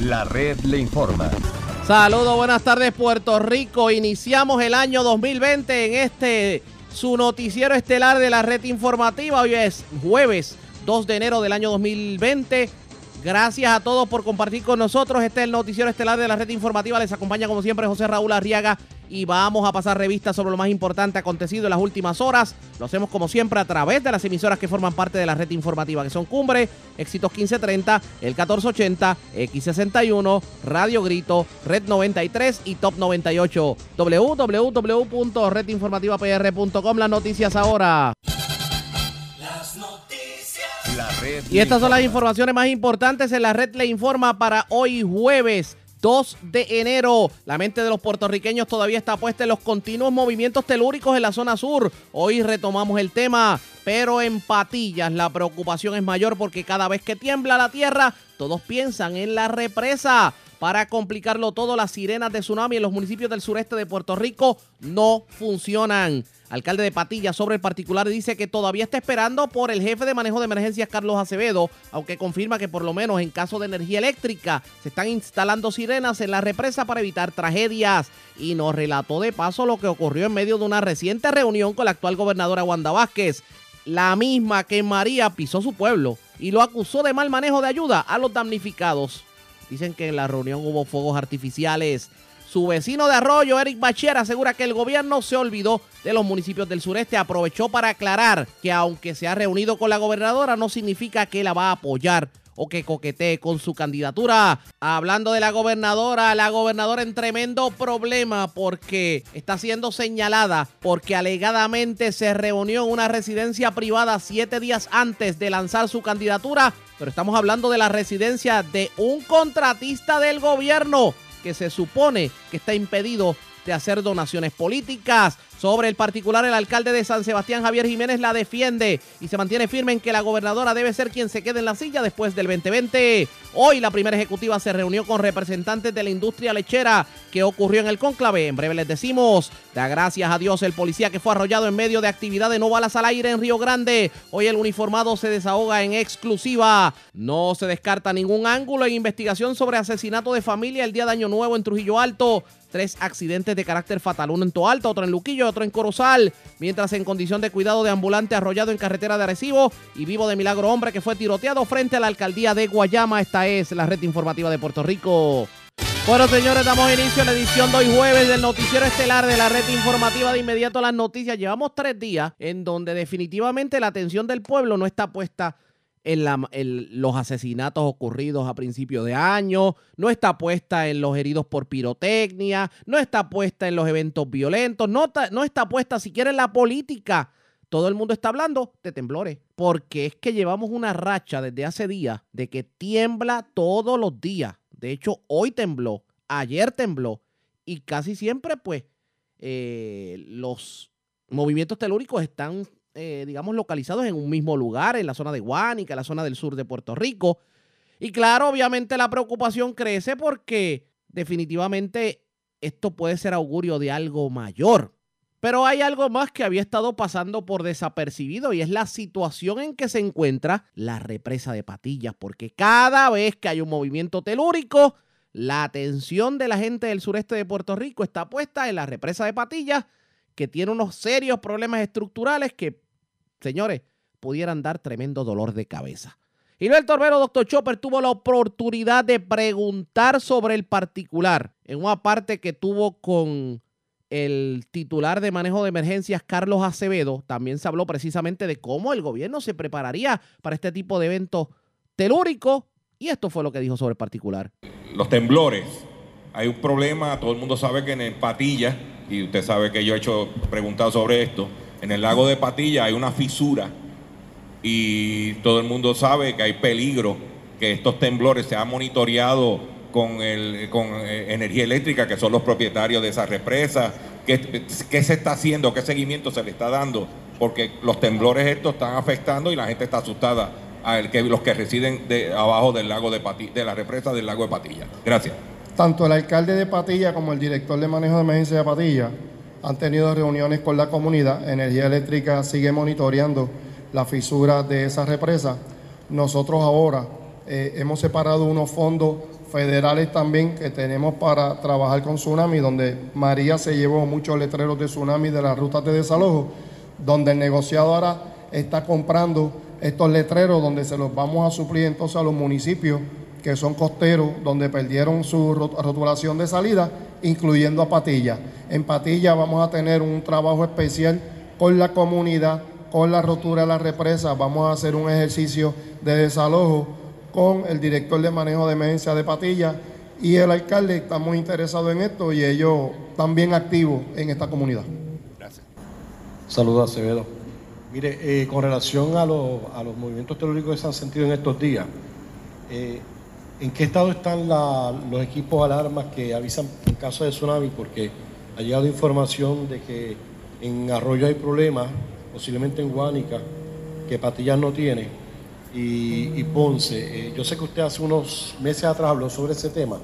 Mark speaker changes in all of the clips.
Speaker 1: La red le informa.
Speaker 2: Saludos, buenas tardes Puerto Rico. Iniciamos el año 2020 en este su noticiero estelar de la red informativa. Hoy es jueves 2 de enero del año 2020. Gracias a todos por compartir con nosotros. Este es el noticiero estelar de la red informativa. Les acompaña como siempre José Raúl Arriaga y vamos a pasar revistas sobre lo más importante acontecido en las últimas horas. Lo hacemos como siempre a través de las emisoras que forman parte de la red informativa, que son Cumbre, Éxitos 1530, El 1480, X61, Radio Grito, Red 93 y Top 98. www.redinformativapr.com. Las noticias ahora.
Speaker 1: Las noticias.
Speaker 2: y estas son las informaciones más importantes en la red le informa para hoy jueves 2 de enero. La mente de los puertorriqueños todavía está puesta en los continuos movimientos telúricos en la zona sur. Hoy retomamos el tema, pero en Patillas la preocupación es mayor porque cada vez que tiembla la tierra, todos piensan en la represa. Para complicarlo todo, las sirenas de tsunami en los municipios del sureste de Puerto Rico no funcionan. Alcalde de Patilla sobre el particular dice que todavía está esperando por el jefe de manejo de emergencias Carlos Acevedo, aunque confirma que por lo menos en caso de energía eléctrica se están instalando sirenas en la represa para evitar tragedias. Y nos relató de paso lo que ocurrió en medio de una reciente reunión con la actual gobernadora Wanda Vázquez, la misma que María pisó su pueblo y lo acusó de mal manejo de ayuda a los damnificados. Dicen que en la reunión hubo fuegos artificiales su vecino de Arroyo, Eric Bacher, asegura que el gobierno se olvidó de los municipios del sureste. Aprovechó para aclarar que aunque se ha reunido con la gobernadora, no significa que la va a apoyar o que coquetee con su candidatura. Hablando de la gobernadora, la gobernadora en tremendo problema porque está siendo señalada porque alegadamente se reunió en una residencia privada siete días antes de lanzar su candidatura. Pero estamos hablando de la residencia de un contratista del gobierno que se supone que está impedido de hacer donaciones políticas. Sobre el particular, el alcalde de San Sebastián, Javier Jiménez, la defiende y se mantiene firme en que la gobernadora debe ser quien se quede en la silla después del 2020. Hoy la primera ejecutiva se reunió con representantes de la industria lechera que ocurrió en el conclave. En breve les decimos, da gracias a Dios el policía que fue arrollado en medio de actividad de no balas al aire en Río Grande. Hoy el uniformado se desahoga en exclusiva. No se descarta ningún ángulo en investigación sobre asesinato de familia el día de Año Nuevo en Trujillo Alto tres accidentes de carácter fatal, uno en Toalto, otro en Luquillo, otro en Corozal, mientras en condición de cuidado de ambulante arrollado en carretera de Arecibo y vivo de milagro hombre que fue tiroteado frente a la alcaldía de Guayama. Esta es la red informativa de Puerto Rico. Bueno, señores, damos inicio a la edición de hoy jueves del noticiero estelar de la red informativa de inmediato las noticias. Llevamos tres días en donde definitivamente la atención del pueblo no está puesta en, los asesinatos ocurridos a principios de año, no está puesta en los heridos por pirotecnia, no está puesta en los eventos violentos, no, no está puesta siquiera en la política. Todo el mundo está hablando de temblores, porque es que llevamos una racha desde hace días de que tiembla todos los días. De hecho, hoy tembló, ayer tembló, y casi siempre, pues, eh, los movimientos telúricos están eh, digamos, localizados en un mismo lugar, en la zona de Guánica, en la zona del sur de Puerto Rico. Y claro, obviamente la preocupación crece porque definitivamente esto puede ser augurio de algo mayor. Pero hay algo más que había estado pasando por desapercibido y es la situación en que se encuentra la represa de Patillas, porque cada vez que hay un movimiento telúrico, la atención de la gente del sureste de Puerto Rico está puesta en la represa de Patillas, que tiene unos serios problemas estructurales que señores, pudieran dar tremendo dolor de cabeza. Y el Torbero, doctor Chopper, tuvo la oportunidad de preguntar sobre el particular en una parte que tuvo con el titular de manejo de emergencias, Carlos Acevedo. También se habló precisamente de cómo el gobierno se prepararía para este tipo de eventos telúricos. Y esto fue lo que dijo sobre el particular.
Speaker 3: Los temblores. Hay un problema, todo el mundo sabe que en Patilla, y usted sabe que yo he hecho preguntado sobre esto, en el lago de Patilla hay una fisura y todo el mundo sabe que hay peligro, que estos temblores se han monitoreado con, el, con eh, energía eléctrica, que son los propietarios de esa represa. ¿Qué, ¿Qué, se está haciendo? ¿Qué seguimiento se le está dando? Porque los temblores estos están afectando y la gente está asustada, a el que, los que residen de, abajo del lago de, Patilla, de la represa del lago de Patilla. Gracias.
Speaker 4: Tanto el alcalde de Patilla como el director de manejo de emergencia de Patilla han tenido reuniones con la comunidad. Energía Eléctrica sigue monitoreando la fisura de esa represa. Nosotros ahora Eh, hemos separado unos fondos federales también que tenemos para trabajar con tsunami, donde María se llevó muchos letreros de tsunami de las rutas de desalojo, donde el negociado ahora está comprando estos letreros, donde se los vamos a suplir entonces a los municipios que son costeros, donde perdieron su rotulación de salida, incluyendo a Patilla. En Patilla vamos a tener un trabajo especial con la comunidad, con la rotura de la represa, vamos a hacer un ejercicio de desalojo con el director de manejo de emergencia de Patilla y el alcalde. Estamos interesados en esto y ellos también activos en esta comunidad.
Speaker 5: Gracias. Saludos, Acevedo. Mire, eh, con relación a, a, los movimientos terroríficos que se han sentido en estos días, eh, ¿En qué estado están los equipos alarmas que avisan en caso de tsunami? Porque ha llegado información de que en Arroyo hay problemas, posiblemente en Guánica, que Patillas no tiene, y, Ponce. Eh, yo sé que usted hace unos meses atrás habló sobre ese tema,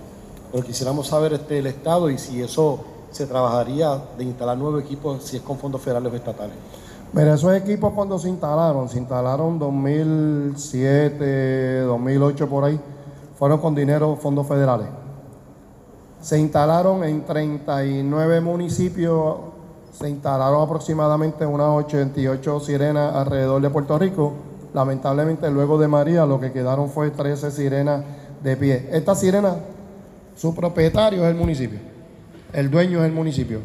Speaker 5: pero quisiéramos saber este, el estado y si eso se trabajaría de instalar nuevos equipos, si es con fondos federales o estatales.
Speaker 4: Mira, esos equipos cuando se instalaron, se instalaron 2007, 2008 por ahí fueron con dinero fondos federales. Se instalaron en 39 municipios, se instalaron aproximadamente unas 88 sirenas alrededor de Puerto Rico. Lamentablemente luego de María lo que quedaron fue 13 sirenas de pie. Esta sirena, su propietario es el municipio, el dueño es el municipio.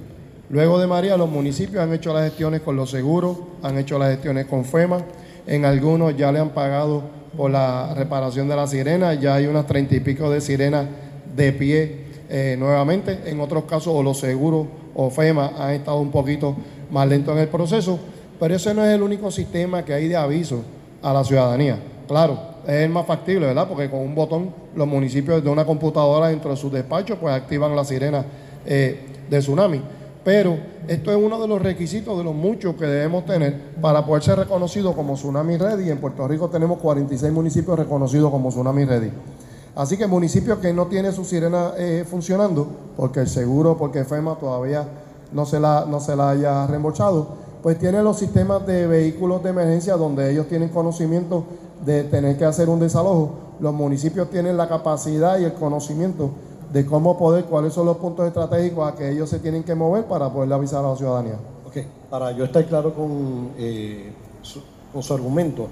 Speaker 4: Luego de María los municipios han hecho las gestiones con los seguros, han hecho las gestiones con FEMA, en algunos ya le han pagado por la reparación de la sirena. Ya hay unas treinta y pico de sirenas de pie eh, nuevamente. En otros casos, o los seguros o FEMA han estado un poquito más lentos en el proceso. Pero ese no es el único sistema que hay de aviso a la ciudadanía. Claro, es el más factible, ¿verdad? Porque con un botón los municipios de una computadora dentro de sus despachos pues activan la sirena eh, de tsunami. Pero esto es uno de los requisitos de los muchos que debemos tener para poder ser reconocido como Tsunami Ready. En Puerto Rico tenemos 46 municipios reconocidos como Tsunami Ready. Así que municipios que no tienen su sirena eh, funcionando, porque el seguro, porque FEMA todavía no se, la, no se la haya reembolsado, pues tienen los sistemas de vehículos de emergencia donde ellos tienen conocimiento de tener que hacer un desalojo. Los municipios tienen la capacidad y el conocimiento de cómo poder, cuáles son los puntos estratégicos a que ellos se tienen que mover para poder avisar a la ciudadanía.
Speaker 5: Ok, para yo estar claro con, eh, su, con su argumento,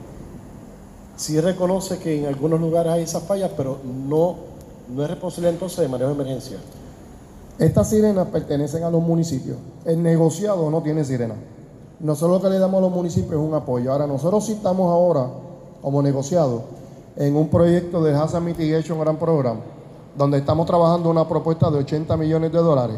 Speaker 5: sí reconoce que en algunos lugares hay esas fallas, pero no, no es responsabilidad entonces de manejo de emergencia.
Speaker 4: Estas sirenas pertenecen a los municipios. El negociado no tiene sirena. Nosotros lo que le damos a los municipios es un apoyo. Ahora, nosotros sí estamos ahora, como negociado, en un proyecto de Hazard Mitigation Grand Program, donde estamos trabajando una propuesta de 80 millones de dólares,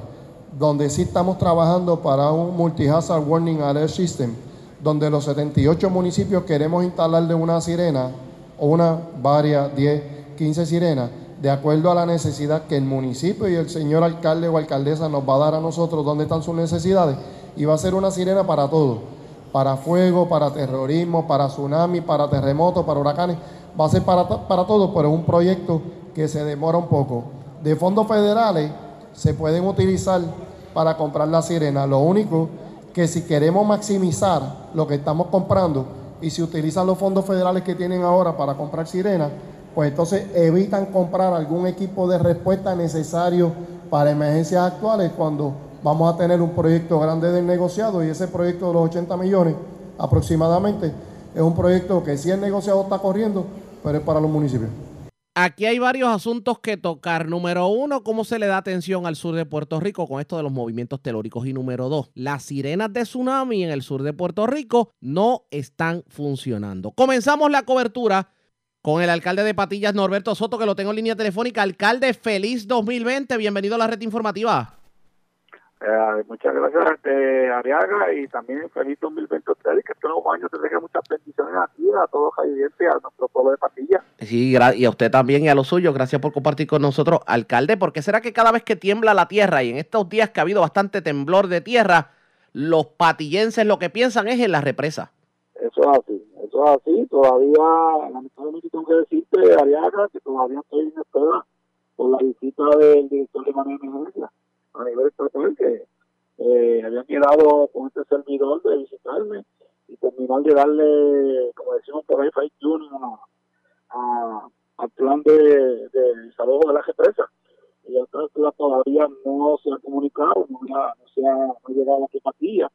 Speaker 4: donde sí estamos trabajando para un Multi-Hazard Warning Alert System, donde los 78 municipios queremos instalarle una sirena, o una, varias, 10, 15 sirenas, de acuerdo a la necesidad que el municipio y el señor alcalde o alcaldesa nos va a dar a nosotros dónde están sus necesidades, y va a ser una sirena para todo, para fuego, para terrorismo, para tsunami, para terremotos, para huracanes, va a ser para, para todo, pero es un proyecto que se demora un poco. De fondos federales se pueden utilizar para comprar la sirena. Lo único que si queremos maximizar lo que estamos comprando y si utilizan los fondos federales que tienen ahora para comprar sirena, pues entonces evitan comprar algún equipo de respuesta necesario para emergencias actuales cuando vamos a tener un proyecto grande del negociado y ese proyecto de los 80 millones aproximadamente es un proyecto que si el negociado está corriendo, pero es para los municipios.
Speaker 2: Aquí hay varios asuntos que tocar. Número uno, cómo se le da atención al sur de Puerto Rico con esto de los movimientos telúricos. Y número dos, las sirenas de tsunami en el sur de Puerto Rico no están funcionando. Comenzamos la cobertura con el alcalde de Patillas, Norberto Soto, que lo tengo en línea telefónica. Alcalde, feliz 2020. Bienvenido a la red informativa.
Speaker 6: Eh, muchas gracias, este, Ariaga, y también feliz 2020 a ustedes, que estos nuevos años te dejen muchas bendiciones aquí, a todos los y a nuestro pueblo de Patilla.
Speaker 2: Sí, y a usted también y a los suyos, gracias por compartir con nosotros. Alcalde, ¿por qué será que cada vez que tiembla la tierra, y en estos días que ha habido bastante temblor de tierra, los patillenses lo que piensan es en la represa?
Speaker 6: Eso es así, eso es así, todavía, lamentablemente tengo que decirte, Ariaga, que todavía estoy en espera por la visita del director de manejo de emergencia a nivel estatal que eh, habían quedado con este servidor de visitarme y terminar de darle, como decimos por ahí, fake tuning a, al plan de, de de la represa. Y el plan todavía no se ha comunicado, no, se ha, llegado a la empatía.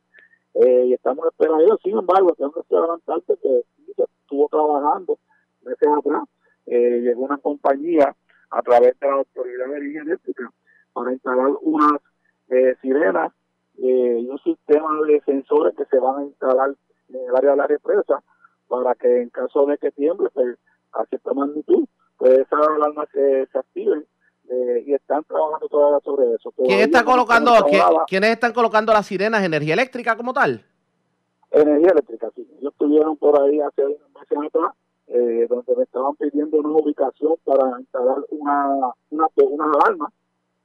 Speaker 6: Eh, y estamos esperando, sin embargo, tengo que adelantarte que se estuvo trabajando meses atrás. Eh, llegó una compañía a través de la Autoridad de Energía Eléctrica para instalar unas eh, sirenas eh, y un sistema de sensores que se van a instalar en el área de la represa para que en caso de que tiemble pues, a cierta magnitud, pues esas alarmas se, se activen eh, y están trabajando todavía sobre eso.
Speaker 2: ¿Quién
Speaker 6: Todavía
Speaker 2: está
Speaker 6: no
Speaker 2: colocando, quiénes están colocando las sirenas? ¿Energía eléctrica como tal?
Speaker 6: Energía eléctrica, sí. Ellos estuvieron por ahí hace unos meses atrás, eh, donde me estaban pidiendo una ubicación para instalar una, una, una alarma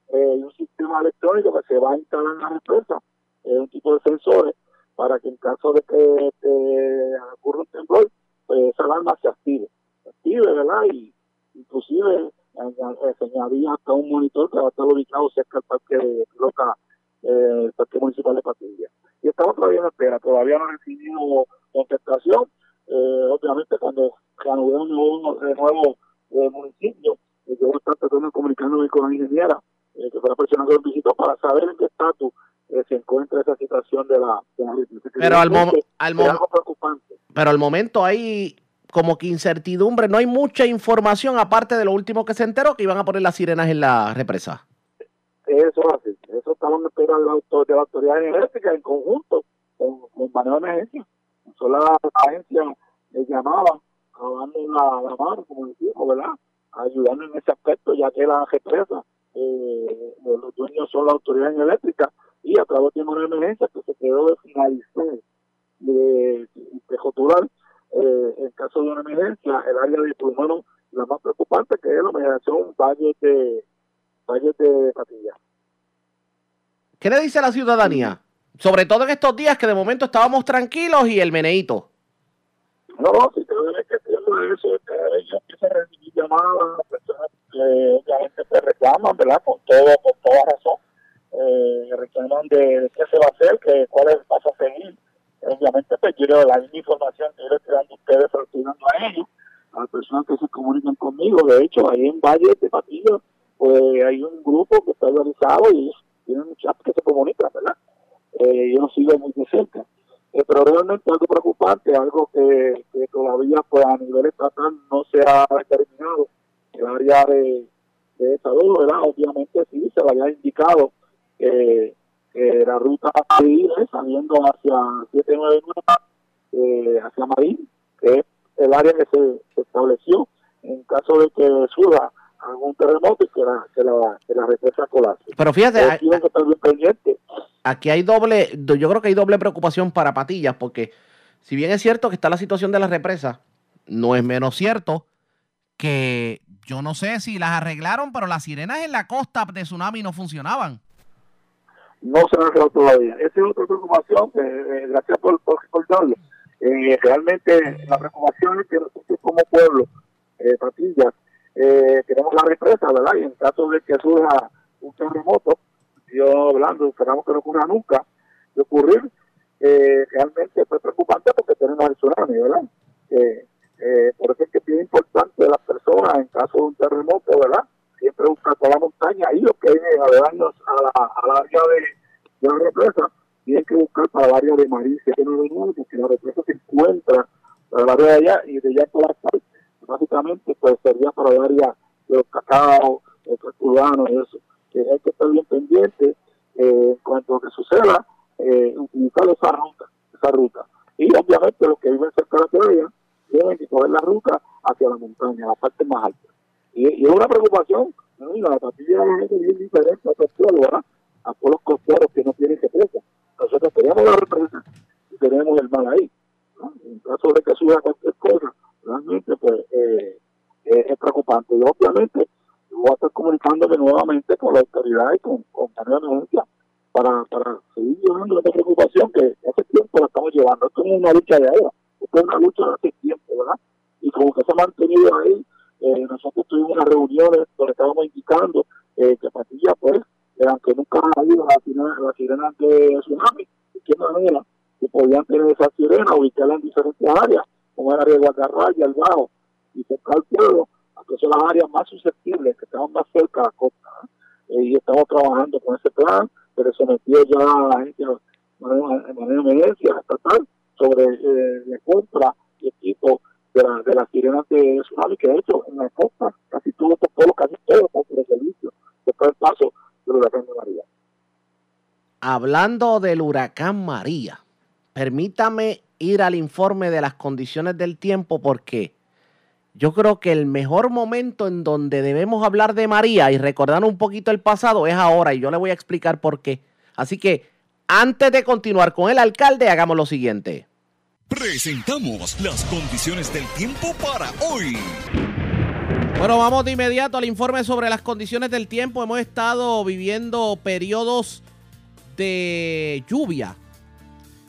Speaker 6: eh, un sistema electrónico que se va a instalar en la empresa, eh, un tipo de sensores, para que en caso de que eh, ocurra un temblor, pues esa alarma se active. Se active, ¿verdad? Y inclusive eh, se hasta un monitor que va a estar ubicado cerca del parque de Loca, eh, el parque municipal de Patilla y estamos todavía en espera, todavía no he recibido contestación. Eh, obviamente, cuando reanudemos de nuevo, de nuevo el municipio, eh, yo voy a estar tratando de comunicarme con la ingeniera, eh, que fue la persona que nos visitó, para saber en qué estatus eh, se encuentra esa situación de la. De la
Speaker 2: Pero al, mom- al mom-
Speaker 6: algo preocupante.
Speaker 2: pero al momento hay como que incertidumbre, no hay mucha información aparte de lo último que se enteró que iban a poner las sirenas en la represa.
Speaker 6: Eso es así. Eso estamos en espera de la, auto- de la autoridad energética en conjunto con, con manejo de emergencia. Son las agencias que llamaban a darle la, la mano, como decimos, ¿verdad? Ayudando en ese aspecto, ya que la represa, eh, los dueños son la autoridad eléctrica y a través de una emergencia que se quedó de finalizar de, de eh, en caso de una emergencia, el área de menos la más preocupante que es la mediación Valle de Valle de Patilla.
Speaker 2: ¿Qué le dice la ciudadanía? Sobre todo en estos días que de momento estábamos tranquilos y el meneíto.
Speaker 6: No, si que eso, empiezo a recibir llamadas, personas obviamente te reclaman, ¿verdad? Con todo, con toda razón. Eh, reclaman de, qué se va a hacer, que cuál es el paso a seguir. Obviamente, pues yo la misma información que yo les estoy dando a ustedes, estoy dando a ellos, a las personas que se comunican conmigo. De hecho, ahí en Valle de Patillo, pues hay un grupo que está organizado y tienen un chat que se comunica, ¿verdad? Eh, yo lo sigo muy de cerca. Eh, pero realmente algo preocupante, algo que, todavía pues a nivel estatal no se ha determinado área de, de salud, ¿verdad? Obviamente sí se le había indicado que, que la ruta a seguir es saliendo hacia 799, eh, hacia Marín, que es el área que se, se estableció en caso de que surja algún terremoto y que la, que la, que la represa colapse.
Speaker 2: Pero fíjate,
Speaker 6: que estar bien
Speaker 2: aquí hay doble, do- yo creo que hay doble preocupación para Patillas, porque si bien es cierto que está la situación de la represa, no es menos cierto que yo no sé si las arreglaron, pero las sirenas en la costa de tsunami no funcionaban.
Speaker 6: no se han todavía. Esa es otra preocupación, que eh, gracias por, por recordarlo. Eh, realmente la preocupación es que nosotros como pueblo, eh, Patillas, eh, tenemos la represa, ¿verdad? Y en caso de que surja un terremoto, yo hablando, esperamos que no ocurra nunca, de ocurrir, eh, realmente fue preocupante porque tenemos el tsunami, ¿verdad? Eh, eh, por eso es que es bien importante las personas en caso de un terremoto, ¿verdad? Siempre buscar toda la montaña y los que vienen aledaños a la, al área de, de la represa tienen que buscar para el área de Marín 799 porque la represa se encuentra para el área de allá y de allá la sal, básicamente pues sería para el área de los cacao, el urbano y eso. Que hay que estar bien pendiente eh, en cuanto a lo que suceda, eh, utilizar esa ruta, esa ruta. Y obviamente los que viven cerca de la playa tienen que coger la ruta hacia la montaña, la parte más alta. Y, y es una preocupación, la patilla de la gente es diferente a otros pueblos, ¿verdad? Costeros que no tienen represa. Nosotros tenemos la represa y tenemos el mar ahí. ¿no? En caso de que suba cualquier cosa, realmente pues eh, es preocupante. Y obviamente voy a estar comunicándome nuevamente con la autoridad y con, con de emergencia para, para seguir llevando esta preocupación que hace tiempo la estamos llevando. Esto es una lucha de ahora, es una lucha de hace tiempo, ¿verdad? Y como que se ha mantenido ahí, eh, nosotros tuvimos unas reuniones donde estábamos indicando eh, que Patilla, pues, aunque nunca ha habido la sirena, la de tsunami, de qué manera que podían tener esa sirena, ubicarla en diferentes áreas, como el área de Guacarraya, el Bajo, y cerca al pueblo, porque son las áreas más susceptibles, que estamos más cerca de la costa. ¿eh? Eh, y estamos trabajando con ese plan, pero se metió ya la gente de manera de emergencia estatal sobre eh, la compra y equipo de, la, de las sirenas de tsunami, que de hecho en la costa casi todo, todo casi todo está por el servicio después del paso del huracán de María.
Speaker 2: Hablando del huracán María, permítame ir al informe de las condiciones del tiempo porque yo creo que el mejor momento en donde debemos hablar de María y recordar un poquito el pasado es ahora y yo le voy a explicar por qué. Así que antes de continuar con el alcalde, hagamos lo siguiente.
Speaker 7: Presentamos las condiciones del tiempo para hoy.
Speaker 2: Bueno, vamos de inmediato al informe sobre las condiciones del tiempo. Hemos estado viviendo periodos de lluvia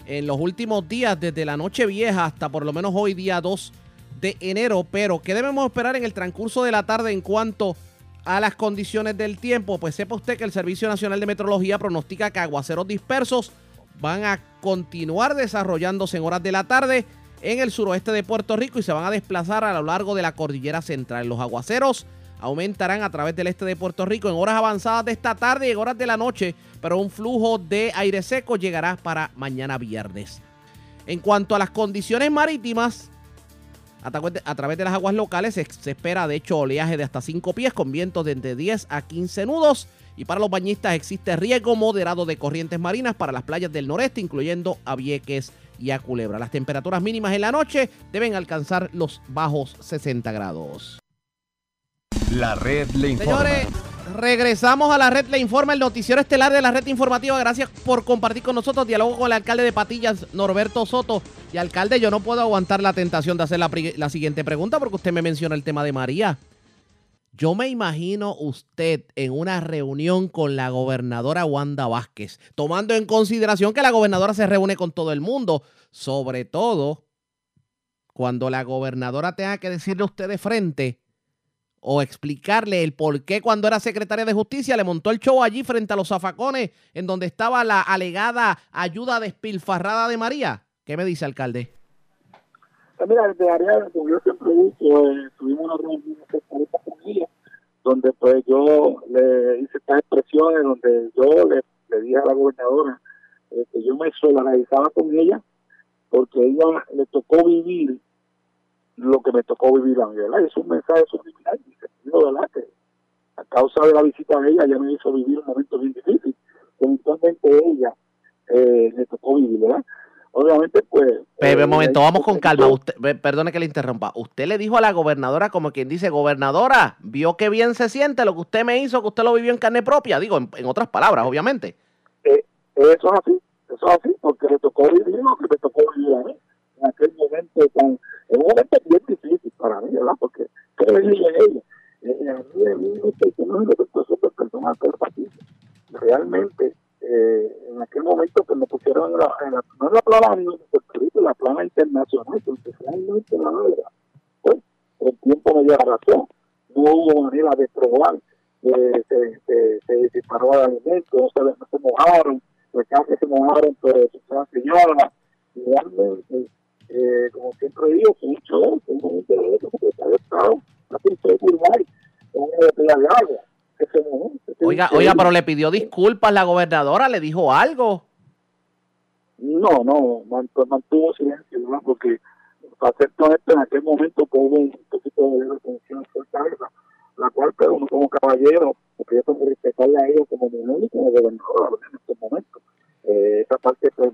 Speaker 2: en los últimos días, desde la noche vieja hasta por lo menos hoy día 2 de enero. Pero, ¿qué debemos esperar en el transcurso de la tarde en cuanto a las condiciones del tiempo? Pues sepa usted que el Servicio Nacional de Meteorología pronostica que aguaceros dispersos van a continuar desarrollándose en horas de la tarde en el suroeste de Puerto Rico y se van a desplazar a lo largo de la cordillera central. Los aguaceros aumentarán a través del este de Puerto Rico en horas avanzadas de esta tarde y en horas de la noche, pero un flujo de aire seco llegará para mañana viernes. En cuanto a las condiciones marítimas, a través de las aguas locales se, espera de hecho oleaje de hasta 5 pies con vientos de entre 10 a 15 nudos. Y para los bañistas existe riesgo moderado de corrientes marinas para las playas del noreste, incluyendo a Vieques y a Culebra. Las temperaturas mínimas en la noche deben alcanzar los bajos 60 grados.
Speaker 1: La red le informa.
Speaker 2: Señores, regresamos a la red le informa, el noticiero estelar de la red informativa. Gracias por compartir con nosotros. Diálogo con el alcalde de Patillas, Norberto Soto. Y alcalde, yo no puedo aguantar la tentación de hacer la, la siguiente pregunta porque usted me menciona el tema de María. Yo me imagino usted en una reunión con la gobernadora Wanda Vázquez, tomando en consideración que la gobernadora se reúne con todo el mundo, sobre todo cuando la gobernadora tenga que decirle a usted de frente o explicarle el por qué cuando era secretaria de justicia le montó el show allí frente a los zafacones en donde estaba la alegada ayuda despilfarrada de María. ¿Qué me dice, alcalde?
Speaker 6: Pues mira, desde área, como yo siempre he eh, tuvimos una reunión con ella, donde pues yo le hice estas expresiones, donde yo le, le dije a la gobernadora eh, que yo me solidarizaba con ella, porque ella le tocó vivir lo que me tocó vivir a mí, ¿verdad? Es un mensaje subliminal, ¿verdad? Que a causa de la visita de ella, ya me hizo vivir un momento bien difícil, que eventualmente ella eh, le tocó vivir, ¿verdad? Obviamente, pues...
Speaker 2: Pero,
Speaker 6: eh,
Speaker 2: un momento, vamos con calma. Usted, perdone que le interrumpa. Usted le dijo a la gobernadora, como quien dice, gobernadora, vio que bien se siente lo que usted me hizo, que usted lo vivió en carne propia. Digo, en, en otras palabras, obviamente.
Speaker 6: Eh, eso es así, eso es así, porque le tocó vivir lo que me tocó vivir a mí. En aquel momento tan, en un momento bien difícil para mí, ¿verdad? Porque, ¿qué le dije a ella? Eh, a mí, a mí me me tocó súper personal, pero para ti, realmente, eh, en aquel momento que me pusieron en la, en la, no en la plana de Puerto Rico, en la plana internacional, porque realmente la verdad, pues, el tiempo me dio la razón. No hubo manera de probar eh, se, se, se disparó al alimento, no se, no se mojaron, los carros se mojaron, pero se. Y realmente, eh, como siempre digo, fue un show, fue un momento de eso, porque estaba estado, fue Uruguay, con una botella de agua, que se mojó. que se-
Speaker 2: Oiga, oiga, pero le pidió disculpas la gobernadora, le dijo algo.
Speaker 6: No, no, mantuvo, silencio, ¿verdad? Porque, para ser honesto, en aquel momento pues, hubo un poquito de retención fortaleza, la cual, pero uno como caballero, porque yo tengo que respetarle a ella como mujer y como gobernadora en estos momentos. Eh, esa parte, pues,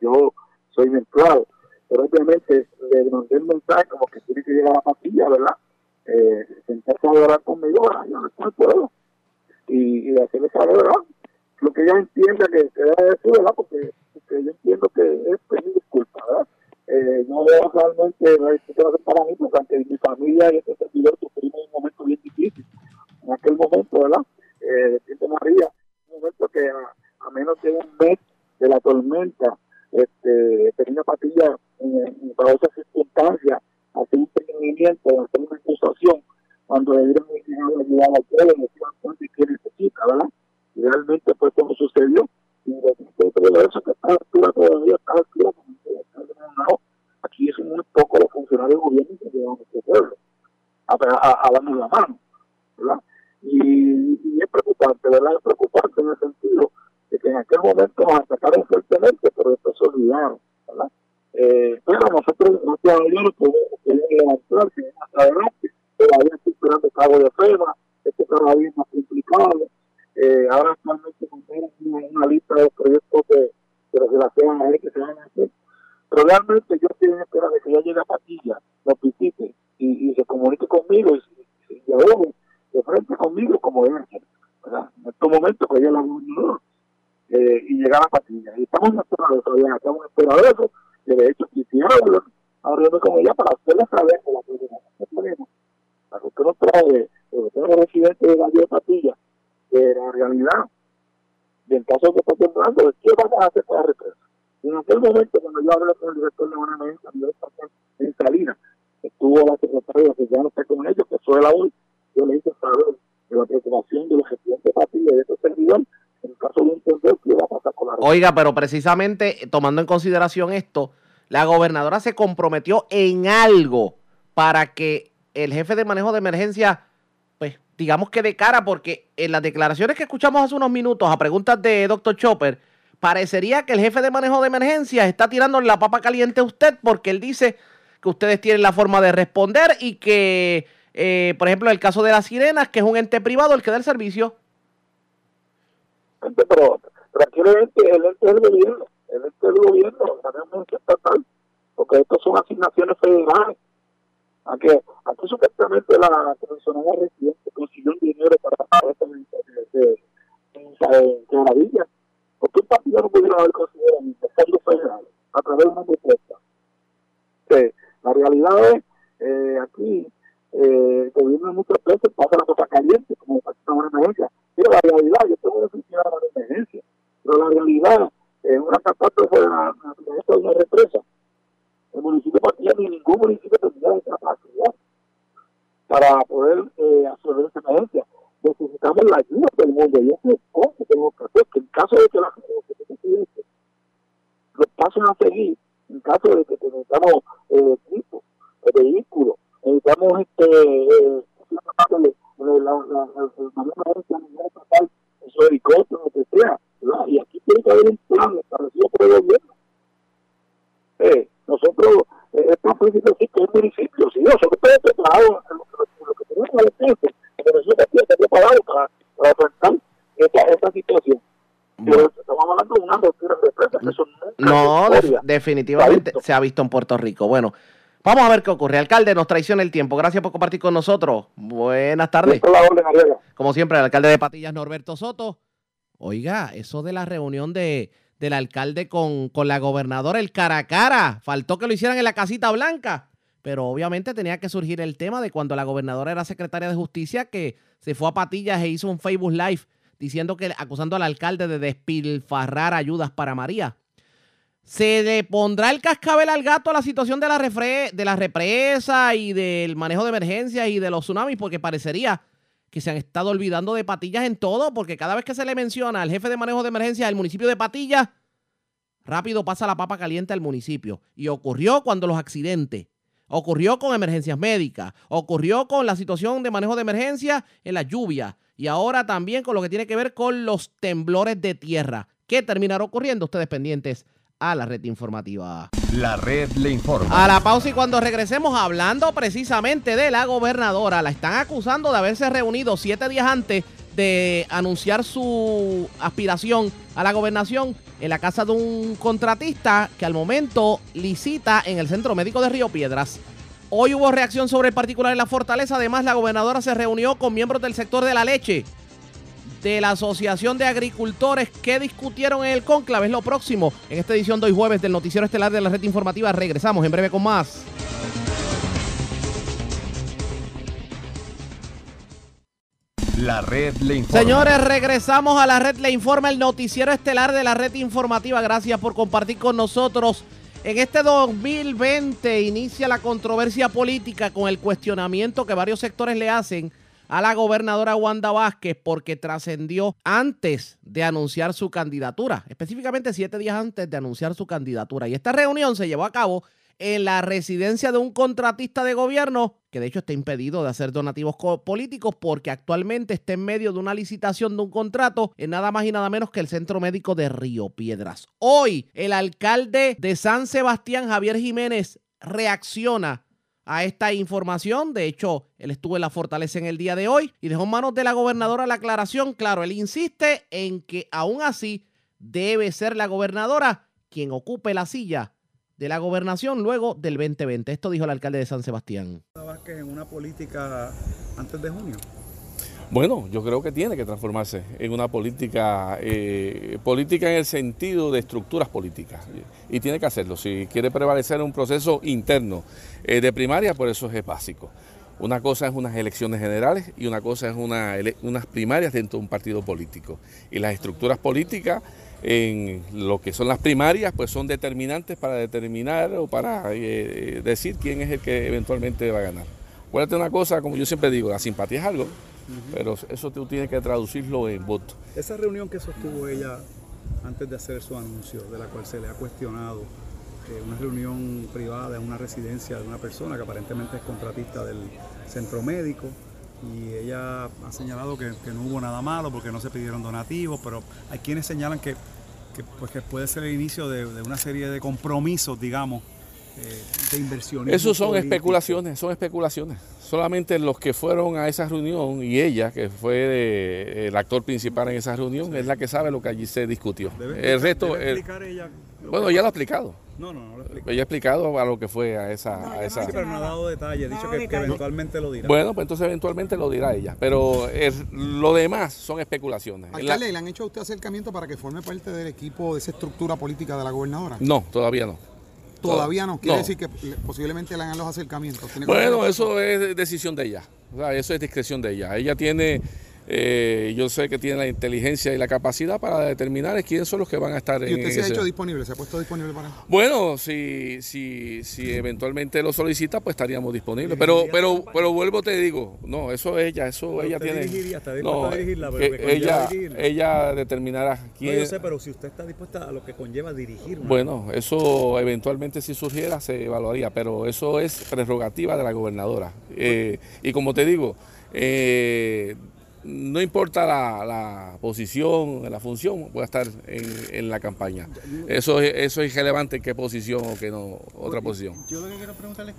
Speaker 6: yo soy bien claro. Pero obviamente le mandé el mensaje como que tiene que llegar a la pastilla, ¿verdad? Eh, sentarse a hablar conmigo, ¿verdad? Yo no puedo. Y, y hacerle saber, ¿verdad? Lo que ella entienda que, debe decir, ¿verdad? Porque, porque yo entiendo que es pedir disculpas, ¿verdad? Eh, no veo realmente que va a ser para mí, porque ante mi familia y este servidor sufrimos un momento bien difícil. En aquel momento, ¿verdad? Eh, Pinto María, un momento que a, a menos de un mes de la tormenta, este, tenía patilla eh, para esas circunstancias, hacer un entendimiento, hacer una acusación, cuando debieron llegar a la y decir cuánto y qué necesita, ¿verdad? Y realmente fue como sucedió. Y de eso que está altura todavía está altura, no, aquí son muy pocos los funcionarios del gobierno que llevan a nuestro pueblo a, a, darnos la mano, ¿verdad? Y, y es preocupante, ¿verdad? Es preocupante en el sentido en aquel momento nos atacaron fuertemente, pero después se olvidaron, ¿verdad? Eh, pero nosotros, gracias a Dios, podemos levantar, que más adelante, todavía estoy esperando pago de FEMA, esto cada vez más complicado. Eh, ahora actualmente tenemos una, lista de proyectos que, que relacionan a él que se van a hacer. Pero realmente yo estoy en espera de que ya llegue a Patilla, lo visite y, se comunique conmigo y, y, y de frente conmigo como debe ser. En estos momentos que ella la gobernadora eh, y llegar a Patilla. Y estamos en espera de ya estamos en espera de eso, que de hecho quisiera hablar, con ella para hacerle saber que la preocupación que tenemos, la que usted nos trae, sobre todo los residentes de la de Patilla, de la realidad, del caso que está temblando, de qué vamos a hacer para represa. En aquel momento, cuando yo hablé con el director de una emergencia en Salinas, estuvo la secretaria que ya no está con ellos, que fue la hoy, yo le hice saber de la preocupación de los residentes de Patilla y de estos servidores en caso de un temblor que va a pasar con la.
Speaker 2: Oiga, pero precisamente tomando en consideración esto, la gobernadora se comprometió en algo para que el jefe de manejo de emergencia, pues digamos que de cara, porque en las declaraciones que escuchamos hace unos minutos a preguntas de Dr. Chopper, parecería que el jefe de manejo de emergencia está tirando la papa caliente a usted porque él dice que ustedes tienen la forma de responder y que, eh, por ejemplo, el caso de las sirenas, que es un ente privado el que da el servicio.
Speaker 6: Pero tranquilamente, el ente del gobierno, el ente del gobierno, emergencia estatal, porque estas son asignaciones federales. Aquí, aquí supuestamente la comisionada residente consiguió el dinero para esta maravilla. Porque un partido no pudiera haber ni fondos federales a través de una propuesta. Que la realidad es, eh, aquí, eh, el gobierno muchas veces pasa la cosa caliente, como pasa una emergencia. La realidad, yo tengo definitiva de la emergencia, pero la realidad es una catástrofe de la de una represa. El municipio de ni ningún municipio tendría capacidad para poder eh, absorber esa emergencia. Necesitamos la ayuda del mundo y eso es cosa que tenemos que hacer. Que en caso de que la los pasos a seguir, en caso de que necesitamos eh, equipos, eh, vehículos, necesitamos este, eh, la, la, helicópteros, lo que sea. ¿verdad? Y aquí tiene que haber un plan establecido por el gobierno. Eh, nosotros, eh, esta principio sí que es municipio, sí, nosotros estamos preparados, lo, que tenemos al alcance, pero nosotros está preparado para, para esta, esta situación. Pero estamos hablando de una de empresas, que eso nunca
Speaker 2: No, de- definitivamente
Speaker 6: se ha visto.
Speaker 2: se ha visto en Puerto Rico. Bueno, vamos a ver qué ocurre. Alcalde, nos traiciona el tiempo. Gracias por compartir con nosotros. Buenas tardes. Como siempre, el alcalde de Patillas, Norberto Soto. Oiga, eso de la reunión de, del alcalde con, con la gobernadora, el cara a cara. Faltó que lo hicieran en la casita blanca. Pero obviamente tenía que surgir el tema de cuando la gobernadora era secretaria de justicia, que se fue a Patillas e hizo un Facebook Live diciendo que acusando al alcalde de despilfarrar ayudas para María. ¿Se le pondrá el cascabel al gato a la situación de la, de la represa y del manejo de emergencias y de los tsunamis? Porque parecería que se han estado olvidando de Patillas en todo, porque cada vez que se le menciona al jefe de manejo de emergencias del municipio de Patillas, rápido pasa la papa caliente al municipio. Y ocurrió cuando los accidentes, ocurrió con emergencias médicas, ocurrió con la situación de manejo de emergencia en la lluvia y ahora también con lo que tiene que ver con los temblores de tierra. ¿Qué terminará ocurriendo? Ustedes pendientes a la red informativa.
Speaker 1: La red le informa.
Speaker 2: A la pausa y cuando regresemos hablando precisamente de la gobernadora, la están acusando de haberse reunido siete días antes de anunciar su aspiración a la gobernación en la casa de un contratista que al momento licita en el Centro Médico de Río Piedras. Hoy hubo reacción sobre el particular en la fortaleza. Además, la gobernadora se reunió con miembros del sector de la leche, de la Asociación de Agricultores que discutieron en el conclave. Es lo próximo en esta edición de hoy jueves del Noticiero Estelar de la Red Informativa. Regresamos en breve con más.
Speaker 1: La red le informa.
Speaker 2: Señores, regresamos a la red. Le informa el noticiero estelar de la red informativa. Gracias por compartir con nosotros. En este 2020 inicia la controversia política con el cuestionamiento que varios sectores le hacen a la gobernadora Wanda Vázquez porque trascendió antes de anunciar su candidatura, específicamente siete días antes de anunciar su candidatura. Y esta reunión se llevó a cabo en la residencia de un contratista de gobierno que de hecho está impedido de hacer donativos políticos porque actualmente está en medio de una licitación de un contrato en nada más y nada menos que el Centro Médico de Río Piedras. Hoy, el alcalde de San Sebastián, Javier Jiménez, reacciona a esta información. De hecho, él estuvo en la fortaleza en el día de hoy y dejó en manos de la gobernadora la aclaración. Claro, él insiste en que aún así debe ser la gobernadora quien ocupe la silla de la gobernación luego del 2020. Esto dijo el alcalde de San Sebastián.
Speaker 8: en una política antes de junio?
Speaker 9: Bueno, yo creo que tiene que transformarse en una política, eh, política en el sentido de estructuras políticas. Y tiene que hacerlo. Si quiere prevalecer un proceso interno eh, de primaria, por eso es básico. Una cosa es unas elecciones generales y una cosa es una, unas primarias dentro de un partido político. Y las estructuras políticas en lo que son las primarias, pues son determinantes para determinar o para eh, decir quién es el que eventualmente va a ganar. Acuérdate una cosa, como yo siempre digo, la simpatía es algo, pero eso tú tienes que traducirlo en voto.
Speaker 8: Esa reunión que sostuvo ella antes de hacer su anuncio, de la cual se le ha cuestionado, eh, una reunión privada en una residencia de una persona que aparentemente es contratista del centro médico, y ella ha señalado que, no hubo nada malo porque no se pidieron donativos, pero hay quienes señalan que, pues, puede ser el inicio de, una serie de compromisos, digamos, de inversiones.
Speaker 9: Eso son especulaciones, son especulaciones. Solamente los que fueron a esa reunión y ella, que fue el actor principal en esa reunión, es la que sabe lo que allí se discutió. el resto, explicar ella bueno, ya lo ha explicado. No, no, no lo explico. Ella ha explicado a lo que fue a esa... a esa...
Speaker 8: Sí, pero no ha dado detalles, ha dicho que, eventualmente lo dirá.
Speaker 9: Bueno, pues entonces eventualmente lo dirá ella, pero lo demás son especulaciones.
Speaker 8: Alcalde, ¿le han hecho a usted acercamiento para que forme parte del equipo de esa estructura política de la gobernadora?
Speaker 9: No, todavía no.
Speaker 8: Todavía no, quiere decir que posiblemente le hagan los acercamientos.
Speaker 9: bueno, eso es decisión de ella, o sea, eso es discreción de ella. Ella tiene eh, yo sé que tiene la inteligencia y la capacidad para determinar quiénes son los que van a estar
Speaker 8: en ¿Y usted se ha hecho disponible? ¿Se ha puesto disponible para
Speaker 9: Bueno, si, si, si eventualmente lo solicita, pues estaríamos disponibles. Pero, pero, pero vuelvo te digo, no, eso ella, eso ella tiene.
Speaker 8: Dirigiría, está no, a dirigirla,
Speaker 9: pero ella, ella determinará quién.
Speaker 8: No, yo sé, pero si usted está dispuesta a lo que conlleva dirigir.
Speaker 9: Bueno, eso eventualmente si surgiera se evaluaría, pero eso es prerrogativa de la gobernadora. Eh, y como te digo, eh, no importa la, posición, la función, puede estar en, la campaña. Eso, eso es irrelevante qué posición o qué no, otra posición.
Speaker 8: Yo lo que quiero preguntarle es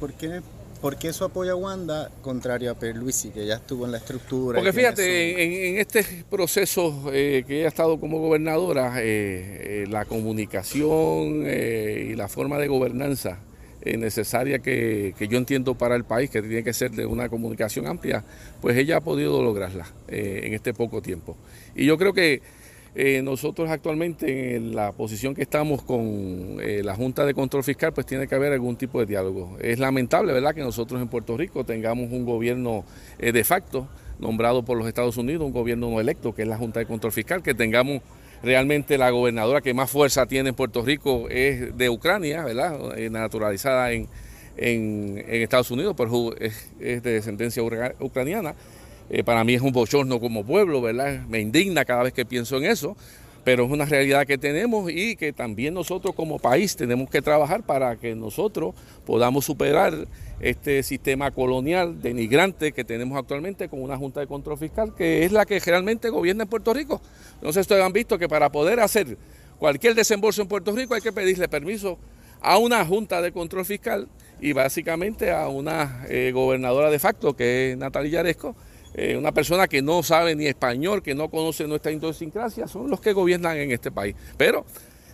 Speaker 8: por qué, por qué eso apoya a Wanda contrario a Perluisi, que ya estuvo en la estructura.
Speaker 9: Porque fíjate, en, este proceso eh, que ella ha estado como gobernadora, eh, eh, la comunicación y la forma de gobernanza eh, necesaria que, yo entiendo para el país, que tiene que ser de una comunicación amplia, pues ella ha podido lograrla eh, en este poco tiempo. Y yo creo que eh, nosotros actualmente en la posición que estamos con la Junta de Control Fiscal, pues tiene que haber algún tipo de diálogo. Es lamentable, ¿verdad?, que nosotros en Puerto Rico tengamos un gobierno de facto nombrado por los Estados Unidos, un gobierno no electo, que es la Junta de Control Fiscal, que tengamos Realmente la gobernadora que más fuerza tiene en Puerto Rico es de Ucrania, ¿verdad? Eh, naturalizada en, Estados Unidos, pero es, de descendencia ucraniana. Eh, para mí es un bochorno como pueblo, ¿verdad? Me indigna cada vez que pienso en eso pero es una realidad que tenemos y que también nosotros como país tenemos que trabajar para que nosotros podamos superar este sistema colonial denigrante que tenemos actualmente con una Junta de Control Fiscal que es la que realmente gobierna en Puerto Rico. Entonces ustedes han visto que para poder hacer cualquier desembolso en Puerto Rico hay que pedirle permiso a una Junta de Control Fiscal y básicamente a una eh, gobernadora de facto que es Natalia Yaresco eh, una persona que no sabe ni español, que no conoce nuestra idiosincrasia, son los que gobiernan en este país. Pero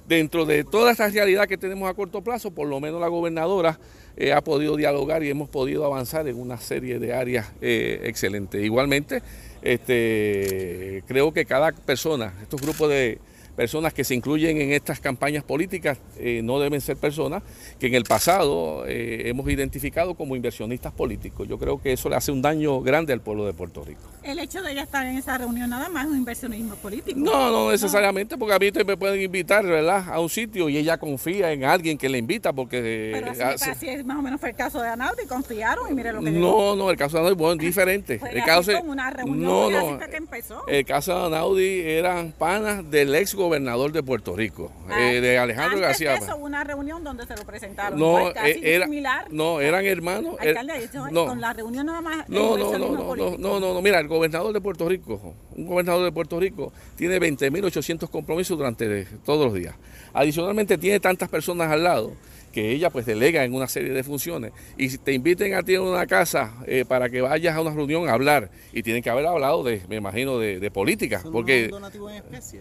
Speaker 9: dentro de toda esta realidad que tenemos a corto plazo, por lo menos la gobernadora eh, ha podido dialogar y hemos podido avanzar en una serie de áreas eh, excelentes. Igualmente, este, creo que cada persona, estos grupos de personas que se incluyen en estas campañas políticas eh, no deben ser personas que en el pasado eh, hemos identificado como inversionistas políticos. Yo creo que eso le hace un daño grande al pueblo de Puerto Rico.
Speaker 10: El hecho de ella estar en esa reunión nada más es un inversionismo político.
Speaker 9: No, no necesariamente, porque a mí me pueden invitar ¿verdad? a un sitio y ella confía en alguien que le invita porque...
Speaker 10: Pero así, es más o menos fue el caso de Anaudi, confiaron y mire lo que
Speaker 9: No, no, el caso de Anaudi, bueno, diferente.
Speaker 10: el caso, una reunión no, no, que empezó.
Speaker 9: El caso de Anaudi eran panas del ex gobernador de Puerto Rico,
Speaker 10: Ah,
Speaker 9: eh, de Alejandro
Speaker 10: Antes
Speaker 9: García.
Speaker 10: de eso, una reunión donde se lo presentaron.
Speaker 9: No,
Speaker 10: Igual, casi
Speaker 9: eh, era-
Speaker 10: similar.
Speaker 9: no, eran hermanos. er-
Speaker 10: Alcalde, eso,
Speaker 9: no.
Speaker 10: con la reunión nada más.
Speaker 9: No, no, no, no, no, no, mira, el gobernador de Puerto Rico, un gobernador de Puerto Rico tiene 20.800 compromisos durante de- todos los días. Adicionalmente tiene tantas personas al lado que ella pues delega en una serie de funciones y si te inviten a ti a una casa eh, para que vayas a una reunión a hablar y tienen que haber hablado de, me imagino, de, de política,
Speaker 11: ¿Eso no es
Speaker 9: porque
Speaker 11: un donativo en especie?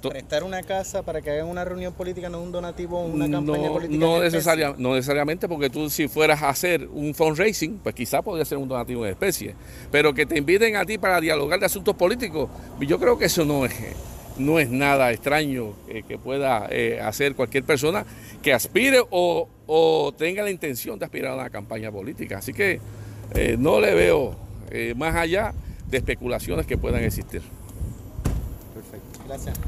Speaker 11: Prestar una casa para que hagan una reunión política no es un donativo, una campaña política.
Speaker 9: no, necesaria- no necesariamente porque tú si fueras a hacer un fundraising, pues quizá podría ser un donativo en especie, pero que te inviten a ti para dialogar de asuntos políticos, yo creo que eso no es, no es nada extraño eh, que pueda eh, hacer cualquier persona que aspire o, o tenga la intención de aspirar a una campaña política. Así que eh, no le veo más allá de especulaciones que puedan existir.
Speaker 11: Gracias.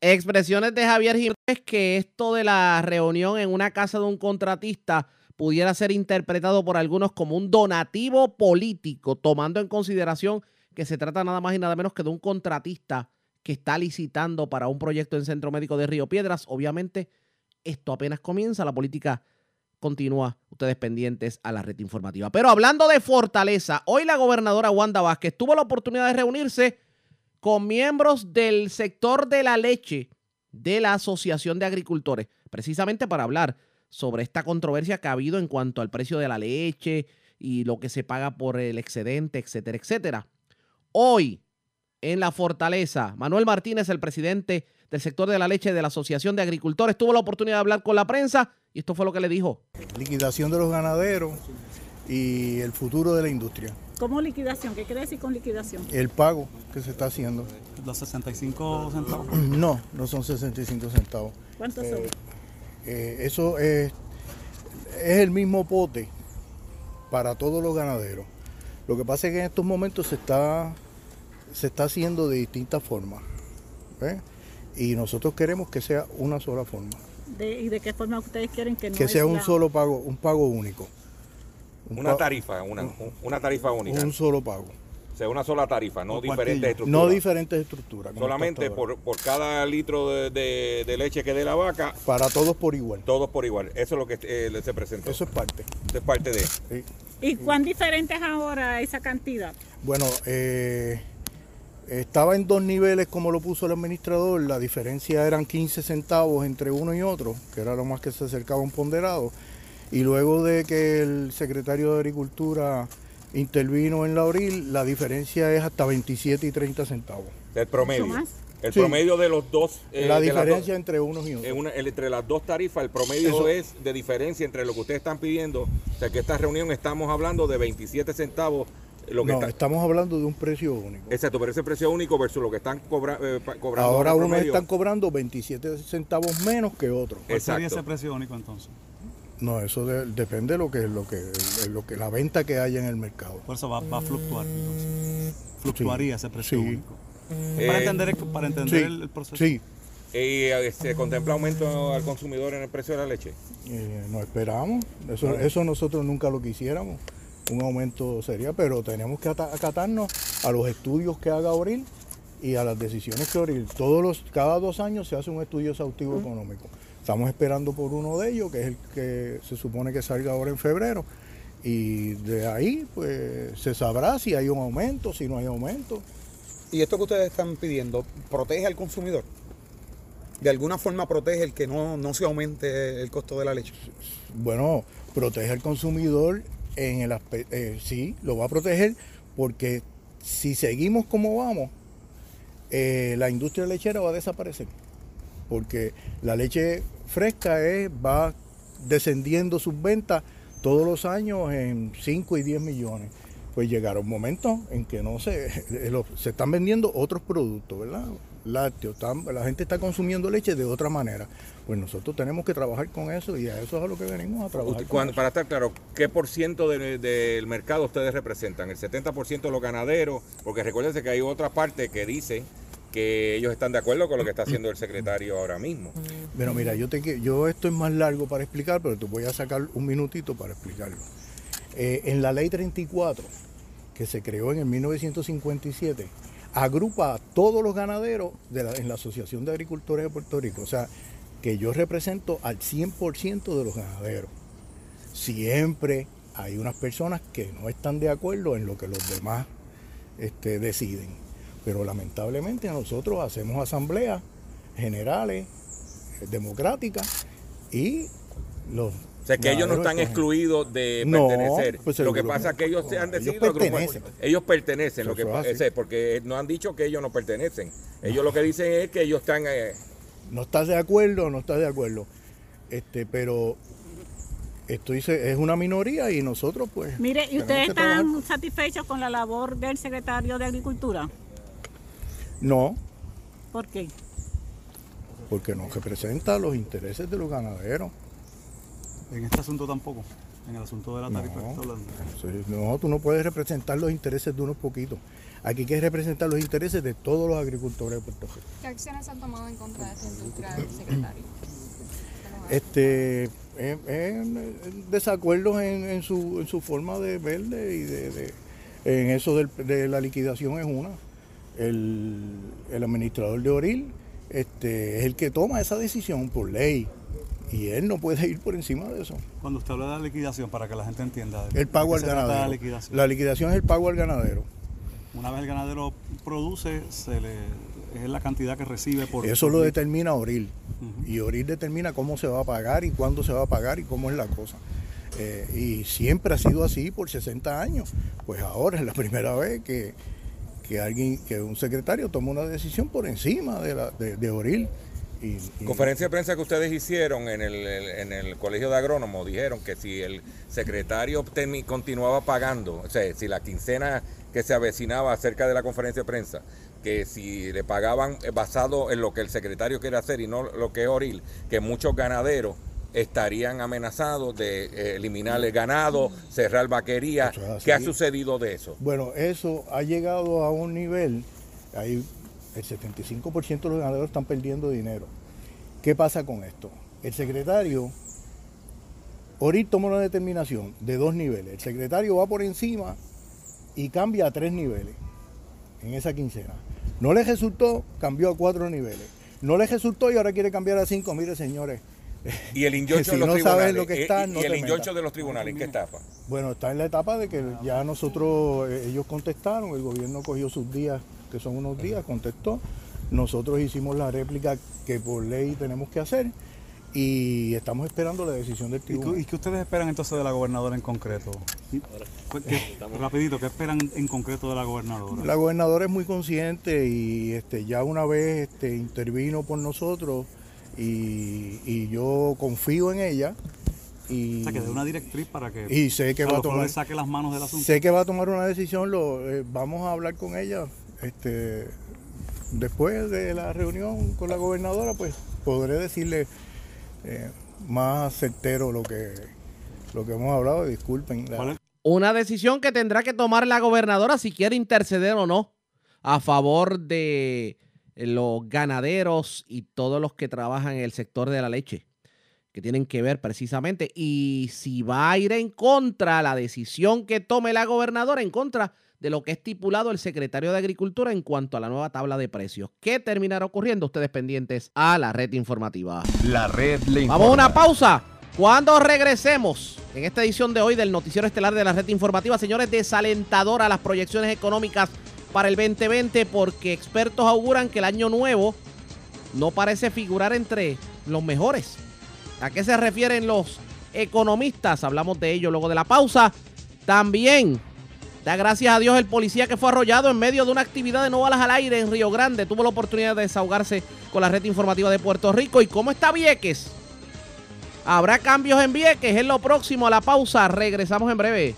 Speaker 2: Expresiones de Javier Jiménez que esto de la reunión en una casa de un contratista pudiera ser interpretado por algunos como un donativo político, tomando en consideración que se trata nada más y nada menos que de un contratista que está licitando para un proyecto en Centro Médico de Río Piedras. Obviamente, esto apenas comienza, la política continúa, ustedes pendientes a la red informativa. Pero hablando de Fortaleza, hoy la gobernadora Wanda Vázquez tuvo la oportunidad de reunirse con miembros del sector de la leche de la Asociación de Agricultores, precisamente para hablar sobre esta controversia que ha habido en cuanto al precio de la leche y lo que se paga por el excedente, etcétera, etcétera. Hoy, en la Fortaleza, Manuel Martínez, el presidente del sector de la leche de la Asociación de Agricultores, tuvo la oportunidad de hablar con la prensa y esto fue lo que le dijo.
Speaker 12: liquidación de los ganaderos y el futuro de la industria.
Speaker 10: ¿Cómo liquidación? ¿Qué quiere decir con liquidación?
Speaker 12: El pago que se está haciendo.
Speaker 8: Los 65 centavos.
Speaker 12: No, no son 65 centavos.
Speaker 10: ¿Cuántos son?
Speaker 12: Eh, eh, eso es, es el mismo pote para todos los ganaderos. Lo que pasa es que en estos momentos se está, se está haciendo de distintas formas. ¿ves? Y nosotros queremos que sea una sola forma.
Speaker 10: De- ¿Y de qué forma ustedes quieren que no
Speaker 12: que sea un
Speaker 10: la-
Speaker 12: solo pago, un pago único. Un
Speaker 3: Una tarifa, una, una tarifa única.
Speaker 12: Un solo pago.
Speaker 3: O sea, una sola tarifa, no diferentes estructuras.
Speaker 12: No diferentes estructuras.
Speaker 3: Solamente por, por cada litro de, de- de leche que dé la vaca,
Speaker 12: Para todos por igual.
Speaker 3: todos por igual. Eso es lo que eh, se presentó.
Speaker 12: Eso es parte.
Speaker 3: Eso es parte de.
Speaker 10: ¿Y cuán diferente es ahora esa cantidad?
Speaker 12: Bueno, eh, estaba en dos niveles como lo puso el administrador. La diferencia eran 15 centavos entre uno y otro, que era lo más que se acercaba a un ponderado. Y luego de que el secretario de Agricultura intervino en la abril, la diferencia es hasta 27 y 30 centavos.
Speaker 3: El promedio.
Speaker 10: ¿Mucho más?
Speaker 3: El
Speaker 12: Sí.
Speaker 3: promedio de los dos. eh,
Speaker 12: la diferencia
Speaker 3: dos-
Speaker 12: entre unos y otros.
Speaker 3: en una- el- entre las dos tarifas, el promedio
Speaker 12: Eso.
Speaker 3: es de diferencia entre lo que ustedes están pidiendo. O sea, que esta reunión estamos hablando de 27 centavos. Lo que
Speaker 12: no,
Speaker 3: está,
Speaker 12: estamos hablando de un precio único.
Speaker 3: Exacto, pero ese precio único versus lo que están cobra- eh, cobrando.
Speaker 12: Ahora unos
Speaker 3: promedio.
Speaker 12: están cobrando 27 centavos menos que otros.
Speaker 8: ¿Cuál sería ese precio único entonces?
Speaker 12: No, eso de- depende de lo que, lo que, lo que la venta que haya en el mercado.
Speaker 8: Por eso va, va a fluctuar entonces. Fluctuaría ese precio
Speaker 12: Sí.
Speaker 8: único.
Speaker 3: Eh,
Speaker 8: Para entender, el- para entender
Speaker 12: Sí,
Speaker 8: el, el proceso.
Speaker 12: sí.
Speaker 3: ¿Y eh, se contempla aumento al consumidor en el precio de la leche?
Speaker 12: Eh, no esperamos, eso, eso nosotros nunca lo quisiéramos, un aumento sería, pero tenemos que ata- acatarnos a los estudios que haga Oril y a las decisiones que Oril. Todos los, cada dos años se hace un estudio exhaustivo económico. Estamos esperando por uno de ellos, que es el que se supone que salga ahora en febrero. Y de ahí, pues, se sabrá si hay un aumento, si no hay aumento.
Speaker 13: ¿Y esto que ustedes están pidiendo protege al consumidor? ¿De alguna forma protege el que no, no se aumente el costo de la leche?
Speaker 12: Bueno, protege al consumidor en el aspecto, sí, lo va a proteger porque si seguimos como vamos, eh, la industria lechera va a desaparecer. Porque la leche fresca es, va descendiendo sus ventas todos los años en 5 y 10 millones. Pues llegará un momento en que no se, se están vendiendo otros productos, ¿verdad? Lácteos, están- la gente está consumiendo leche de otra manera. Pues nosotros tenemos que trabajar con eso y a eso es a lo que venimos a trabajar.
Speaker 3: Cuando- para estar claro, ¿qué por ciento de- del mercado ustedes representan? ¿El 70% de los ganaderos? Porque recuérdense que hay otra parte que dice que ellos están de acuerdo con lo que está haciendo el secretario ahora mismo.
Speaker 12: Pero mira, yo, te, yo esto es más largo para explicar, pero te voy a sacar un minutito para explicarlo. Eh, en la ley 34, que se creó en el 1957, agrupa a todos los ganaderos de la- en la Asociación de Agricultores de Puerto Rico. O sea, que yo represento al 100% de los ganaderos. Siempre hay unas personas que no están de acuerdo en lo que los demás este, deciden. Pero lamentablemente nosotros hacemos asambleas generales, eh, democráticas, y los...
Speaker 3: O sea, que ellos no están excluidos de
Speaker 12: No,
Speaker 3: pertenecer.
Speaker 12: pues
Speaker 3: lo que pasa es que ellos se han
Speaker 12: ellos
Speaker 3: decidido agrupar-
Speaker 12: pertenecen.
Speaker 3: Ellos pertenecen, lo que
Speaker 12: es
Speaker 3: porque no han dicho que ellos no pertenecen. Ellos lo que dicen es que ellos están... eh,
Speaker 12: no estás de acuerdo, no estás de acuerdo. Este, pero estoy se- es una minoría y nosotros pues
Speaker 10: Mire, ¿y ustedes están satisfechos con la labor del secretario de Agricultura?
Speaker 12: No,
Speaker 10: ¿Por qué?
Speaker 12: porque no representa los intereses de los ganaderos.
Speaker 8: En este asunto tampoco, en el asunto de la tarifa que
Speaker 12: No.
Speaker 8: está hablando.
Speaker 12: Sí, No, tú no puedes representar los intereses de unos poquitos. Aquí hay que representar los intereses de todos los agricultores de Puerto Rico.
Speaker 14: ¿Qué acciones han tomado en contra de esa industria del secretario?
Speaker 12: Este, eh, desacuerdos en, en su, en su forma de verle y de, de- en eso del- de la liquidación es una. El, el administrador de Oril este, es el que toma esa decisión por ley y él no puede ir por encima de eso.
Speaker 8: Cuando usted habla de la liquidación, para que la gente entienda.
Speaker 12: El pago
Speaker 8: ¿de
Speaker 12: al ganadero.
Speaker 8: La liquidación?
Speaker 12: La liquidación es el pago al ganadero.
Speaker 8: Una vez el ganadero produce, se le, es la cantidad que recibe por...
Speaker 12: Eso lo determina Oril. Y Oril determina cómo se va a pagar y cuándo se va a pagar y cómo es la cosa. Eh, y siempre ha sido así por 60 años. Pues ahora es la primera vez que, que alguien, que un secretario toma una decisión por encima de, la, de, Oril. Y,
Speaker 3: Conferencia de prensa que ustedes hicieron en el, en el Colegio de Agrónomos dijeron que si el secretario continuaba pagando, o sea, si la quincena que se avecinaba acerca de la conferencia de prensa, que si le pagaban eh, basado en lo que el secretario quiere hacer y no lo que es Oril, que muchos ganaderos estarían amenazados de eh, eliminar el ganado, cerrar vaquería.
Speaker 12: Es.
Speaker 3: ¿Qué ha sucedido de eso?
Speaker 12: Bueno, eso ha llegado a un nivel, ahí el 75% de los ganaderos están perdiendo dinero. ¿Qué pasa con esto? El secretario, Oril toma una determinación de dos niveles. El secretario va por encima y cambia a tres niveles en esa quincena. No le resultó, cambió a cuatro niveles. No le resultó y ahora quiere cambiar a cinco. Mire, señores.
Speaker 3: Y el injoncho
Speaker 12: si
Speaker 3: de los
Speaker 12: no
Speaker 3: tribunales.
Speaker 12: sabes lo que está,
Speaker 3: y-
Speaker 12: no
Speaker 3: y el de los tribunales, ¿en qué etapa?
Speaker 12: Bueno, está en la etapa de que ya nosotros, eh, ellos contestaron, el gobierno cogió sus días, que son unos días, contestó. Nosotros hicimos la réplica que por ley tenemos que hacer y estamos esperando la decisión del
Speaker 8: ¿Y
Speaker 12: tribunal.
Speaker 8: y qué ustedes esperan entonces de la gobernadora en concreto? ¿Y- pues, qué- rapidito, ¿qué esperan en concreto de la gobernadora?
Speaker 12: La gobernadora es muy consciente y este, ya una vez este, intervino por nosotros y, y yo confío en ella. Y,
Speaker 8: O sea, que dé una directriz para que
Speaker 12: y sé que va a tomar
Speaker 8: saque las manos del asunto.
Speaker 12: sé que va a tomar una decisión lo eh, vamos a hablar con ella este después de la reunión con la gobernadora pues podré decirle eh, más certero lo que lo que hemos hablado disculpen la-
Speaker 2: Una decisión que tendrá que tomar la gobernadora si quiere interceder o no a favor de los ganaderos y todos los que trabajan en el sector de la leche, que tienen que ver precisamente, y si va a ir en contra la decisión que tome la gobernadora, en contra de lo que ha estipulado el secretario de Agricultura en cuanto a la nueva tabla de precios. ¿Qué terminará ocurriendo? Ustedes pendientes a la red informativa.
Speaker 1: La red le informa.
Speaker 2: Vamos a una pausa. Cuando regresemos en esta edición de hoy del Noticiero Estelar de la Red Informativa, señores, desalentadora las proyecciones económicas para el 2020 porque expertos auguran que el año nuevo no parece figurar entre los mejores. ¿A qué se refieren los economistas? Hablamos de ello luego de la pausa. También da gracias a Dios el policía que fue arrollado en medio de una actividad de no balas al aire en Río Grande. Tuvo la oportunidad de desahogarse con la red informativa de Puerto Rico. ¿Y cómo está Vieques? Habrá cambios en Vieques, es lo próximo a la pausa. Regresamos en breve.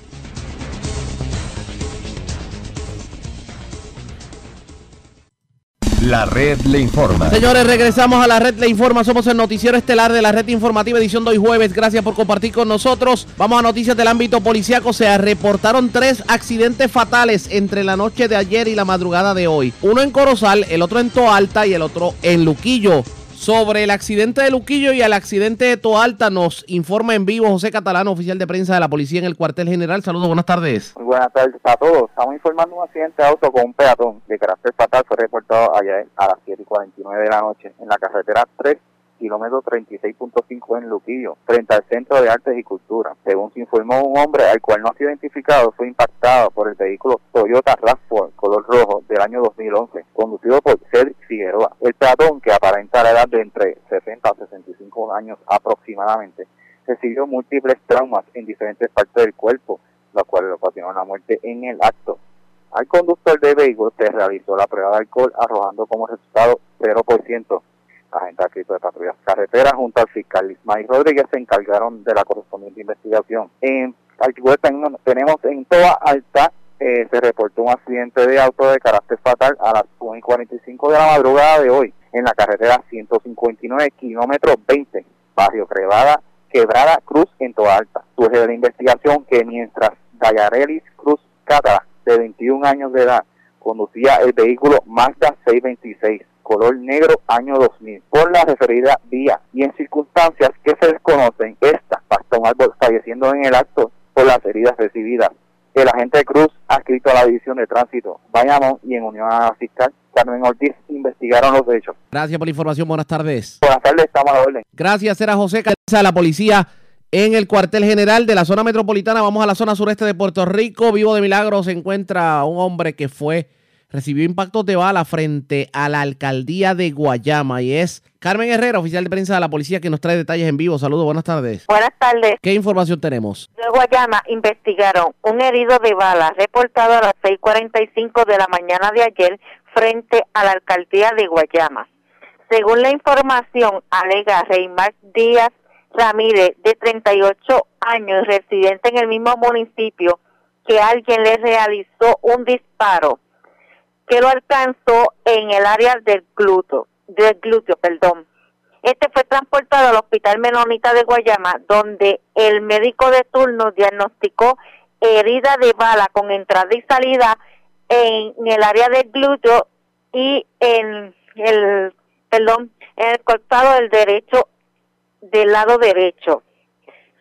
Speaker 1: La red le informa.
Speaker 2: Señores, regresamos a la red Le Informa. Somos el noticiero estelar de la red informativa edición de hoy jueves. Gracias por compartir con nosotros. Vamos a noticias del ámbito policiaco. Se reportaron tres accidentes fatales entre la noche de ayer y la madrugada de hoy. Uno en Corozal, el otro en Toalta y el otro en Luquillo. Sobre el accidente de Luquillo y el accidente de Toalta nos informa en vivo José Catalano, oficial de prensa de la policía en el cuartel general. Saludos, buenas tardes.
Speaker 15: Muy buenas tardes a todos. Estamos informando un accidente de auto con un peatón de carácter fatal. Fue reportado ayer a las 7 y 49 de la noche en la carretera 3 kilómetro 36.5 en Luquillo, frente al Centro de Artes y Cultura. Según se informó, un hombre al cual no ha sido identificado fue impactado por el vehículo Toyota RAV4 color rojo del año 2011, conducido por Cedric Figueroa. El peatón, que aparenta la edad de entre 60 a 65 años aproximadamente, recibió múltiples traumas en diferentes partes del cuerpo, lo cual le ocasionó la muerte en el acto. Al conductor del vehículo se realizó la prueba de alcohol arrojando como resultado 0% agente adscrito de patrullas carreteras junto al fiscal Ismael Rodríguez se encargaron de la correspondiente investigación. En Alquihuel tenemos en toda alta eh, se reportó un accidente de auto de carácter fatal a las 1 y 45 de la madrugada de hoy en la carretera 159 kilómetros 20 barrio Quebrada, Quebrada Cruz en toda alta. Surge de la investigación que mientras Dayarelis Cruz Cátara de 21 años de edad conducía el vehículo Mazda 626 color negro año 2000 por la referida vía y en circunstancias que se desconocen, esta hasta un árbol falleciendo en el acto por las heridas recibidas. El agente de Cruz, adscrito a la División de Tránsito Bayamón y en unión a la fiscal Carmen Ortiz, investigaron los hechos.
Speaker 2: Gracias por la información, buenas tardes.
Speaker 15: Buenas tardes, estamos a la orden.
Speaker 2: Gracias, era José Calza, la policía en el cuartel general de la zona metropolitana. Vamos a la zona sureste de Puerto Rico. Vivo de milagro se encuentra un hombre que fue recibió impactos de bala frente a la alcaldía de Guayama y es Carmen Herrera, oficial de prensa de la policía, que nos trae detalles en vivo. Saludos, buenas tardes.
Speaker 16: Buenas tardes.
Speaker 2: ¿Qué información tenemos?
Speaker 16: De Guayama investigaron un herido de bala reportado a las 6.45 de la mañana de ayer frente a la alcaldía de Guayama. Según la información, alega Reymar Díaz Ramírez, de 38 años, residente en el mismo municipio, que alguien le realizó un disparo que lo alcanzó en el área del glúteo, del glúteo, perdón. Este fue transportado al Hospital Menonita de Guayama, donde el médico de turno diagnosticó herida de bala con entrada y salida en el área del glúteo y en el, perdón, en el costado del derecho, del lado derecho.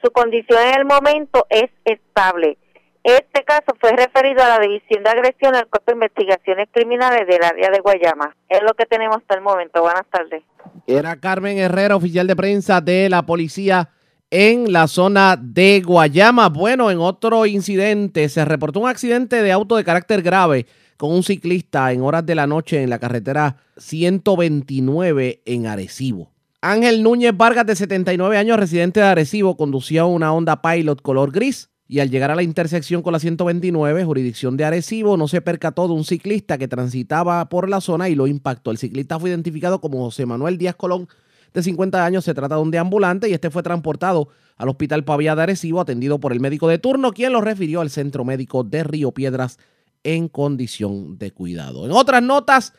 Speaker 16: Su condición en el momento es estable. Este caso fue referido a la División de Agresión del Cuerpo de Investigaciones Criminales del área de Guayama. Es lo que tenemos hasta el momento. Buenas tardes.
Speaker 2: Era Carmen Herrera, oficial de prensa de la policía en la zona de Guayama. Bueno, en otro incidente se reportó un accidente de auto de carácter grave con un ciclista en horas de la noche en la carretera 129 en Arecibo. Ángel Núñez Vargas, de 79 años, residente de Arecibo, conducía una Honda Pilot color gris y al llegar a la intersección con la 129, jurisdicción de Arecibo, no se percató de un ciclista que transitaba por la zona y lo impactó. El ciclista fue identificado como José Manuel Díaz Colón, de 50 años. Se trata de un deambulante y este fue transportado al Hospital Pavía de Arecibo, atendido por el médico de turno, quien lo refirió al Centro Médico de Río Piedras en condición de cuidado. En otras notas,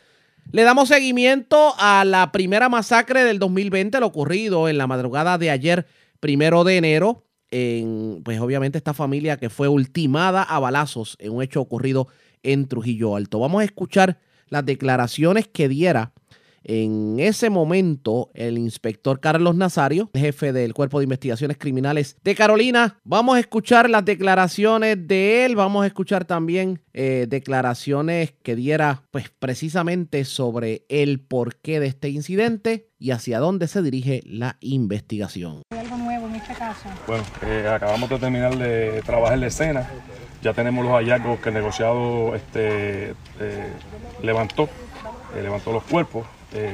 Speaker 2: le damos seguimiento a la primera masacre del 2020, lo ocurrido en la madrugada de ayer, primero de enero, en, pues obviamente esta familia que fue ultimada a balazos en un hecho ocurrido en Trujillo Alto. Vamos a escuchar las declaraciones que diera en ese momento el inspector Carlos Nazario, jefe del Cuerpo de Investigaciones Criminales de Carolina. Vamos a escuchar las declaraciones de él, vamos a escuchar también eh, declaraciones que diera pues precisamente sobre el porqué de este incidente y hacia dónde se dirige la investigación.
Speaker 14: Este?
Speaker 17: Bueno, eh, acabamos de terminar de trabajar la escena. Ya tenemos los hallazgos que el negociado este, eh, levantó, levantó los cuerpos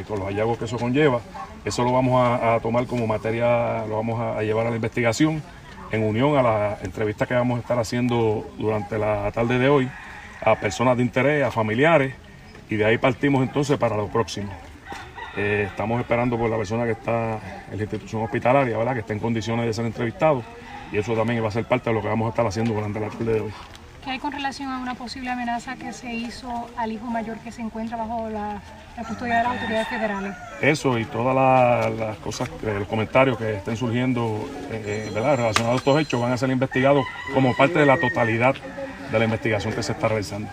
Speaker 17: con los hallazgos que eso conlleva. Eso lo vamos a, a tomar como materia, lo vamos a, a, llevar a la investigación en unión a la entrevista que vamos a estar haciendo durante la tarde de hoy a personas de interés, a familiares, y de ahí partimos entonces para lo próximo. Eh, estamos esperando por la persona que está en la institución hospitalaria, ¿verdad? que está en condiciones de ser entrevistado, y eso también va a ser parte de lo que vamos a estar haciendo durante la tarde de hoy.
Speaker 14: ¿Qué hay con relación a una posible amenaza que se hizo al hijo mayor que se encuentra bajo la, la custodia de las autoridades federales?
Speaker 17: Eso y todas las, las cosas, eh, los comentarios que estén surgiendo eh, ¿verdad? relacionados a estos hechos van a ser investigados como parte de la totalidad de la investigación que se está realizando.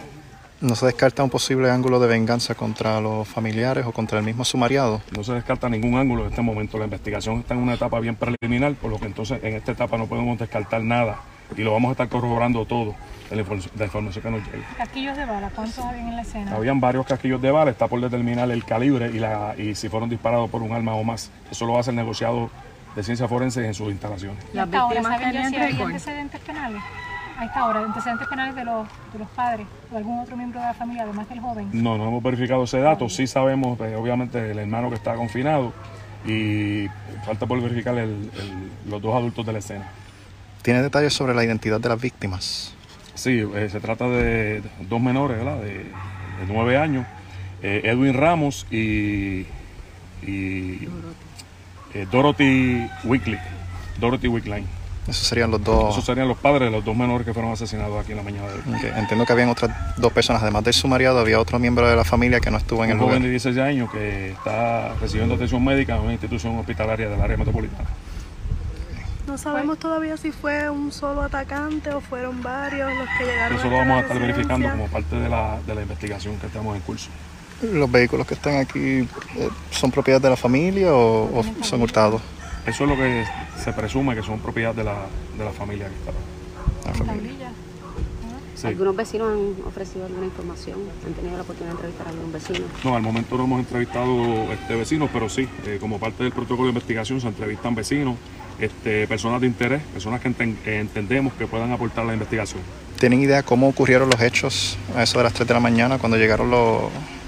Speaker 18: ¿No se descarta un posible ángulo de venganza contra los familiares o contra el mismo sumariado?
Speaker 17: No se descarta ningún ángulo en este momento. La investigación está en una etapa bien preliminar, por lo que entonces en esta etapa no podemos descartar nada y lo vamos a estar corroborando todo de la, información que nos llegue.
Speaker 14: Casquillos de bala, ¿cuántos habían en la escena?
Speaker 17: Habían varios casquillos de bala, está por determinar el calibre y, la, y si fueron disparados por un arma o más. Eso lo va a hacer el negociado de ciencia forense en sus instalaciones.
Speaker 14: ¿Y hasta ahora
Speaker 19: víctimas tenían
Speaker 14: si había
Speaker 19: récord?
Speaker 14: antecedentes penales? A esta hora, antecedentes penales de los, de los padres o algún otro miembro de la familia, además del joven.
Speaker 17: No, no hemos verificado ese dato. Sí sabemos, eh, obviamente, el hermano que está confinado y falta por verificar el- el- los dos adultos de la escena.
Speaker 18: ¿Tiene detalles sobre la identidad de las víctimas?
Speaker 17: Sí, eh, se trata de dos menores, ¿verdad? De, de nueve años, eh, Edwin Ramos y, y eh, Dorothy Wickley, Dorothy Wickline.
Speaker 18: Esos serían los dos.
Speaker 17: Esos serían los padres de los dos menores que fueron asesinados aquí en la mañana de hoy.
Speaker 18: Ok, Entiendo que habían otras dos personas, además del sumariado, había otro miembro de la familia que no estuvo en el
Speaker 17: Un joven
Speaker 18: lugar.
Speaker 17: de 16 años que está recibiendo atención médica en una institución hospitalaria del área metropolitana.
Speaker 20: No sabemos todavía si fue un solo atacante o fueron varios los que llegaron
Speaker 17: Eso lo vamos a estar verificando como parte de la, de la investigación que estamos en curso.
Speaker 18: ¿Los vehículos que están aquí eh, son propiedad de la familia o, o son hurtados?
Speaker 17: Eso es lo que se presume que son propiedad de la, de la familia que está.
Speaker 14: Tablilla.
Speaker 17: Sí.
Speaker 19: ¿Algunos vecinos han ofrecido alguna información? ¿Han tenido la oportunidad de entrevistar a algún vecino?
Speaker 17: No, al momento no hemos entrevistado este, vecinos, pero sí, eh, como parte del protocolo de investigación se entrevistan vecinos, este, personas de interés, personas que enten- eh, entendemos que puedan aportar a la investigación.
Speaker 18: ¿Tienen idea cómo ocurrieron los hechos a eso de las 3 de la mañana cuando llegaron los,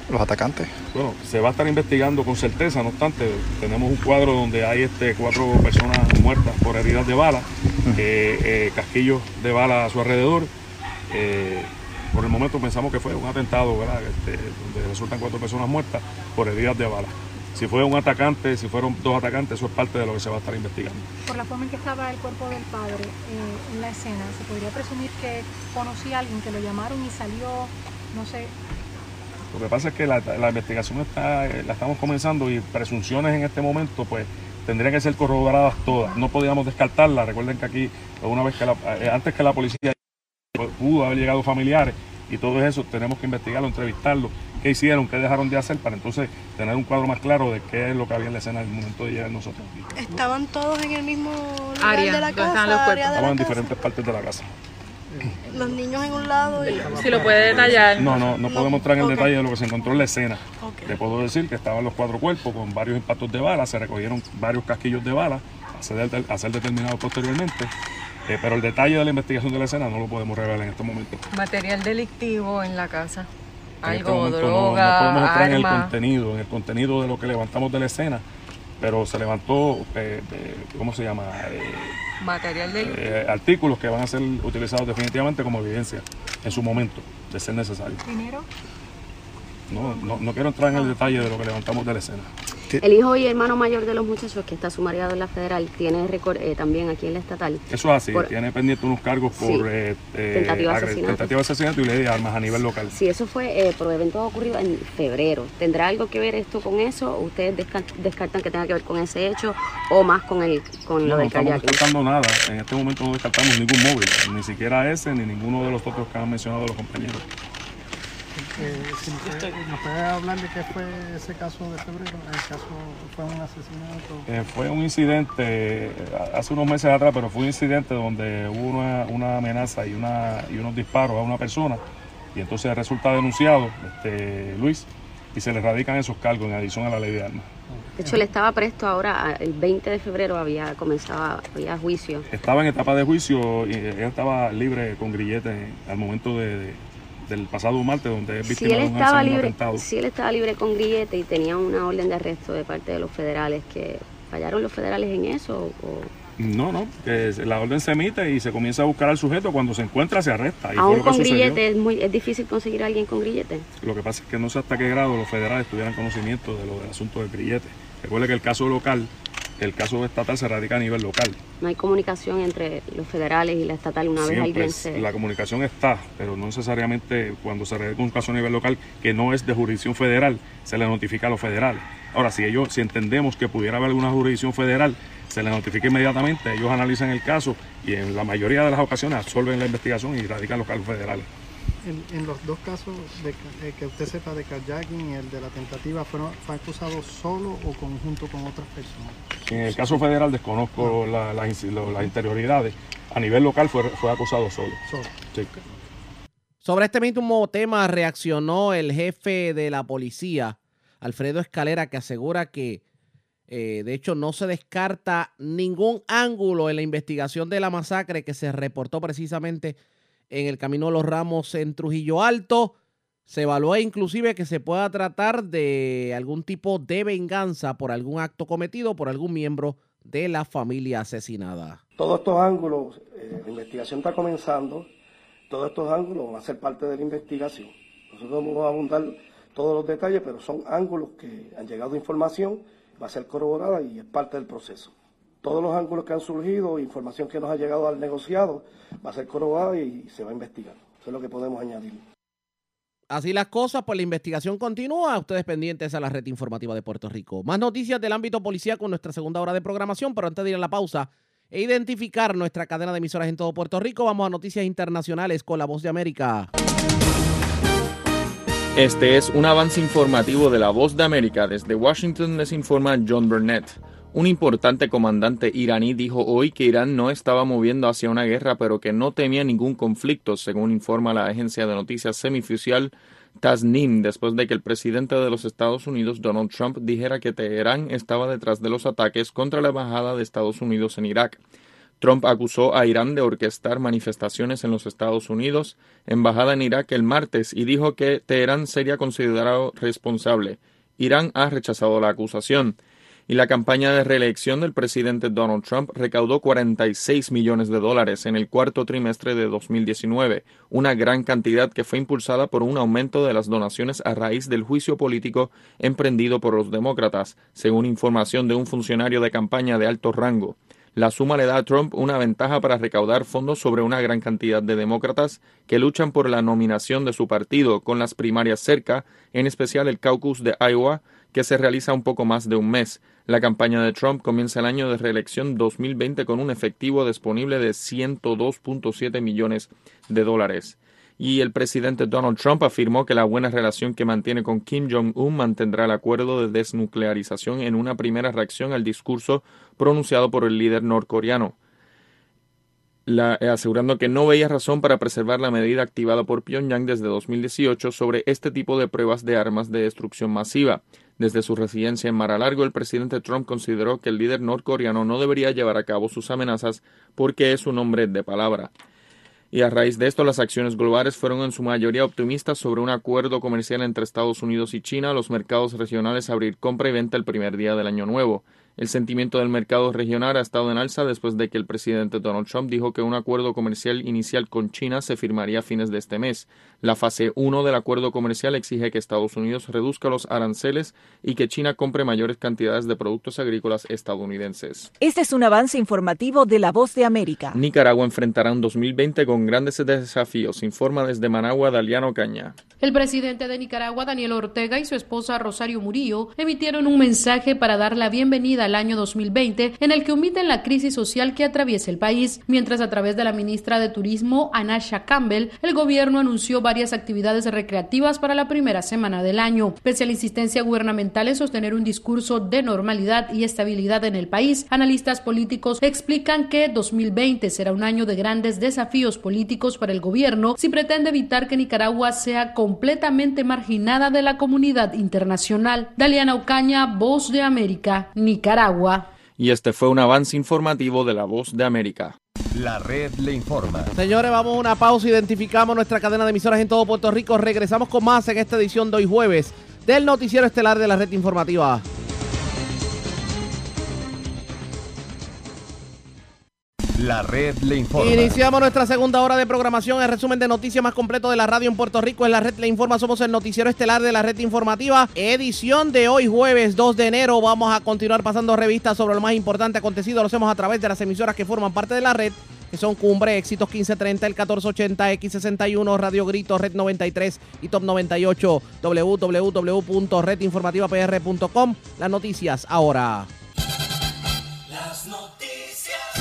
Speaker 18: los atacantes?
Speaker 17: Bueno, se va a estar investigando con certeza, no obstante, tenemos un cuadro donde hay este, cuatro personas muertas por heridas de bala, eh, eh, casquillos de bala a su alrededor. Eh, por el momento pensamos que fue un atentado, ¿verdad? Este, donde resultan cuatro personas muertas por heridas de bala. Si fue un atacante, si fueron dos atacantes, eso es parte de lo que se va a estar investigando.
Speaker 14: Por la forma en que estaba el cuerpo del padre eh, en la escena, ¿se podría presumir que conocía a alguien que lo llamaron y salió, no sé,
Speaker 17: Lo que pasa es que la, la investigación está, eh, la estamos comenzando y presunciones en este momento, pues tendrían que ser corroboradas todas. No podíamos descartarlas. Recuerden que aquí, una vez que la- eh, antes que la policía pudo haber llegado familiares y todo eso, tenemos que investigarlo, entrevistarlo, qué hicieron, qué dejaron de hacer, para entonces tener un cuadro más claro de qué es lo que había en la escena al momento de llegar nosotros.
Speaker 20: Estaban todos en el mismo lugar
Speaker 19: Área,
Speaker 20: de la
Speaker 19: ¿dónde
Speaker 20: casa,
Speaker 19: estaban los
Speaker 20: área la
Speaker 17: en
Speaker 20: casa.
Speaker 17: diferentes partes de la casa.
Speaker 20: Los niños en un lado y
Speaker 19: Si lo puede detallar.
Speaker 17: No, no, no podemos entrar en el detalle de lo que se encontró en la escena.
Speaker 20: Ok.
Speaker 17: Le puedo decir que estaban los cuatro cuerpos con varios impactos de bala, se recogieron varios casquillos de bala a ser, a ser determinados posteriormente. Eh, pero el detalle de la investigación de la escena no lo podemos revelar en este momento.
Speaker 19: Material delictivo en la casa.
Speaker 17: En este
Speaker 19: Algo,
Speaker 17: momento no-
Speaker 19: droga,
Speaker 17: no, podemos entrar en el
Speaker 19: arma.
Speaker 17: contenido, en el contenido de lo que levantamos de la escena, pero se levantó, eh, eh, ¿cómo se llama? Eh,
Speaker 19: Material
Speaker 17: eh, artículos que van a ser utilizados definitivamente como evidencia en su momento, de ser necesario.
Speaker 14: dinero.
Speaker 17: No, no, no quiero entrar en el detalle de lo que levantamos de la escena.
Speaker 19: El hijo y hermano mayor de los muchachos que está sumariado en la federal tiene récord eh, también aquí en la estatal.
Speaker 17: Eso es así,
Speaker 19: Por-
Speaker 17: tiene pendiente unos cargos por
Speaker 19: Sí.
Speaker 17: eh, eh,
Speaker 19: Tentativa de asesinato.
Speaker 17: tentativa de asesinato y ley de armas a nivel local.
Speaker 19: Si eso fue eh, por evento ocurrido en febrero, ¿tendrá algo que ver esto con eso? ¿O ustedes desca- descartan que tenga que ver con ese hecho o más con el con
Speaker 17: No,
Speaker 19: lo
Speaker 17: no
Speaker 19: del
Speaker 17: estamos
Speaker 19: kayaking?
Speaker 17: descartando nada. En este momento no descartamos ningún móvil, ni siquiera ese, ni ninguno de los otros que han mencionado los compañeros.
Speaker 21: Eh, si puede- ¿Nos puede hablar de qué fue ese caso de febrero? ¿El caso fue un asesinato?
Speaker 17: Eh, fue un incidente eh, hace unos meses atrás, pero fue un incidente donde hubo una, una amenaza y, una, y unos disparos a una persona y entonces resulta denunciado este, Luis y se le radican esos cargos en adición a la ley de armas.
Speaker 19: De hecho, él estaba presto ahora, el 20 de febrero había comenzado, había juicio.
Speaker 17: Estaba en etapa de juicio y él estaba libre con grillete al momento de, de- del pasado martes, donde es
Speaker 19: Si
Speaker 17: víctima
Speaker 19: él
Speaker 17: de un,
Speaker 19: estaba libre,
Speaker 17: atentado.
Speaker 19: si él estaba libre con grillete y tenía una orden de arresto de parte de los federales, que fallaron los federales en eso o
Speaker 17: No, no, que la orden se emite y se comienza a buscar al sujeto, cuando se encuentra se arresta. Y
Speaker 19: aún con grillete es muy es difícil conseguir a alguien con grillete.
Speaker 17: Lo que pasa es que no sé hasta qué grado los federales tuvieran conocimiento de lo del asunto del grillete. Recuerde que el caso local, el caso estatal se radica a nivel local.
Speaker 19: No hay comunicación entre los federales y la estatal una vez alguien se
Speaker 17: la comunicación está, pero no necesariamente cuando se radica un caso a nivel local que no es de jurisdicción federal, se le notifica a los federales. Ahora, si ellos, si entendemos que pudiera haber alguna jurisdicción federal, se le notifica inmediatamente, ellos analizan el caso y en la mayoría de las ocasiones absorben la investigación y radican los cargos federales.
Speaker 21: En, en los dos casos de, eh, que usted sepa de kayaking y el de la tentativa, ¿fueron, ¿fue acusado solo o conjunto con otras personas?
Speaker 17: En el caso federal desconozco la- las interioridades. A nivel local fue, fue acusado solo.
Speaker 21: Solo.
Speaker 17: Sí.
Speaker 2: Sobre este mismo tema reaccionó el jefe de la policía, Alfredo Escalera, que asegura que eh, de hecho no se descarta ningún ángulo en la investigación de la masacre que se reportó precisamente en el Camino los Ramos en Trujillo Alto. Se evalúa inclusive que se pueda tratar de algún tipo de venganza por algún acto cometido por algún miembro de la familia asesinada.
Speaker 4: Todos estos ángulos, eh, la investigación está comenzando, todos estos ángulos van a ser parte de la investigación. Nosotros no vamos a abundar todos los detalles, pero son ángulos que han llegado información, va a ser corroborada y es parte del proceso. Todos los ángulos que han surgido, información que nos ha llegado al negociado, va a ser corroborada y se va a investigar. Eso es lo que podemos añadir.
Speaker 2: Así las cosas, pues la investigación continúa. Ustedes pendientes a la red informativa de Puerto Rico. Más noticias del ámbito policial con nuestra segunda hora de programación, pero antes de ir a la pausa e identificar nuestra cadena de emisoras en todo Puerto Rico, vamos a noticias internacionales con la voz de América.
Speaker 22: Este es un avance informativo de la Voz de América. Desde Washington les informa John Burnett. Un importante comandante iraní dijo hoy que Irán no estaba moviendo hacia una guerra, pero que no temía ningún conflicto, según informa la agencia de noticias semioficial Tasnim, después de que el presidente de los Estados Unidos, Donald Trump, dijera que Teherán estaba detrás de los ataques contra la embajada de Estados Unidos en Irak. Trump acusó a Irán de orquestar manifestaciones en los Estados Unidos, embajada en Irak el martes, y dijo que Teherán sería considerado responsable. Irán ha rechazado la acusación. Y la campaña de reelección del presidente Donald Trump recaudó 46 millones de dólares en el cuarto trimestre de 2019, una gran cantidad que fue impulsada por un aumento de las donaciones a raíz del juicio político emprendido por los demócratas, según información de un funcionario de campaña de alto rango. La suma le da a Trump una ventaja para recaudar fondos sobre una gran cantidad de demócratas que luchan por la nominación de su partido con las primarias cerca, en especial el caucus de Iowa, que se realiza un poco más de un mes. La campaña de Trump comienza el año de reelección 2020 con un efectivo disponible de 102.7 millones de dólares. Y el presidente Donald Trump afirmó que la buena relación que mantiene con Kim Jong-un mantendrá el acuerdo de desnuclearización en una primera reacción al discurso pronunciado por el líder norcoreano. Asegurando que no veía razón para preservar la medida activada por Pyongyang desde 2018 sobre este tipo de pruebas de armas de destrucción masiva. Desde su residencia en Mar a Largo, el presidente Trump consideró que el líder norcoreano no debería llevar a cabo sus amenazas porque es un hombre de palabra. Y a raíz de esto, las acciones globales fueron en su mayoría optimistas sobre un acuerdo comercial entre Estados Unidos y China, los mercados regionales abrir compra y venta el primer día del año nuevo. El sentimiento del mercado regional ha estado en alza después de que el presidente Donald Trump dijo que un acuerdo comercial inicial con China se firmaría a fines de este mes. La fase 1 del acuerdo comercial exige que Estados Unidos reduzca los aranceles y que China compre mayores cantidades de productos agrícolas estadounidenses.
Speaker 23: Este es un avance informativo de La Voz de América.
Speaker 22: Nicaragua enfrentará un 2020 con grandes desafíos, informa desde Managua Daliano Caña.
Speaker 24: El presidente de Nicaragua, Daniel Ortega, y su esposa Rosario Murillo emitieron un mensaje para dar la bienvenida al año 2020 en el que omiten la crisis social que atraviesa el país, mientras a través de la ministra de Turismo, Anasha Campbell, el gobierno anunció varias actividades recreativas para la primera semana del año. Pese a la insistencia gubernamental en sostener un discurso de normalidad y estabilidad en el país, analistas políticos explican que 2020 será un año de grandes desafíos políticos para el gobierno si pretende evitar que Nicaragua sea completamente marginada de la comunidad internacional. Daliana Ocaña, Voz de América, Nicaragua.
Speaker 22: Y este fue un avance informativo de la Voz de América.
Speaker 1: La red le informa.
Speaker 2: Señores, vamos a una pausa, identificamos nuestra cadena de emisoras en todo Puerto Rico. Regresamos con más en esta edición de hoy jueves del noticiero estelar de la red informativa.
Speaker 1: La red le informa.
Speaker 2: Iniciamos nuestra segunda hora de programación. El resumen de noticias más completo de la radio en Puerto Rico en la red le informa. Somos el noticiero estelar de la red informativa. Edición de hoy jueves 2 de enero. Vamos a continuar pasando revistas sobre lo más importante acontecido. Lo hacemos a través de las emisoras que forman parte de la red. Que son Cumbre, Éxitos 1530, el 1480, X61, Radio Grito, Red 93 y Top 98, www.redinformativapr.com. Las noticias ahora.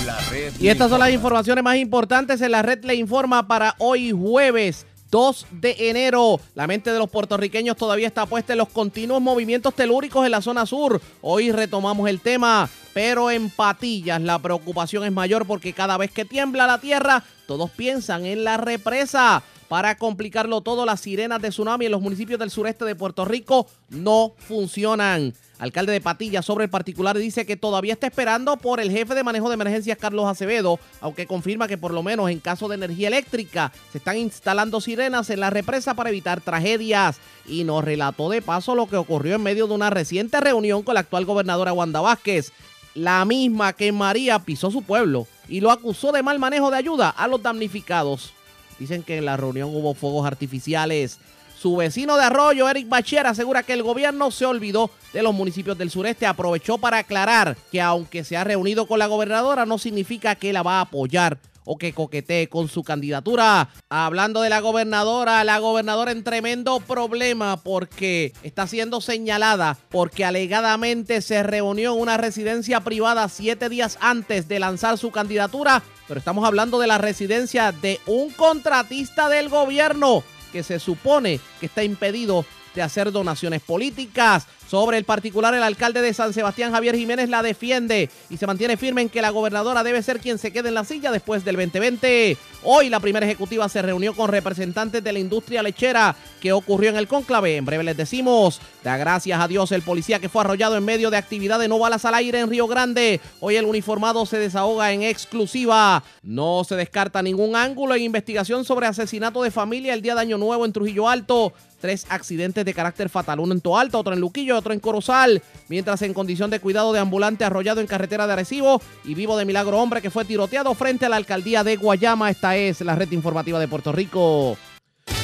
Speaker 1: La red
Speaker 2: Y estas son las informaciones más importantes en la red le informa para hoy jueves 2 de enero. La mente de los puertorriqueños todavía está puesta en los continuos movimientos telúricos en la zona sur. Hoy retomamos el tema, pero en Patillas la preocupación es mayor porque cada vez que tiembla la tierra, todos piensan en la represa. Para complicarlo todo, las sirenas de tsunami en los municipios del sureste de Puerto Rico no funcionan. Alcalde de Patilla sobre el particular dice que todavía está esperando por el jefe de manejo de emergencias Carlos Acevedo, aunque confirma que por lo menos en caso de energía eléctrica se están instalando sirenas en la represa para evitar tragedias. Y nos relató de paso lo que ocurrió en medio de una reciente reunión con la actual gobernadora Wanda Vázquez, la misma que María pisó su pueblo y lo acusó de mal manejo de ayuda a los damnificados. Dicen que en la reunión hubo fuegos artificiales. Su vecino de Arroyo, Eric Bacher, asegura que el gobierno se olvidó de los municipios del sureste. Aprovechó para aclarar que aunque se ha reunido con la gobernadora, no significa que la va a apoyar o que coquetee con su candidatura. Hablando de la gobernadora, la gobernadora en tremendo problema porque está siendo señalada porque alegadamente se reunió en una residencia privada siete días antes de lanzar su candidatura pero estamos hablando de la residencia de un contratista del gobierno que se supone que está impedido de hacer donaciones políticas. Sobre el particular, el alcalde de San Sebastián, Javier Jiménez, la defiende y se mantiene firme en que la gobernadora debe ser quien se quede en la silla después del 2020. Hoy la primera ejecutiva se reunió con representantes de la industria lechera que ocurrió en el cónclave. En breve les decimos, da gracias a Dios el policía que fue arrollado en medio de actividad de no balas al aire en Río Grande. Hoy el uniformado se desahoga en exclusiva. No se descarta ningún ángulo en investigación sobre asesinato de familia el día de Año Nuevo en Trujillo Alto tres accidentes de carácter fatal, uno en Toalta, otro en Luquillo, otro en Corozal, mientras en condición de cuidado de ambulante arrollado en carretera de Arecibo y vivo de milagro hombre que fue tiroteado frente a la alcaldía de Guayama. Esta es la red informativa de Puerto Rico.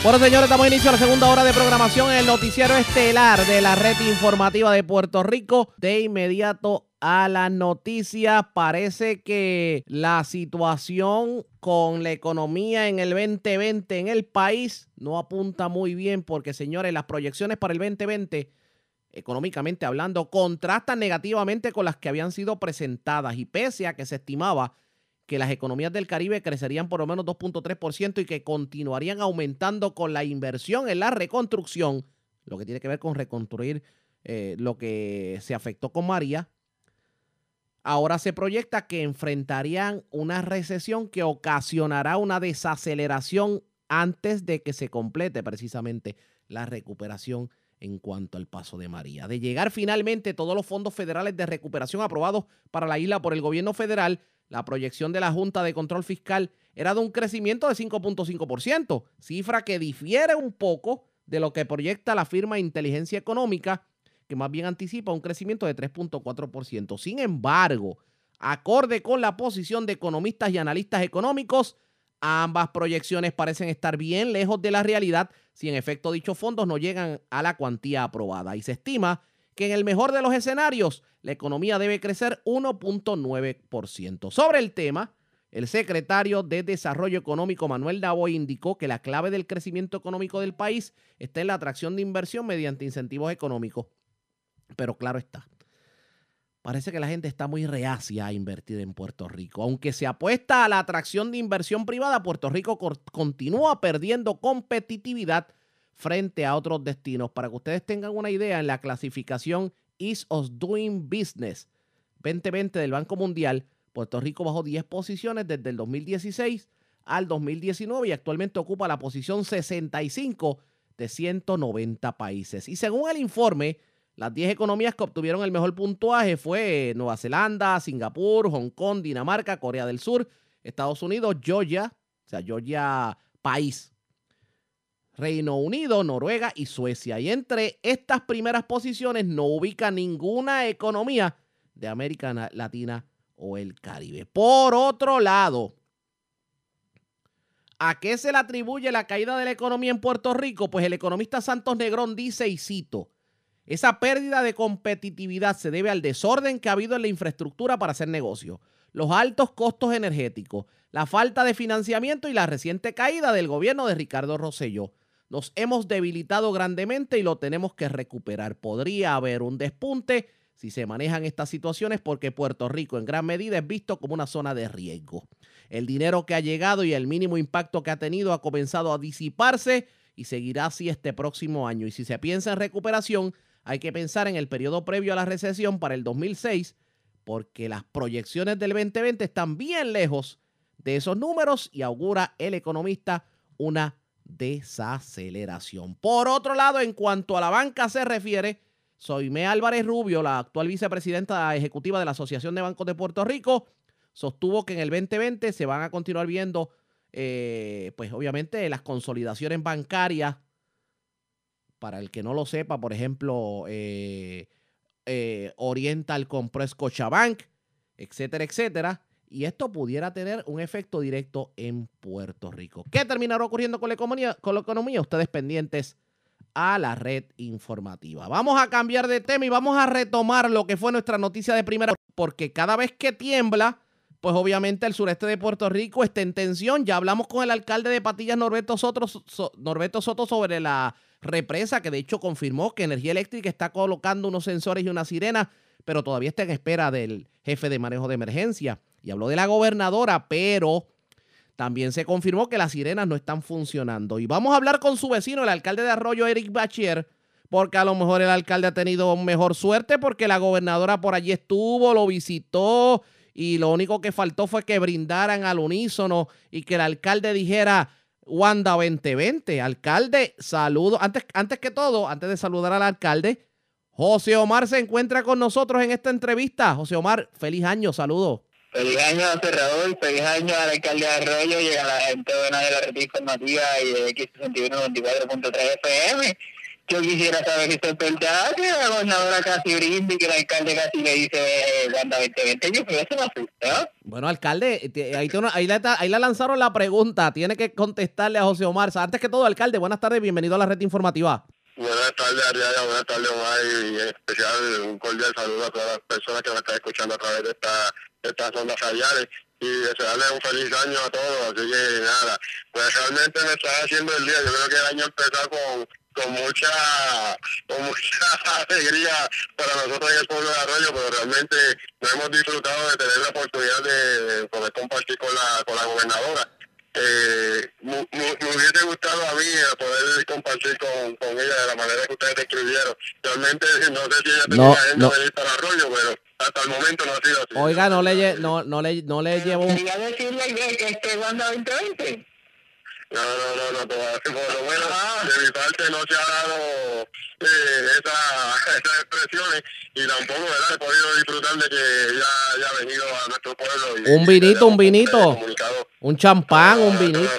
Speaker 2: Bueno, señores, damos inicio a la segunda hora de programación en el noticiero estelar de la red informativa de Puerto Rico. De inmediato a la noticia, parece que la situación con la economía en el 2020 en el país no apunta muy bien porque, señores, las proyecciones para el 2020 económicamente hablando, contrastan negativamente con las que habían sido presentadas y pese a que se estimaba que las economías del Caribe crecerían por lo menos 2.3% y que continuarían aumentando con la inversión en la reconstrucción, lo que tiene que ver con reconstruir eh, lo que se afectó con María, ahora se proyecta que enfrentarían una recesión que ocasionará una desaceleración antes de que se complete precisamente la recuperación en cuanto al paso de María. De llegar finalmente todos los fondos federales de recuperación aprobados para la isla por el gobierno federal, la proyección de la Junta de Control Fiscal era de un crecimiento de 5.5%, cifra que difiere un poco de lo que proyecta la firma Inteligencia Económica, que más bien anticipa un crecimiento de 3.4%. Sin embargo, acorde con la posición de economistas y analistas económicos, ambas proyecciones parecen estar bien lejos de la realidad si en efecto dichos fondos no llegan a la cuantía aprobada. Y se estima que en el mejor de los escenarios la economía debe crecer 1.9%. Sobre el tema, el secretario de Desarrollo Económico Manuel Davoy indicó que la clave del crecimiento económico del país está en la atracción de inversión mediante incentivos económicos. Pero claro está, parece que la gente está muy reacia a invertir en Puerto Rico. Aunque se apuesta a la atracción de inversión privada, Puerto Rico continúa perdiendo competitividad frente a otros destinos. Para que ustedes tengan una idea, en la clasificación Ease of Doing Business 2020 del Banco Mundial, Puerto Rico bajó 10 posiciones desde el 2016 al 2019 y actualmente ocupa la posición 65 de 190 países. Y según el informe, las 10 economías que obtuvieron el mejor puntuaje fue Nueva Zelanda, Singapur, Hong Kong, Dinamarca, Corea del Sur, Estados Unidos, Georgia, o sea, Georgia país, Reino Unido, Noruega y Suecia. Y entre estas primeras posiciones no ubica ninguna economía de América Latina o el Caribe. Por otro lado, ¿a qué se le atribuye la caída de la economía en Puerto Rico? Pues el economista Santos Negrón dice, y cito, esa pérdida de competitividad se debe al desorden que ha habido en la infraestructura para hacer negocio, los altos costos energéticos, la falta de financiamiento y la reciente caída del gobierno de Ricardo Rosselló. Nos hemos debilitado grandemente y lo tenemos que recuperar. Podría haber un despunte si se manejan estas situaciones porque Puerto Rico en gran medida es visto como una zona de riesgo. El dinero que ha llegado y el mínimo impacto que ha tenido ha comenzado a disiparse y seguirá así este próximo año. Y si se piensa en recuperación, hay que pensar en el periodo previo a la recesión para el 2006, porque las proyecciones del 2020 están bien lejos de esos números y augura el economista una desaceleración. Por otro lado, en cuanto a la banca se refiere, Soime Álvarez Rubio, la actual vicepresidenta ejecutiva de la Asociación de Bancos de Puerto Rico, sostuvo que en el 2020 se van a continuar viendo, eh, pues obviamente, las consolidaciones bancarias. Para el que no lo sepa, por ejemplo, eh, eh, Oriental compró Scotiabank, etcétera, etcétera. Y esto pudiera tener un efecto directo en Puerto Rico. ¿Qué terminará ocurriendo con la economía? Con la economía? Ustedes pendientes a la red informativa. Vamos a cambiar de tema y vamos a retomar lo que fue nuestra noticia de primera, porque cada vez que tiembla, pues obviamente el sureste de Puerto Rico está en tensión. Ya hablamos con el alcalde de Patillas, Norberto Soto, Norberto Soto sobre la represa, que de hecho confirmó que Energía Eléctrica está colocando unos sensores y una sirena, pero todavía está en espera del jefe de manejo de emergencia. Y habló de la gobernadora, pero también se confirmó que las sirenas no están funcionando. Y vamos a hablar con su vecino, el alcalde de Arroyo, Eric Bachier, porque a lo mejor el alcalde ha tenido mejor suerte porque la gobernadora por allí estuvo, lo visitó y lo único que faltó fue que brindaran al unísono y que el alcalde dijera Wanda 2020. Alcalde, saludo. Antes, antes que todo, antes de saludar al alcalde, José Omar se encuentra con nosotros en esta entrevista. José Omar, feliz año, saludo.
Speaker 25: Feliz año a Cerrador, feliz año al alcalde de Arroyo y a la gente buena de la red informativa y de X61 FM. Yo quisiera saber si es verdad que la gobernadora casi brinda y que el alcalde casi le dice Wanda 2020. Yo creo que eso me asusta.
Speaker 2: Bueno, alcalde, ahí, ahí, le, ahí le lanzaron la pregunta. Tiene que contestarle a José Omar. Antes que todo, alcalde, buenas tardes, bienvenido a la red informativa.
Speaker 26: Buenas tardes, Ariana. Buenas tardes, Omar. Y en especial un cordial saludo a todas las personas que me están escuchando a través de esta estas ondas radiales y desearle un feliz año a todos, así que nada, pues realmente me está haciendo el día, yo creo que el año empezó con, con mucha con mucha alegría para nosotros en el pueblo de Arroyo, pero realmente no hemos disfrutado de tener la oportunidad de, poder compartir con la, con la gobernadora. Eh, me, hubiese gustado a mí poder compartir con, con ella de la manera que ustedes describieron. Realmente no sé si ella tenía no, de venir para Arroyo, pero hasta el momento no ha sido así.
Speaker 2: Oiga, no le, no, no le, no le llevo un...
Speaker 25: Quería decirle que, que este Wanda 2020.
Speaker 26: No, no, no, no, por lo menos de mi parte no se ha dado eh, esa, esas expresiones y tampoco, ¿verdad? He podido disfrutar de que ya haya venido a nuestro pueblo. Y,
Speaker 2: un vinito, un vinito. Un champán, un vinito.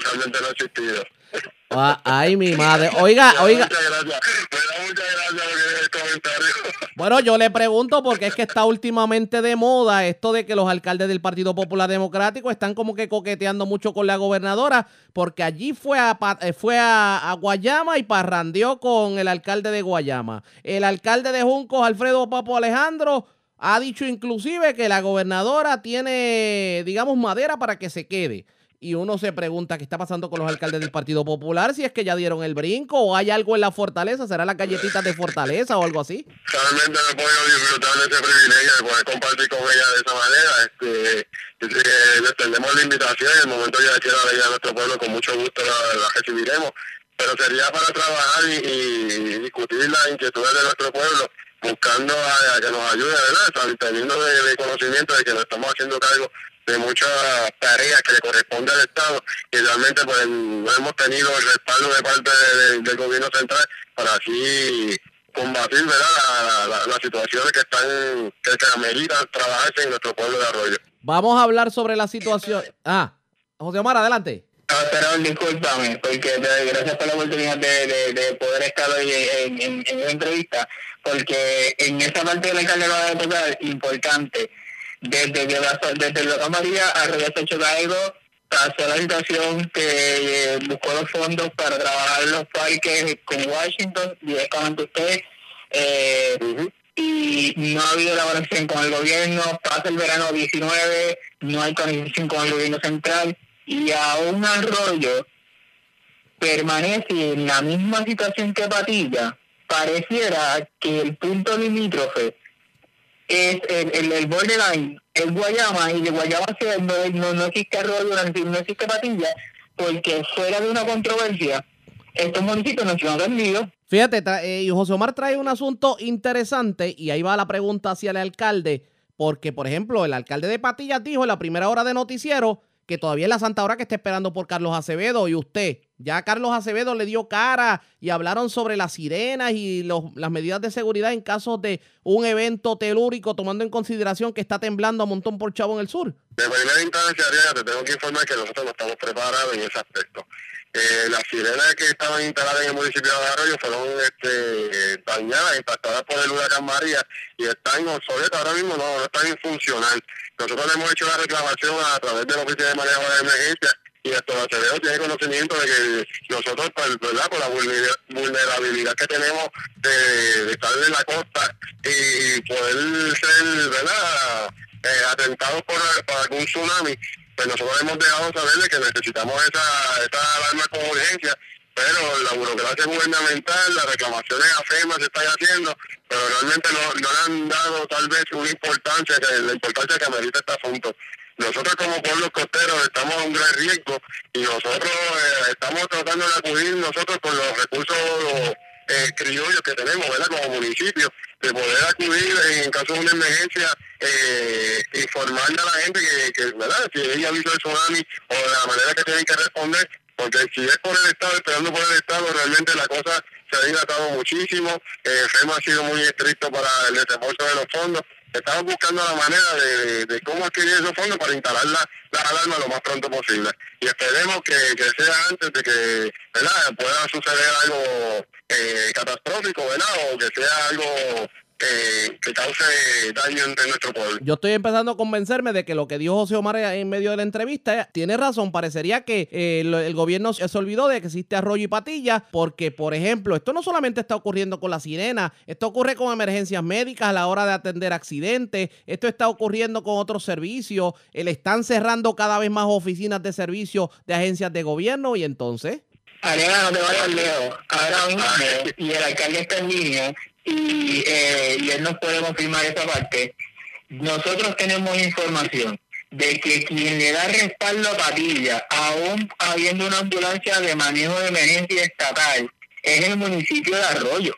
Speaker 2: Ah, ay, mi madre. Oiga, oiga.
Speaker 26: Muchas gracias. Me da muchas gracias por el comentario.
Speaker 2: Bueno, yo le pregunto porque es que está últimamente de moda esto de que los alcaldes del Partido Popular Democrático están como que coqueteando mucho con la gobernadora, porque allí fue a, eh, fue a, Guayama y parrandeó con el alcalde de Guayama. El alcalde de Juncos, Alfredo Papo Alejandro, ha dicho inclusive que la gobernadora tiene, digamos, madera para que se quede y uno se pregunta qué está pasando con los alcaldes del Partido Popular, si es que ya dieron el brinco o hay algo en la fortaleza, será las galletitas de fortaleza o algo así.
Speaker 26: Realmente no he disfrutar de ese privilegio de poder compartir con ella de esa manera. Este, le la invitación y en el momento que ella quiera venir a nuestro pueblo, con mucho gusto la, recibiremos. Pero sería para trabajar y, discutir las inquietudes de nuestro pueblo buscando a, que nos ayude, ¿verdad? Teniendo de, conocimiento de que nos estamos haciendo cargo de muchas tareas que le corresponde al Estado y realmente pues no hemos tenido el respaldo de parte del gobierno central para así combatir ¿verdad? las situaciones que están que, se ameritan trabajarse en nuestro pueblo de Arroyo.
Speaker 2: Vamos a hablar sobre la situación. Ah, José Omar, adelante.
Speaker 25: Ah, pero discúlpame, porque gracias por la oportunidad de, de, poder estar hoy en, en, en, una entrevista, porque en esa parte de la carrera de tocar importante. Desde, desde el María a Sancho Gaigo pasó la situación que eh, buscó los fondos para trabajar los parques con Washington, directamente usted, eh, y no ha habido elaboración con el gobierno, pasa el verano 19, no hay conexión con el gobierno central, y a un arroyo permanece en la misma situación que Patilla, pareciera que el punto limítrofe es el, el, el borderline, es Guayama, y de Guayama no, no, no existe arroyo, no, existe patilla, porque fuera de una controversia, estos municipios no se han rendido.
Speaker 2: Fíjate, eh, y José Omar trae un asunto interesante y ahí va la pregunta hacia el alcalde, porque por ejemplo el alcalde de Patillas dijo en la primera hora de noticiero que todavía es la santa hora que está esperando por Carlos Acevedo y usted, ya Carlos Acevedo le dio cara y hablaron sobre las sirenas y los- las medidas de seguridad en caso de un evento telúrico tomando en consideración que está temblando a montón por chavo en el sur.
Speaker 26: De primera instancia, te tengo que informar que nosotros no estamos preparados en ese aspecto. Eh, las sirenas que estaban instaladas en el municipio de Arroyo fueron este, dañadas, impactadas por el huracán María y están obsoletas ahora mismo, no, no están en funcional. Nosotros le hemos hecho la reclamación a través de la Oficina de Manejo de Emergencia y esto Acevedo tiene conocimiento de que nosotros, pues, ¿verdad? por la vulnera- vulnerabilidad que tenemos de, estar en la costa y poder ser ¿verdad? Eh, atentados por algún tsunami, pues nosotros hemos dejado saber de que necesitamos esa, esa alarma con urgencia, pero la burocracia gubernamental, las reclamaciones a FEMA se están haciendo, pero realmente no, no le han dado tal vez una importancia, que, la importancia que amerita este asunto. Nosotros como pueblos costeros estamos en un gran riesgo y nosotros eh, estamos tratando de acudir nosotros con los recursos eh, criollos que tenemos, ¿verdad? Como municipio, de poder acudir en caso de una emergencia, eh, informarle a la gente que, que, ¿verdad? Si ella visto el tsunami o de la manera que tienen que responder, porque si es por el Estado, esperando por el Estado, realmente la cosa se ha dilatado muchísimo. Eh, FEMA ha sido muy estricto para el desembolso de los fondos. Estamos buscando la manera de, de- de cómo adquirir esos fondos para instalar la, la alarma lo más pronto posible. Y esperemos que, que sea antes de que ¿verdad? pueda suceder algo eh, catastrófico, ¿verdad? O que sea algo eh, que cause daño en, nuestro pueblo.
Speaker 2: Yo estoy empezando a convencerme de que lo que dijo José Omar en medio de la entrevista eh, tiene razón. Parecería que eh, lo- el gobierno se olvidó de que existe arroyo y patilla, porque, por ejemplo, esto no solamente está ocurriendo con la sirena, esto ocurre con emergencias médicas a la hora de atender accidentes, esto está ocurriendo con otros servicios, eh, le están cerrando cada vez más oficinas de servicio de agencias de gobierno y entonces.
Speaker 25: Ariana, no te vayas lejos. Ahora mismo, y el alcalde está en línea, y, eh, y él nos puede confirmar esa parte. Nosotros tenemos información de que quien le da respaldo a Padilla, aún habiendo una ambulancia de manejo de emergencia estatal, es el municipio de Arroyo.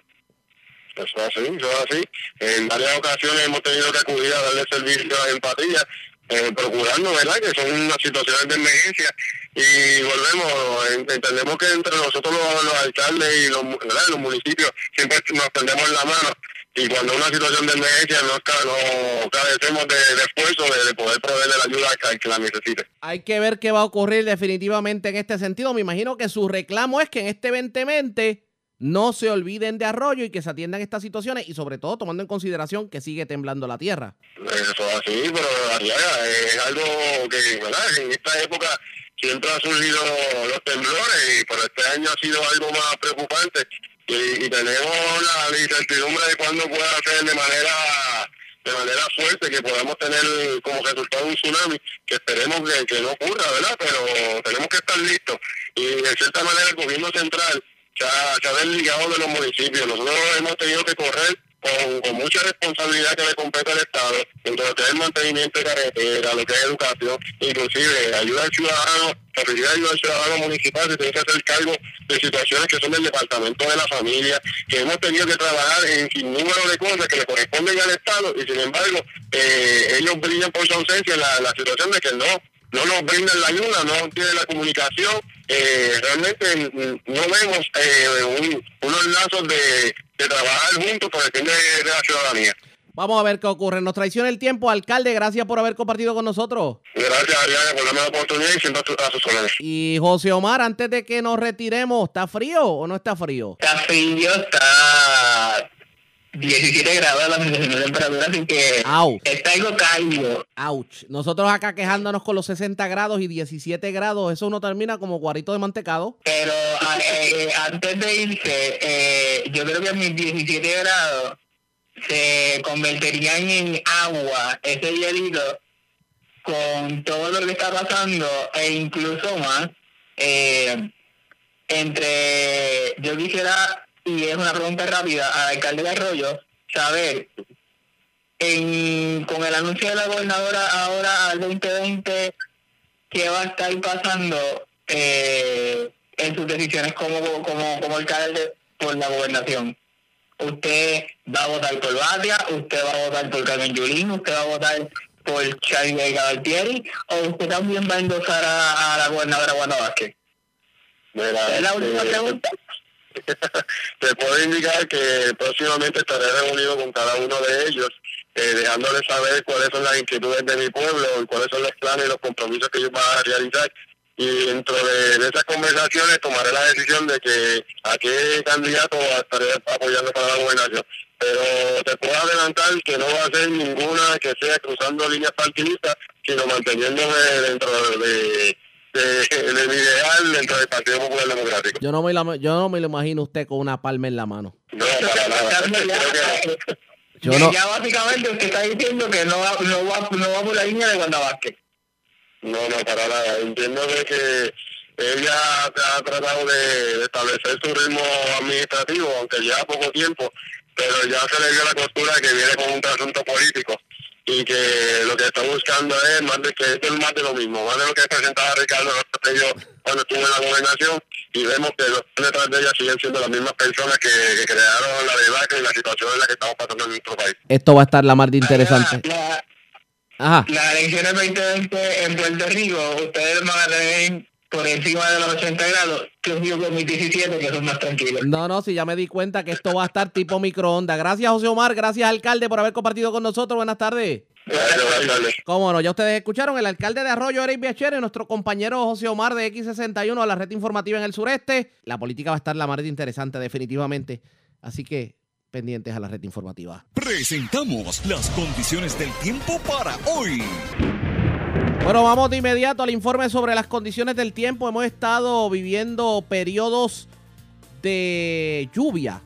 Speaker 26: Eso es así, eso es así. En varias ocasiones hemos tenido que acudir a darle servicio a empatía, eh, procurando, ¿verdad?, que son unas situaciones de emergencia. Y volvemos, en- entendemos que entre nosotros los, alcaldes y los, ¿verdad? los municipios siempre nos tendemos la mano. Y cuando una situación de emergencia nos, nos carecemos de, esfuerzo de, de poder proveerle la ayuda que la necesite.
Speaker 2: Hay que ver qué va a ocurrir definitivamente en este sentido. Me imagino que su reclamo es que en este 2020 no se olviden de Arroyo y que se atiendan estas situaciones y sobre todo tomando en consideración que sigue temblando la tierra.
Speaker 26: Eso es así, pero Arriaga, es algo que, ¿verdad? En esta época siempre han surgido los temblores, y pero este año ha sido algo más preocupante y, y tenemos la, incertidumbre de cuándo pueda ser de manera de manera fuerte que podamos tener como resultado un tsunami, que esperemos que, que no ocurra, ¿verdad? Pero tenemos que estar listos. Y de cierta manera el gobierno central se ha, se ha desligado de los municipios. Nosotros hemos tenido que correr con, mucha responsabilidad que le compete al Estado, entre lo que es mantenimiento de carretera, lo que es educación, inclusive ayuda al ciudadano, ofrecer ayuda al ciudadano municipal, se tiene que hacer cargo de situaciones que son del departamento de la familia, que hemos tenido que trabajar en sin número de cosas que le corresponden al Estado y sin embargo eh, ellos brillan por su ausencia en la, la situación de que no no nos brindan la ayuda, no tienen la comunicación, eh, realmente no vemos eh, un- unos lazos de, de trabajar juntos por el fin de, la ciudadanía.
Speaker 2: Vamos a ver qué ocurre. Nos traiciona el tiempo. Alcalde, gracias por haber compartido con nosotros.
Speaker 26: Gracias, Ariana, por darme la oportunidad y siempre a sus órdenes.
Speaker 2: Y José Omar, antes de que nos retiremos, ¿está frío o no está frío?
Speaker 25: Está frío, está 17 grados la sensación de temperatura, así que
Speaker 2: Au.
Speaker 25: está algo cálido.
Speaker 2: Ouch. Nosotros acá quejándonos con los 60 grados y 17 grados, eso uno termina como guarito de mantecado.
Speaker 25: Pero a- eh, eh, antes de irse, eh, yo creo que mis 17 grados se convertirían en agua, ese hielito, con todo lo que está pasando e incluso más. Entre, yo quisiera, y es una pregunta rápida, al alcalde de Arroyo, saber, a a en, con el anuncio de la gobernadora ahora al 2020, ¿qué va a estar pasando eh, en sus decisiones como, como, como alcalde por la gobernación? Usted va a votar por Batia, usted va a votar por Carmen Yulín, usted va a votar por Charlie Galtieri, o usted también va a endosar a, la gobernadora Wanda Vázquez.
Speaker 26: es la última
Speaker 25: eh, pregunta.
Speaker 26: Te puedo indicar que próximamente estaré reunido con cada uno de ellos, eh, dejándoles saber cuáles son las inquietudes de mi pueblo y cuáles son los planes y los compromisos que ellos van a realizar. Y dentro de, esas conversaciones tomaré la decisión de que a qué candidato estaré apoyando para la gobernación pero te puedo adelantar que no va a ser ninguna que sea cruzando líneas partidistas, sino manteniéndome dentro de, de, mi ideal dentro del Partido Popular Democrático.
Speaker 2: Yo no, me la, yo no me lo imagino usted con una palma en la mano.
Speaker 26: No, para nada.
Speaker 2: Yo no.
Speaker 25: Ya básicamente usted está diciendo que no va, no va, no va por la línea de Wanda Vázquez.
Speaker 26: No, no, para nada. Entiendo de que ella ha tratado de establecer su ritmo administrativo, aunque lleva poco tiempo, pero ya se le dio la costura que viene con un asunto político y que lo que está buscando es más de que esto es más de lo mismo, más de lo que presentaba Ricardo cuando estuvo en la gobernación y vemos que los detrás de ella siguen siendo las mismas personas que, crearon la debacle y la situación en la que estamos pasando en nuestro país.
Speaker 2: Esto va a estar la más de interesante.
Speaker 25: La,
Speaker 2: Ajá.
Speaker 25: Las elecciones 2020 en Puerto Rico, ustedes van a tener por encima de los 80 grados, que es 2017, que son más tranquilos.
Speaker 2: No, no, si ya me di cuenta que esto va a estar tipo microondas. Gracias, José Omar. Gracias, alcalde, por haber compartido con nosotros. Buenas tardes.
Speaker 26: Gracias, buenas tardes.
Speaker 2: Cómo no, ya ustedes escucharon, el alcalde de Arroyo, Eric Biachere, nuestro compañero José Omar de X61 a la red informativa en el sureste. La política va a estar la más interesante, definitivamente. Así que pendientes a la red informativa.
Speaker 7: Presentamos las condiciones del tiempo para hoy.
Speaker 2: Bueno, vamos de inmediato al informe sobre las condiciones del tiempo. Hemos estado viviendo periodos de lluvia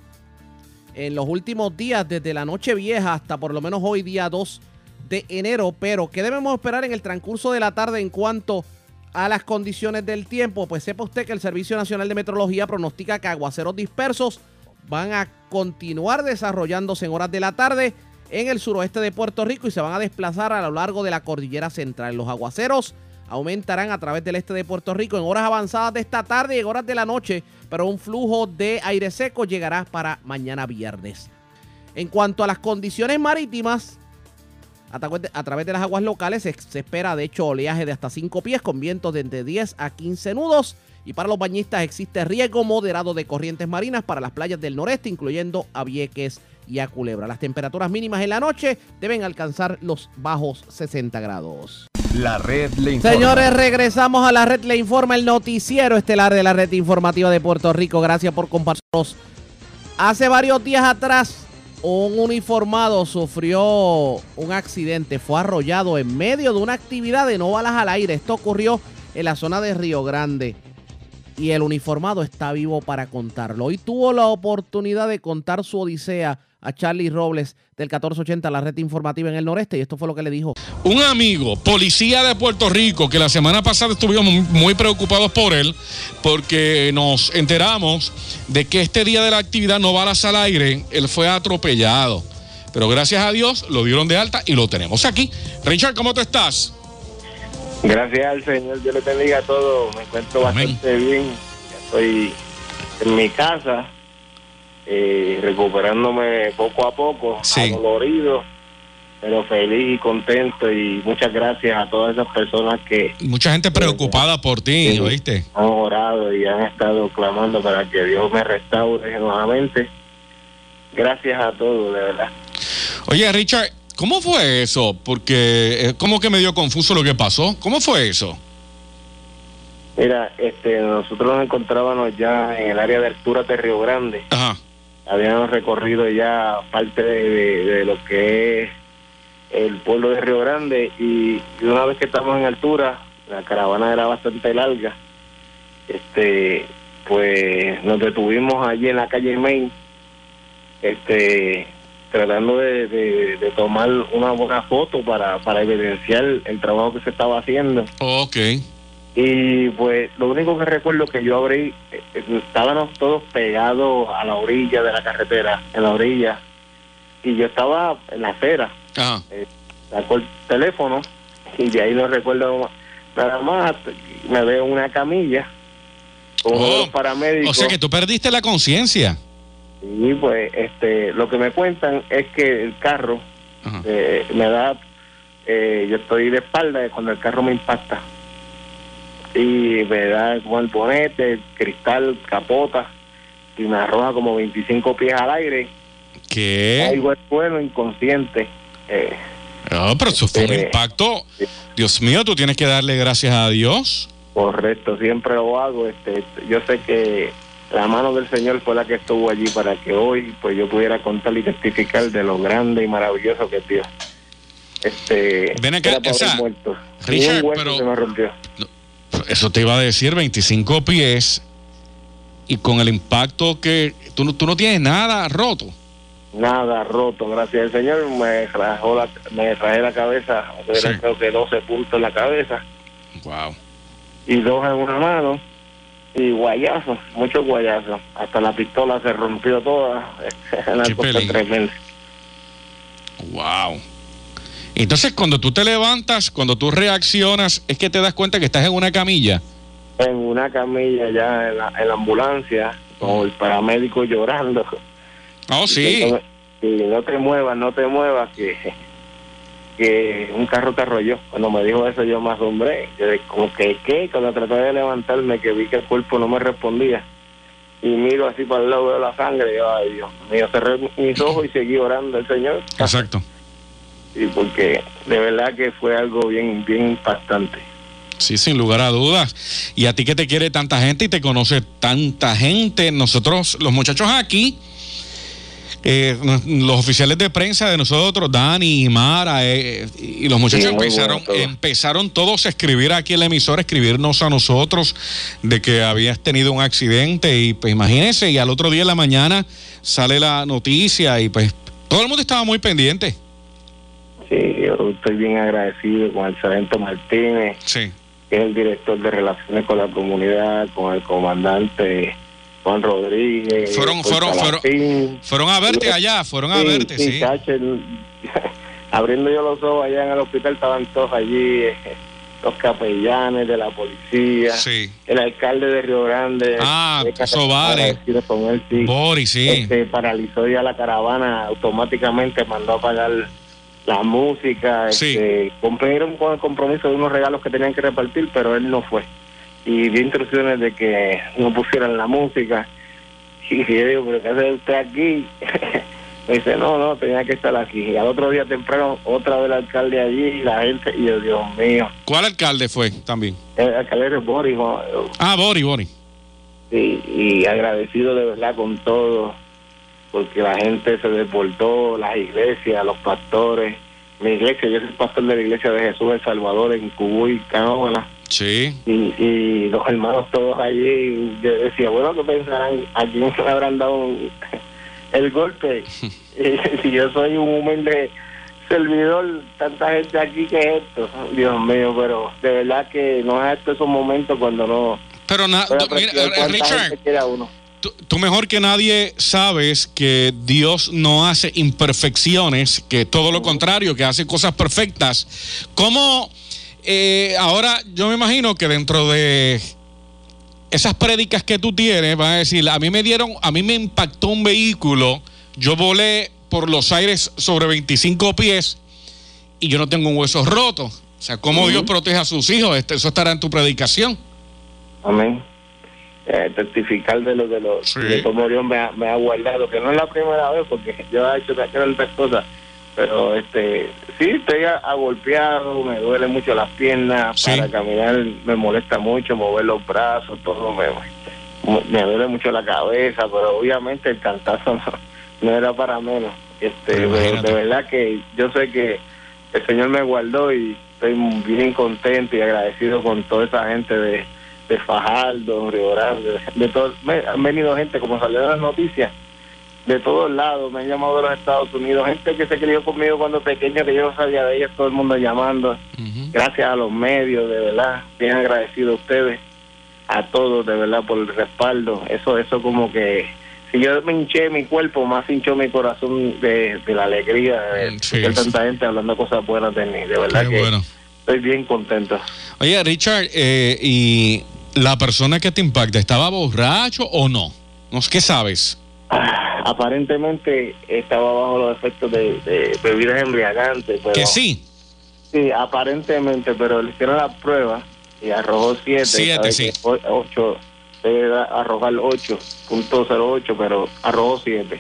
Speaker 2: en los últimos días, desde la noche vieja hasta por lo menos hoy día 2 de enero. Pero, ¿qué debemos esperar en el transcurso de la tarde en cuanto a las condiciones del tiempo? Pues sepa usted que el Servicio Nacional de Meteorología pronostica que aguaceros dispersos van a continuar desarrollándose en horas de la tarde en el suroeste de Puerto Rico y se van a desplazar a lo largo de la cordillera central. Los aguaceros aumentarán a través del este de Puerto Rico en horas avanzadas de esta tarde y en horas de la noche, pero un flujo de aire seco llegará para mañana viernes. En cuanto a las condiciones marítimas, a través de las aguas locales se, espera de hecho oleaje de hasta 5 pies con vientos de entre 10 a 15 nudos. Y para los bañistas existe riesgo moderado de corrientes marinas para las playas del noreste, incluyendo a Vieques y a Culebra. Las temperaturas mínimas en la noche deben alcanzar los bajos 60 grados.
Speaker 1: La red le informa.
Speaker 2: Señores, regresamos a la red le informa, el noticiero estelar de la red informativa de Puerto Rico. Gracias por compartirnos. Hace varios días atrás, un uniformado sufrió un accidente, fue arrollado en medio de una actividad de no balas al aire. Esto ocurrió en la zona de Río Grande y el uniformado está vivo para contarlo. Hoy tuvo la oportunidad de contar su odisea a Charlie Robles del 1480, la red informativa en el noreste, y esto fue lo que le dijo.
Speaker 27: Un amigo, policía de Puerto Rico, que la semana pasada estuvimos muy preocupados por él, porque nos enteramos de que este día de la actividad no balas al aire, él fue atropellado. Pero gracias a Dios lo dieron de alta y lo tenemos aquí. Richard, ¿cómo tú estás?
Speaker 28: Gracias al Señor, Dios le bendiga a todos. Me encuentro bastante bien. Estoy en mi casa, eh, recuperándome poco a poco, sí. dolorido, pero feliz y contento. Y muchas gracias a todas esas personas que.
Speaker 27: Mucha gente preocupada por ti, ¿oíste?
Speaker 28: Han orado y han estado clamando para que Dios me restaure nuevamente. Gracias a todos, de verdad.
Speaker 27: Oye, Richard, ¿Cómo fue eso? Porque es como que me dio confuso lo que pasó. ¿Cómo fue eso?
Speaker 28: Mira, este, nosotros nos encontrábamos ya en el área de altura de Río Grande.
Speaker 27: Ajá.
Speaker 28: Habíamos recorrido ya parte de, lo que es el pueblo de Río Grande y, una vez que estamos en altura, la caravana era bastante larga. Este, pues nos detuvimos allí en la calle Main. Este, tratando de, tomar una buena foto para, para evidenciar el trabajo que se estaba haciendo.
Speaker 27: Ok.
Speaker 28: Y pues lo único que recuerdo que yo abrí, eh, estábamos todos pegados a la orilla de la carretera, en la orilla, y yo estaba en la acera,
Speaker 27: Ajá.
Speaker 28: Eh, sacó el teléfono y de ahí no recuerdo nada más. Me veo una camilla con de los paramédicos.
Speaker 27: Oh, O sea que tú perdiste la conciencia.
Speaker 28: Y pues este, lo que me cuentan es que el carro eh, me da, eh, yo estoy de espalda cuando el carro me impacta. Y me da como el bonete, el cristal, capota, y me arroja como 25 pies al aire.
Speaker 27: ¿Qué?
Speaker 28: Caigo al suelo inconsciente. Eh,
Speaker 27: No, pero eso fue un
Speaker 28: Eh,
Speaker 27: impacto. Dios mío, tú tienes que darle gracias a Dios.
Speaker 28: correcto, siempre lo hago. Este, yo sé que la mano del Señor fue la que estuvo allí para que hoy pues yo pudiera contar y testificar de lo grande y maravilloso que es Dios. Este,
Speaker 27: Ven acá, o sea, Richard, pero-
Speaker 28: se me rompió.
Speaker 27: Eso te iba a decir, 25 pies. Y con el impacto que tú, no- tú no tienes nada roto.
Speaker 28: Nada roto, gracias al Señor. Me rajó la, me rajé la cabeza, creo que 12 puntos en la cabeza
Speaker 27: Wow.
Speaker 28: y dos en una mano y guayazos, muchos guayazos. Hasta la pistola se rompió toda. Una
Speaker 27: Qué
Speaker 28: cosa tremenda.
Speaker 27: Wow. Entonces, cuando tú te levantas, cuando tú reaccionas, es que te das cuenta que estás en una camilla.
Speaker 28: En una camilla ya en la, en la ambulancia, con el paramédico llorando.
Speaker 27: Oh, sí.
Speaker 28: Y no te muevas, no te muevas, que, que un carro te arrolló. Cuando me dijo eso, yo me asombré. Yo como que, ¿qué? Cuando traté de levantarme, que vi que el cuerpo no me respondía. Y miro así para el lado de la sangre. Y yo, ay, Dios mío, cerré mis ojos y seguí orando al Señor.
Speaker 27: Exacto.
Speaker 28: Y porque de verdad que fue algo bien, bien impactante.
Speaker 27: Sí, sin lugar a dudas. Y a ti que te quiere tanta gente y te conoce tanta gente, nosotros, los muchachos aquí, eh, los oficiales de prensa de nosotros, Dani y Mara, eh, y los muchachos
Speaker 28: Sí, todo.
Speaker 27: empezaron todos a escribir aquí en la emisora, escribirnos a nosotros de que habías tenido un accidente y pues imagínense, y al otro día en la mañana sale la noticia y pues todo el mundo estaba muy pendiente.
Speaker 28: Yo estoy bien agradecido con el sargento Martínez,
Speaker 27: Sí.
Speaker 28: que es el director de relaciones con la comunidad, con el comandante Juan Rodríguez.
Speaker 27: Fueron- fueron- fueron-. Fueron a verte allá, fueron a verte, sí.
Speaker 28: chacho, abriendo yo los ojos allá en el hospital estaban todos allí, eh, los capellanes de la policía, el alcalde de Río Grande.
Speaker 27: Ah,
Speaker 28: eh,
Speaker 27: eso vale.
Speaker 28: agradecido con él, sí.
Speaker 27: Boris, sí.
Speaker 28: Este, paralizó ya la caravana, automáticamente mandó a pagar la música,
Speaker 27: Sí.
Speaker 28: este, cumplieron con el compromiso de unos regalos que tenían que repartir, pero él no fue. Y dio instrucciones de que no pusieran la música. Y yo digo, ¿pero qué hace usted aquí? Me dice, no, no, tenía que estar aquí. Y al otro día temprano, otra vez el alcalde allí, y la gente, y yo, Dios mío,
Speaker 27: ¿Cuál alcalde fue también?
Speaker 28: el alcalde es Boris,
Speaker 27: Ah, Bori, Bori.
Speaker 28: Sí, y agradecido de verdad con todo, porque la gente se desbordó, las iglesias, los pastores. Mi iglesia, yo soy pastor de la iglesia de Jesús El Salvador en Cubuy, Canóvana.
Speaker 27: Sí.
Speaker 28: Y, y los hermanos todos allí, yo decía, bueno, ¿qué pensarán? ¿A quién le habrán dado el golpe? y si yo soy un humilde servidor, tanta gente aquí que es esto, Dios mío, pero de verdad que no es esto esos momentos cuando no...
Speaker 27: Pero na-
Speaker 28: puede
Speaker 27: tú- mira, eh,
Speaker 28: cuánta
Speaker 27: Richard,
Speaker 28: uno.
Speaker 27: Tú, tú mejor que nadie sabes que Dios no hace imperfecciones, que todo lo contrario, que hace cosas perfectas. ¿Cómo eh, ahora yo me imagino que dentro de esas prédicas que tú tienes, van a decir, a mí me dieron, a mí me impactó un vehículo, yo volé por los aires sobre 25 pies y yo no tengo un hueso roto. O sea, ¿cómo Dios protege a sus hijos? Este, Eso estará en tu predicación.
Speaker 28: Amén. Eh, testificar de lo de los de cómo Dios me ha, me ha guardado, que no es la primera vez porque yo he hecho tantas cosas, pero este sí estoy a- agolpeado, me duele mucho las piernas, para caminar me molesta mucho, mover los brazos, todo me, me duele mucho la cabeza, pero obviamente el cantazo no, no era para menos. Este, de, de verdad que yo sé que el Señor me guardó y estoy bien contento y agradecido con toda esa gente de, de Fajardo, Río Grande, de todo, me- han venido gente como salió en las noticias de todos lados, me han llamado de los Estados Unidos, gente que se crió conmigo cuando pequeño, que yo no sabía de ellos, todo el mundo llamando, gracias a los medios, de verdad, bien agradecido a ustedes, a todos, de verdad, por el respaldo, eso, eso como que si yo me hinché mi cuerpo, más hinchó mi corazón de, de la alegría de ver tanta gente hablando cosas buenas de mí. De verdad que estoy bien contento.
Speaker 27: Oye, Richard, eh, ¿y la persona que te impacta estaba borracho o no? ¿No ¿Qué sabes?
Speaker 28: Ah, aparentemente estaba bajo los efectos de, bebidas embriagantes. Pero,
Speaker 27: ¿Que sí?
Speaker 28: Sí, aparentemente, pero le hicieron la prueba y arrojó 7.
Speaker 27: 7, sí.
Speaker 28: 8 debe arrojar 8.08, pero arrojó 7.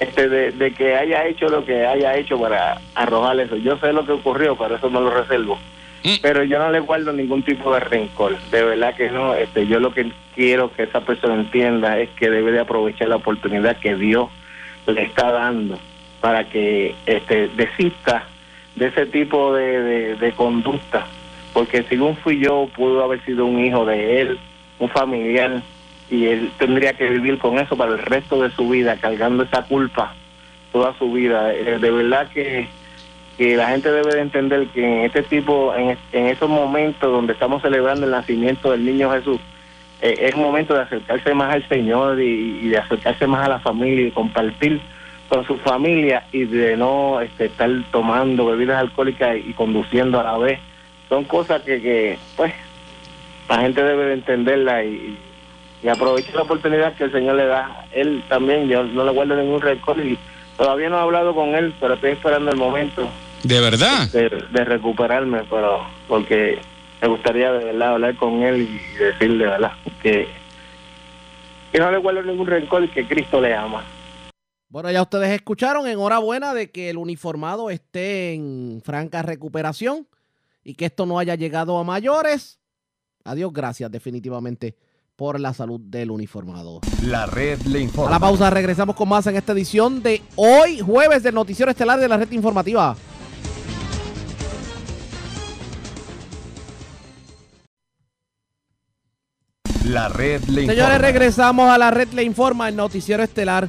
Speaker 28: Este, de, de, que haya hecho lo que haya hecho para arrojar eso. Yo sé lo que ocurrió, pero eso no lo reservo. Mm. Pero yo no le guardo ningún tipo de rencor, de verdad que no. Este, yo lo que quiero que esa persona entienda es que debe de aprovechar la oportunidad que Dios le está dando para que este, desista de ese tipo de, de, de conducta, porque según fui yo, pudo haber sido un hijo de él, un familiar y él tendría que vivir con eso para el resto de su vida, cargando esa culpa toda su vida. Eh, de verdad que, que la gente debe de entender que en este tipo, en, en esos momentos donde estamos celebrando el nacimiento del niño Jesús, eh, es momento de acercarse más al Señor y, de acercarse más a la familia y compartir con su familia y de no este, estar tomando bebidas alcohólicas y, conduciendo a la vez. Son cosas que, que pues, la gente debe de entenderla y, y aprovechar la oportunidad que el Señor le da. Él también, yo no le guardo ningún récord y todavía no he hablado con él, pero estoy esperando el momento.
Speaker 27: ¿De verdad?
Speaker 28: De, recuperarme, pero porque me gustaría de verdad hablar con él y decirle, ¿verdad? Que, que no le guardo ningún rencor y que Cristo le ama.
Speaker 2: Bueno, ya ustedes escucharon, enhorabuena de que el uniformado esté en franca recuperación y que esto no haya llegado a mayores. Adiós, gracias definitivamente por la salud del uniformado.
Speaker 1: La red le informa.
Speaker 2: A la pausa regresamos con más en esta edición de hoy, jueves del Noticiero Estelar de la Red Informativa.
Speaker 1: La red le
Speaker 2: informa. Señores, regresamos a la red le informa, el Noticiero Estelar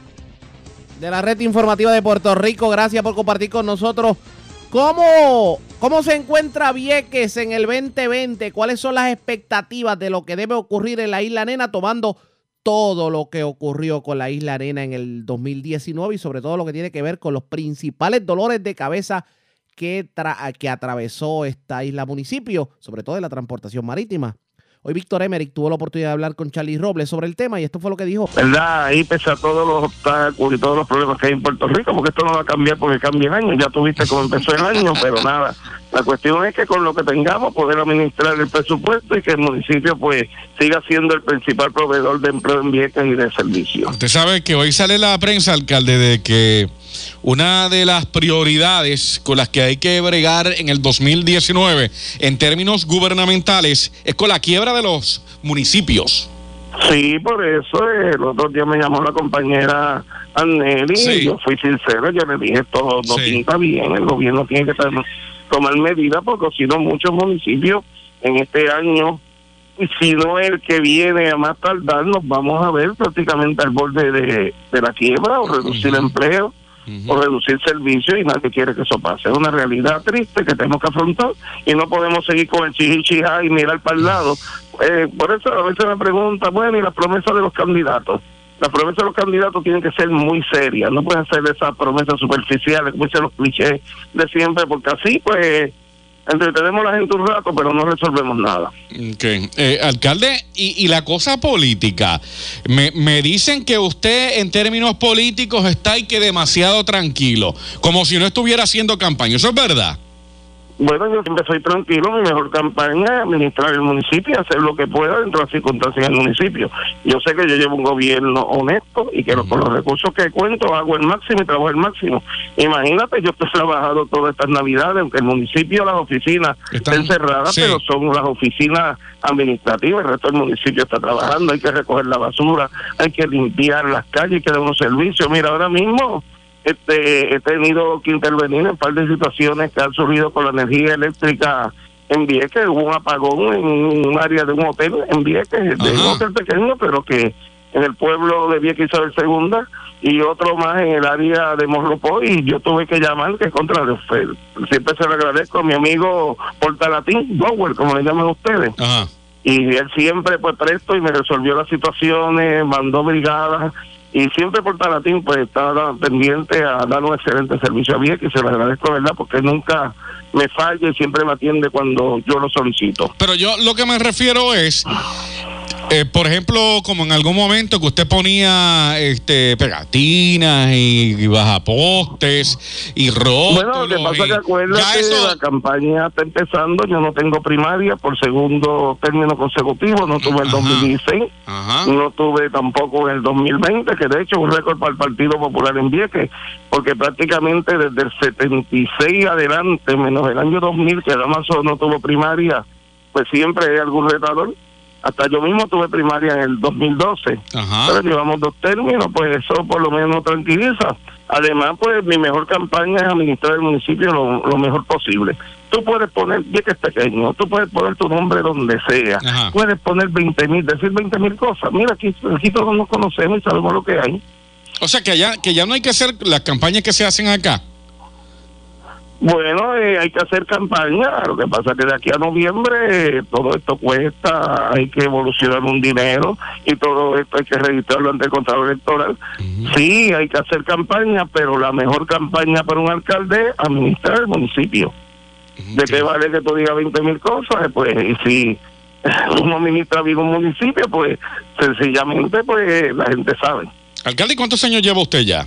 Speaker 2: de la Red Informativa de Puerto Rico. Gracias por compartir con nosotros ¿Cómo, ¿Cómo se encuentra Vieques en el 2020? ¿Cuáles son las expectativas de lo que debe ocurrir en la Isla Nena tomando todo lo que ocurrió con la Isla Nena en el 2019 y sobre todo lo que tiene que ver con los principales dolores de cabeza que, que atravesó esta isla municipio, sobre todo en la transportación marítima? Hoy Víctor Emerick tuvo la oportunidad de hablar con Charlie Robles sobre el tema y esto fue lo que dijo.
Speaker 29: ¿Verdad? Ahí pese a todos los obstáculos y todos los problemas que hay en Puerto Rico, porque esto no va a cambiar porque cambia el año, ya tuviste cómo empezó el año, pero nada. La cuestión es que con lo que tengamos poder administrar el presupuesto y que el municipio pues siga siendo el principal proveedor de empleo en Vieques y de servicios.
Speaker 27: Usted sabe que hoy sale la prensa, alcalde, de que una de las prioridades con las que hay que bregar en el 2019 en términos gubernamentales es con la quiebra de los municipios.
Speaker 29: Sí, por eso el otro día me llamó la compañera Anneli y yo fui sincero, yo le dije todo no pinta bien, el gobierno tiene que tomar medidas porque si no muchos municipios en este año y si no el que viene a más tardar nos vamos a ver prácticamente al borde de, de la quiebra o reducir empleo o reducir servicios y nadie quiere que eso pase. Es una realidad triste que tenemos que afrontar y no podemos seguir con el chihichija y mirar para el lado. Eh, por eso a veces me pregunta, bueno, y las promesas de los candidatos. Las promesas de los candidatos tienen que ser muy serias, no pueden ser esas promesas superficiales, como dicen los clichés de siempre, porque así pues entretenemos a la gente un rato, pero no resolvemos nada.
Speaker 27: Okay. Eh, alcalde, y, y, la cosa política, me, me dicen que usted en términos políticos está y que demasiado tranquilo, como si no estuviera haciendo campaña, ¿eso es verdad?
Speaker 29: Bueno, yo siempre soy tranquilo, mi mejor campaña es administrar el municipio, hacer lo que pueda dentro de las circunstancias del municipio. Yo sé que yo llevo un gobierno honesto y que con los recursos que cuento hago el máximo y trabajo el máximo. Imagínate, yo estoy trabajando todas estas navidades, aunque el municipio, las oficinas están cerradas, pero son las oficinas administrativas, el resto del municipio está trabajando, hay que recoger la basura, hay que limpiar las calles, hay que dar unos servicios. Mira, ahora mismo este, he tenido que intervenir en un par de situaciones que han surgido con la energía eléctrica en Vieques. Hubo un apagón en un área de un hotel en Vieques, de un hotel pequeño, pero que en el pueblo de Vieques Isabel Segunda y otro más en el área de Morropó y yo tuve que llamar que es contra el Siempre se lo agradezco a mi amigo Portalatín, Bauer, como le llaman ustedes. Y él siempre pues presto y me resolvió las situaciones, mandó brigadas y siempre por Talatín pues está pendiente a dar un excelente servicio a Vieques y se lo agradezco, ¿verdad? Porque nunca me falla y siempre me atiende cuando yo lo solicito.
Speaker 27: Pero yo lo que me refiero es, eh, por ejemplo, como en algún momento que usted ponía este pegatinas y, y bajapostes y rótulos.
Speaker 29: Bueno, lo que pasa es que
Speaker 27: y-
Speaker 29: acuérdate, la campaña está empezando, yo no tengo primaria por segundo término consecutivo, no tuve el 2016, no tuve tampoco el 2020, que de hecho es un récord para el Partido Popular en Vieques, porque prácticamente desde el 76 adelante, menos el año 2000, que Damaso no tuvo primaria, pues siempre hay algún retador. Hasta yo mismo tuve primaria en el 2012. Pero llevamos dos términos, pues eso por lo menos tranquiliza. Además, pues mi mejor campaña es administrar el municipio lo, lo mejor posible. Tú puedes poner, es pequeño, tú puedes poner tu nombre donde sea. Puedes poner 20 mil, decir 20 mil cosas. Mira, aquí, aquí todos nos conocemos y sabemos lo que hay.
Speaker 27: O sea, que ya, que ya no hay que hacer las campañas que se hacen acá.
Speaker 29: Bueno, eh, hay que hacer campaña. Lo que pasa es que de aquí a noviembre eh, todo esto cuesta, hay que evolucionar un dinero y todo esto hay que registrarlo ante el Contralor Electoral. Sí, hay que hacer campaña, pero la mejor campaña para un alcalde es administrar el municipio. ¿De qué vale que tú digas 20 mil cosas? Pues, y si uno administra bien un municipio, pues sencillamente pues la gente sabe.
Speaker 27: Alcalde, ¿y ¿cuántos años lleva usted ya?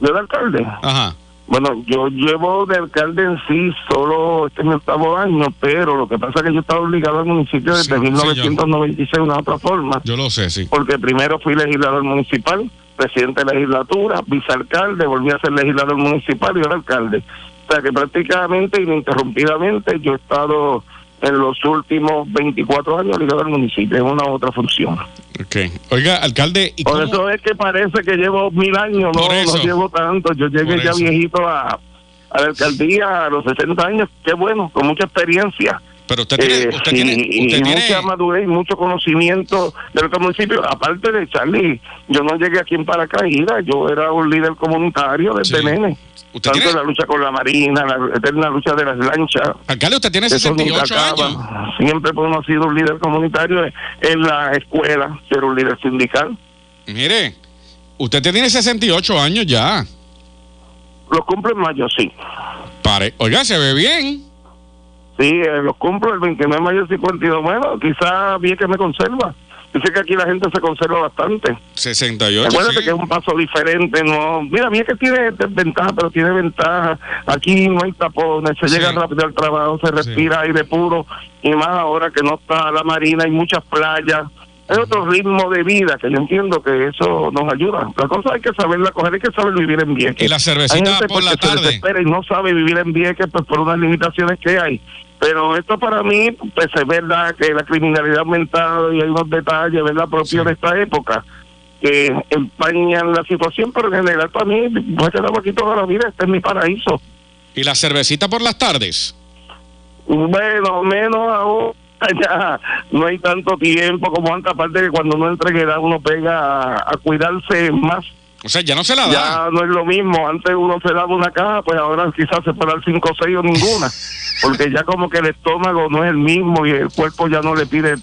Speaker 29: ¿Yo de alcalde?
Speaker 27: Ajá.
Speaker 29: Bueno, yo llevo de alcalde en sí solo este es mi octavo año, pero lo que pasa es que yo estaba obligado al municipio desde 1996 de una otra forma.
Speaker 27: Yo lo sé, sí.
Speaker 29: Porque primero fui legislador municipal, presidente de legislatura, vicealcalde, volví a ser legislador municipal y ahora alcalde. O sea que prácticamente, ininterrumpidamente, yo he estado en los últimos 24 años ligado al municipio, en una u otra función.
Speaker 27: Ok. Oiga, alcalde, ¿y
Speaker 29: Por eso es que parece que llevo mil años, no, no llevo tanto. Yo llegué ya viejito a, a la alcaldía a los 60 años, qué bueno, con mucha experiencia.
Speaker 27: Pero usted tiene,
Speaker 29: Eh,
Speaker 27: usted tiene,
Speaker 29: y
Speaker 27: usted tiene-
Speaker 29: mucha madurez y mucho conocimiento del otro municipio. Aparte de Charlie, yo no llegué aquí en paracaídas, yo era un líder comunitario desde
Speaker 27: Sí.
Speaker 29: nene.
Speaker 27: Usted
Speaker 29: Tanto
Speaker 27: tiene-
Speaker 29: en la lucha con la marina, la eterna lucha de las lanchas.
Speaker 27: alcalde, usted tiene
Speaker 29: Eso nunca
Speaker 27: 68
Speaker 29: acaba.
Speaker 27: años.
Speaker 29: Siempre pues, uno ha sido un líder comunitario en la escuela, ser un líder sindical.
Speaker 27: Mire, usted tiene 68 años ya.
Speaker 29: Lo cumple en mayo, sí.
Speaker 27: Pare, oiga, se ve bien.
Speaker 29: Sí, eh, los cumplo el 29 de mayo del 52. Bueno, quizás bien que me conserva. Dice que aquí la gente se conserva bastante.
Speaker 27: 68.
Speaker 29: Acuérdate
Speaker 27: sí.
Speaker 29: que es un paso diferente, no. Mira, bien que tiene desventaja, pero tiene ventaja. Aquí no hay tapones, se llega rápido al trabajo, se respira aire puro y más ahora que no está la marina, hay muchas playas. Es otro ritmo de vida que yo entiendo que eso nos ayuda. La cosa hay que saberla coger, hay que saber vivir en Vieques.
Speaker 27: Y la cervecita
Speaker 29: Hay gente,
Speaker 27: por la
Speaker 29: se
Speaker 27: tarde.
Speaker 29: desespera y no sabe vivir en Vieques pues, por unas limitaciones que hay. Pero esto para mí, pues es verdad que la criminalidad ha aumentado y hay unos detalles, ¿verdad?, propios de esta época que empañan la situación, pero en general para mí, voy a quedar aquí toda la vida, este es mi paraíso.
Speaker 27: Y la cervecita por las tardes.
Speaker 29: Bueno, menos ahora, ya no hay tanto tiempo como antes, aparte que cuando uno entra en edad uno pega a, a cuidarse más.
Speaker 27: O sea, ya no se la da.
Speaker 29: Ya no es lo mismo, antes uno se daba una caja, pues ahora quizás se puede dar cinco o seis o ninguna, porque ya como que el estómago no es el mismo y el cuerpo ya no le pide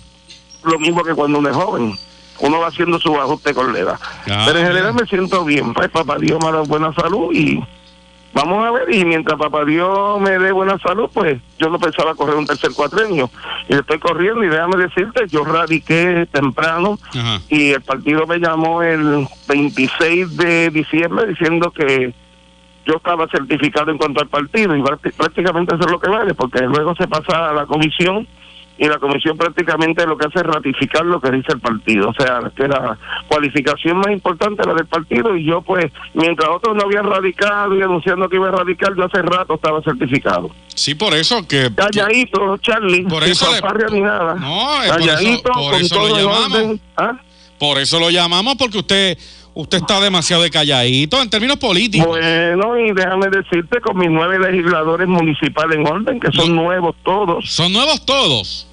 Speaker 29: lo mismo que cuando uno es joven. Uno va haciendo su ajuste con la edad.
Speaker 27: Ah,
Speaker 29: Pero en general me siento bien, pues papá Dios me ha dado buena salud y vamos a ver, y mientras papá Dios me dé buena salud, pues yo no pensaba correr un tercer cuatrenio. Y estoy corriendo y déjame decirte, yo radiqué temprano
Speaker 27: Ajá.
Speaker 29: y el partido me llamó el 26 de diciembre diciendo que yo estaba certificado en cuanto al partido y prácti- prácticamente eso es lo que vale, porque luego se pasa a la comisión y la comisión prácticamente lo que hace es ratificar lo que dice el partido, o sea, que la cualificación más importante es la del partido y yo pues, mientras otros no habían radicado y anunciando que iba a radicar, yo hace rato estaba certificado.
Speaker 27: Sí, por eso que.
Speaker 29: Calladito, Charlie,
Speaker 27: Por
Speaker 29: sin
Speaker 27: eso le-
Speaker 29: ni nada.
Speaker 27: No, es por eso-
Speaker 29: Calladito,
Speaker 27: por
Speaker 29: con
Speaker 27: eso lo
Speaker 29: todo en
Speaker 27: llamamos.
Speaker 29: orden. ¿Ah?
Speaker 27: Por eso lo llamamos, porque usted usted está demasiado de calladito en términos políticos.
Speaker 29: Bueno, y déjame decirte, con mis nueve legisladores municipales en orden, que son nuevos todos.
Speaker 27: Son nuevos todos.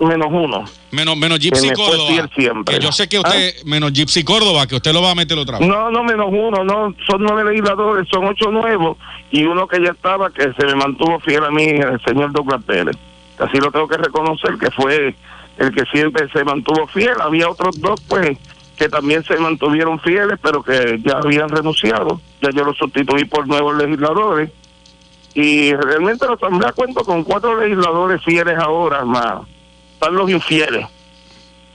Speaker 29: Menos uno.
Speaker 27: Menos, menos Gypsy Córdoba.
Speaker 29: fiel siempre.
Speaker 27: Que yo sé que usted, menos Gypsy Córdoba, que usted lo va a meter otra vez.
Speaker 29: No, no, menos uno, no, son nueve legisladores, son ocho nuevos, y uno que ya estaba, que se me mantuvo fiel a mí, el señor Douglas Pérez. Así lo tengo que reconocer, que fue el que siempre se mantuvo fiel. Había otros dos, pues, que también se mantuvieron fieles, pero que ya habían renunciado. Ya yo los sustituí por nuevos legisladores. Y realmente la Asamblea cuento con cuatro legisladores fieles ahora, más están los infieles.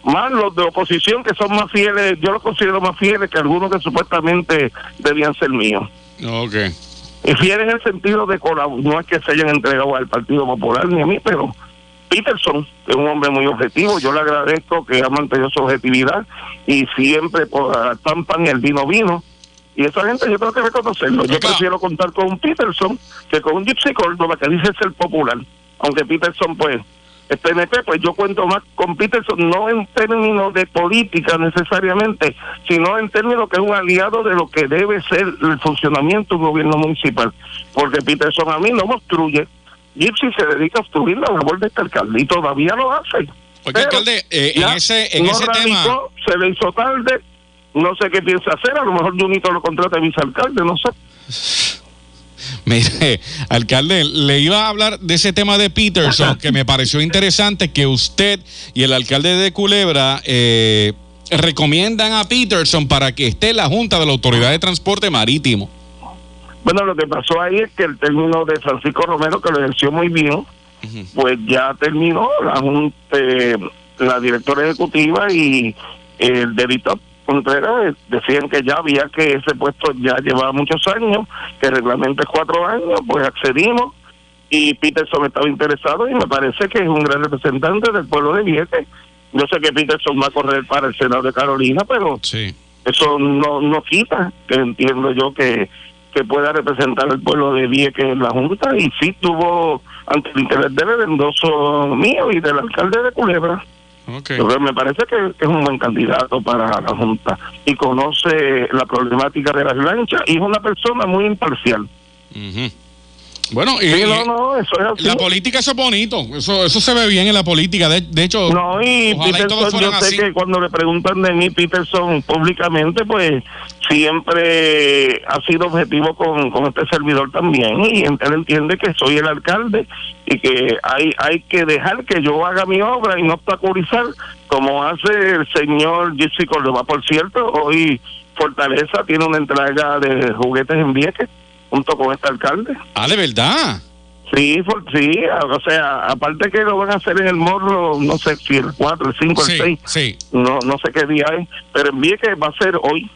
Speaker 29: Más los de oposición que son más fieles, yo los considero más fieles que algunos que supuestamente debían ser míos.
Speaker 27: Ok.
Speaker 29: Y fieles en el sentido de colaborar, no es que se hayan entregado al Partido Popular ni a mí, pero Peterson, que es un hombre muy objetivo, yo le agradezco que ha mantenido su objetividad y siempre por la el vino vino. Y esa gente yo tengo que reconocerlo. Yo prefiero contar con un Peterson que con un Gypsy Córdoba que dice ser popular. Aunque Peterson, pues, es PNP, pues yo cuento más con Peterson, no en términos de política necesariamente, sino en términos que es un aliado de lo que debe ser el funcionamiento del gobierno municipal. Porque Peterson a mí no me obstruye, Gypsy se dedica a obstruir la labor de este alcalde y todavía lo hace. Pero
Speaker 27: alcalde, eh, en ese, en
Speaker 29: no
Speaker 27: ese tema.
Speaker 29: Se le hizo tarde, no sé qué piensa hacer, a lo mejor Junito lo contrata de vicealcalde, no sé.
Speaker 27: Mire, alcalde, le iba a hablar de ese tema de Peterson, que me pareció interesante que usted y el alcalde de Culebra eh, recomiendan a Peterson para que esté en la Junta de la Autoridad de Transporte Marítimo.
Speaker 29: Bueno, lo que pasó ahí es que el término de Francisco Romero, que lo ejerció muy bien, pues ya terminó la, junta, eh, la directora ejecutiva y el delito Contreras decían que ya había que ese puesto ya llevaba muchos años, que el reglamento es cuatro años, pues accedimos y Peterson estaba interesado y me parece que es un gran representante del pueblo de Vieques. Yo sé que Peterson va a correr para el Senado de Carolina, pero eso no, no quita que entiendo yo que, que pueda representar al pueblo de Vieques en la Junta y sí tuvo ante el interés del endoso mío y del alcalde de Culebra. Creo- me parece que, que es un buen candidato para la Junta y conoce la problemática de las lanchas y es una persona muy imparcial.
Speaker 27: Bueno, y,
Speaker 29: Sí,
Speaker 27: y-
Speaker 29: no, no, eso es así.
Speaker 27: la política eso es bonito, eso, eso se ve bien en la política. De, de hecho,
Speaker 29: No, y yo sé
Speaker 27: así.
Speaker 29: que cuando le preguntan de mí, Peterson, públicamente, pues siempre ha sido objetivo con, con este servidor también. Y él entiende que soy el alcalde y que hay, hay que dejar que yo haga mi obra y no obstaculizar, como hace el señor Jesse Córdoba. Por cierto, hoy Fortaleza tiene una entrega de juguetes en Vieques junto con este alcalde.
Speaker 27: Ah, de verdad.
Speaker 29: Sí, for- sí, o sea, aparte que lo van a hacer en el morro, no sé si el 4, el 5, el 6,
Speaker 27: sí.
Speaker 29: no no sé qué día es, pero envíe que va a ser hoy,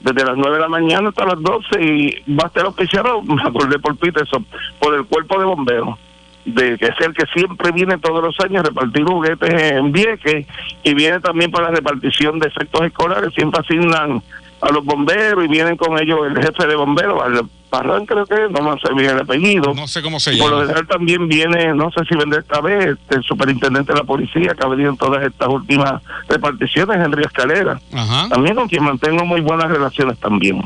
Speaker 29: desde las 9 de la mañana hasta las 12 y va a estar auspiciado, me acordé por Peterson, por el cuerpo de bomberos, de que es el que siempre viene todos los años a repartir juguetes en Vieques y viene también para la repartición de efectos escolares, siempre asignan a los bomberos y vienen con ellos el jefe de bomberos, al Parrán creo que, no me sé bien el apellido.
Speaker 27: No sé cómo se
Speaker 29: Por lo
Speaker 27: llama.
Speaker 29: general también viene, no sé si vendrá esta vez, este, el superintendente de la policía que ha venido en todas estas últimas reparticiones, Henry Escalera.
Speaker 27: Ajá.
Speaker 29: También con quien mantengo muy buenas relaciones también.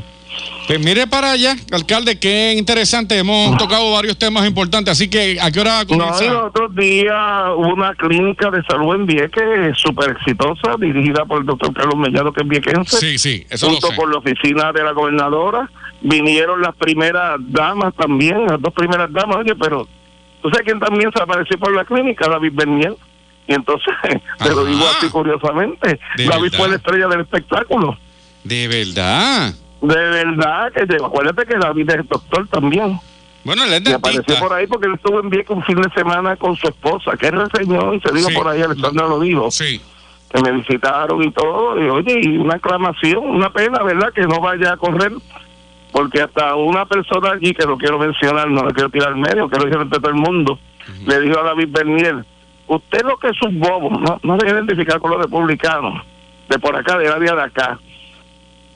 Speaker 27: Pues mire para allá, alcalde, qué interesante. Hemos tocado varios temas importantes, así que ¿a qué hora
Speaker 29: No,
Speaker 27: comienza?
Speaker 29: los otros días hubo una clínica de salud en Vieques súper exitosa, dirigida por el doctor Carlos Mellado, que es viequense.
Speaker 27: Sí, sí, eso lo
Speaker 29: junto
Speaker 27: sé.
Speaker 29: con la oficina de la gobernadora. Vinieron las primeras damas también, las dos primeras damas, oye, pero ¿tú sabes quién también se apareció por la clínica? David Bernier. Y entonces, te lo digo así curiosamente,
Speaker 27: ¿De
Speaker 29: David
Speaker 27: verdad?
Speaker 29: fue la estrella del espectáculo.
Speaker 27: De verdad.
Speaker 29: De verdad, que llegó. acuérdate que David es doctor también.
Speaker 27: Bueno, él es
Speaker 29: Y apareció
Speaker 27: dentista.
Speaker 29: por ahí porque él estuvo en Vieques un fin de semana con su esposa, que reseñó y se dijo
Speaker 27: Sí.
Speaker 29: por ahí, Alexandra lo dijo.
Speaker 27: Sí.
Speaker 29: Que me visitaron y todo. Y oye, y una aclamación, una pena, ¿verdad? Que no vaya a correr. Porque hasta una persona allí, que no quiero mencionar, no lo quiero tirar al medio, que lo dijeron todo el mundo, le dijo a David Bernier, usted lo que es un bobo, no, no se identificar con los republicanos, de por acá, del área de acá.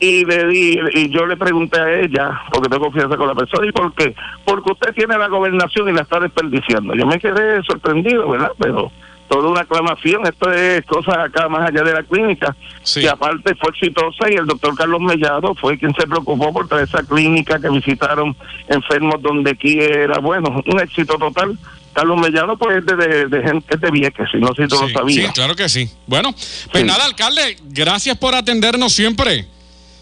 Speaker 29: Y le di, y yo le pregunté a ella, porque tengo confianza con la persona, ¿y por qué? Porque usted tiene la gobernación y la está desperdiciando. Yo me quedé sorprendido, ¿verdad? Pero toda una aclamación, esto es cosas acá más allá de la clínica, que aparte fue exitosa y el doctor Carlos Mellado fue quien se preocupó por toda esa clínica que visitaron enfermos donde quiera. Bueno, un éxito total. Carlos Mellado pues es de, de, de gente de Vieques, si no sé si tú lo
Speaker 27: Sí,
Speaker 29: sabías.
Speaker 27: claro que sí. Bueno, pues nada, alcalde, gracias por atendernos siempre.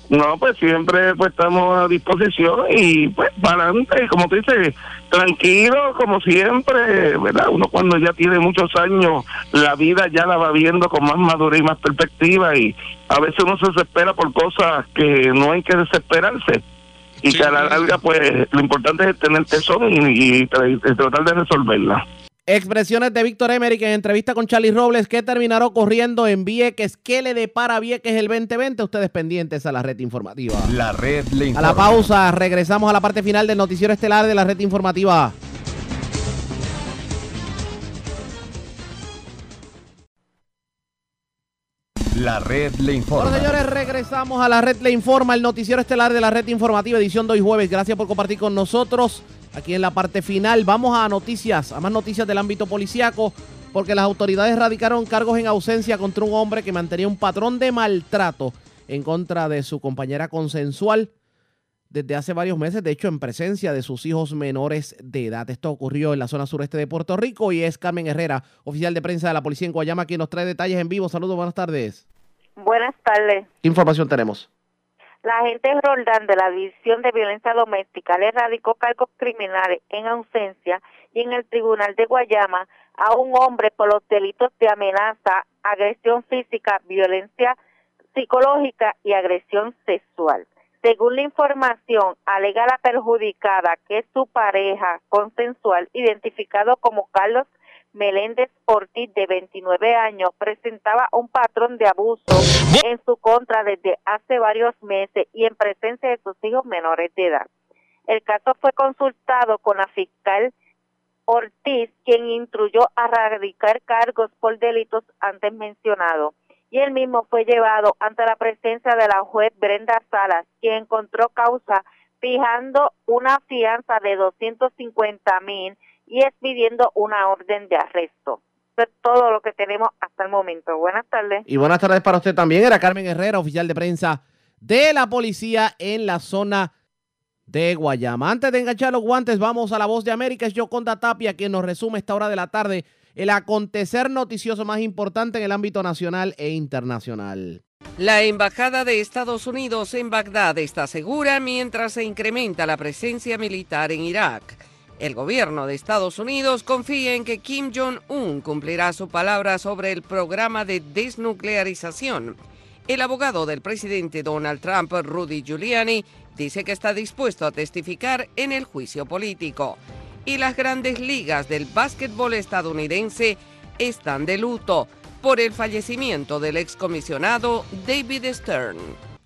Speaker 29: No, pues siempre pues estamos a disposición y pues para adelante, como tú dices, tranquilo como siempre, ¿verdad? Uno cuando ya tiene muchos años, la vida ya la va viendo con más madurez y más perspectiva y a veces uno se desespera por cosas que no hay que desesperarse y que a la larga pues lo importante es tener tesón y, y y tratar de resolverla.
Speaker 2: Expresiones de Víctor Emerick en entrevista con Charlie Robles. ¿Qué terminará ocurriendo en Vieques? ¿Qué le depara a Vieques el 2020? Ustedes pendientes a la red informativa.
Speaker 1: La red le
Speaker 2: A
Speaker 1: informa.
Speaker 2: la pausa, regresamos a la parte final del noticiero estelar de la red informativa.
Speaker 1: La red le informa.
Speaker 2: Bueno, señores, regresamos a la red Le Informa, el noticiero estelar de la red informativa, edición de hoy jueves. Gracias por compartir con nosotros. Aquí en la parte final vamos a noticias, a más noticias del ámbito policíaco, porque las autoridades radicaron cargos en ausencia contra un hombre que mantenía un patrón de maltrato en contra de su compañera consensual desde hace varios meses, de hecho en presencia de sus hijos menores de edad. Esto ocurrió en la zona sureste de Puerto Rico y es Carmen Herrera, oficial de prensa de la policía en Guayama, quien nos trae detalles en vivo. Saludos, buenas tardes.
Speaker 16: Buenas tardes.
Speaker 2: ¿Qué información tenemos?
Speaker 16: La agente Roldán de la División de Violencia Doméstica le radicó cargos criminales en ausencia y en el Tribunal de Guayama a un hombre por los delitos de amenaza, agresión física, violencia psicológica y agresión sexual. Según la información, alega la perjudicada que su pareja consensual, identificado como Carlos Meléndez Ortiz, de 29 años, presentaba un patrón de abuso en su contra desde hace varios meses y en presencia de sus hijos menores de edad. El caso fue consultado con la fiscal Ortiz, quien instruyó a radicar cargos por delitos antes mencionados. Y él mismo fue llevado ante la presencia de la juez Brenda Salas, quien encontró causa fijando una fianza de 250 mil y expidiendo una orden de arresto. Eso es todo lo que tenemos hasta el momento. Buenas tardes.
Speaker 2: Y buenas tardes para usted también. Era Carmen Herrera, oficial de prensa de la policía en la zona de Guayama. Antes de enganchar los guantes, vamos a la voz de América. Es Yoconda Tapia quien nos resume esta hora de la tarde el acontecer noticioso más importante en el ámbito nacional e internacional.
Speaker 30: La Embajada de Estados Unidos en Bagdad está segura mientras se incrementa la presencia militar en Irak. El gobierno de Estados Unidos confía en que Kim Jong-un cumplirá su palabra sobre el programa de desnuclearización. El abogado del presidente Donald Trump, Rudy Giuliani, dice que está dispuesto a testificar en el juicio político. Y las grandes ligas del básquetbol estadounidense están de luto por el fallecimiento del excomisionado David Stern.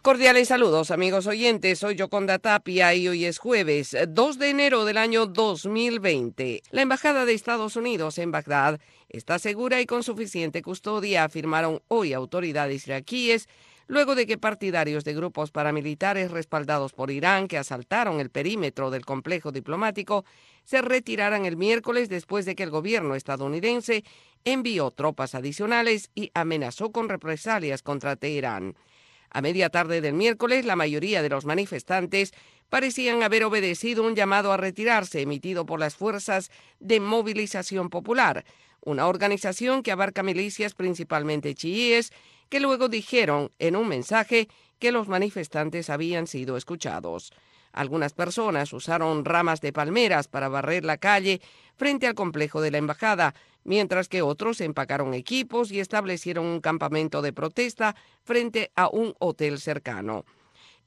Speaker 30: Cordiales saludos amigos oyentes, soy Yoconda Tapia y hoy es jueves 2 de enero del año 2020. La Embajada de Estados Unidos en Bagdad está segura y con suficiente custodia, afirmaron hoy autoridades iraquíes, luego de que partidarios de grupos paramilitares respaldados por Irán que asaltaron el perímetro del complejo diplomático se retiraran el miércoles después de que el gobierno estadounidense envió tropas adicionales y amenazó con represalias contra Teherán. A media tarde del miércoles, la mayoría de los manifestantes parecían haber obedecido un llamado a retirarse emitido por las Fuerzas de Movilización Popular, una organización que abarca milicias principalmente chiíes, que luego dijeron en un mensaje que los manifestantes habían sido escuchados. Algunas personas usaron ramas de palmeras para barrer la calle frente al complejo de la embajada, mientras que otros empacaron equipos y establecieron un campamento de protesta frente a un hotel cercano.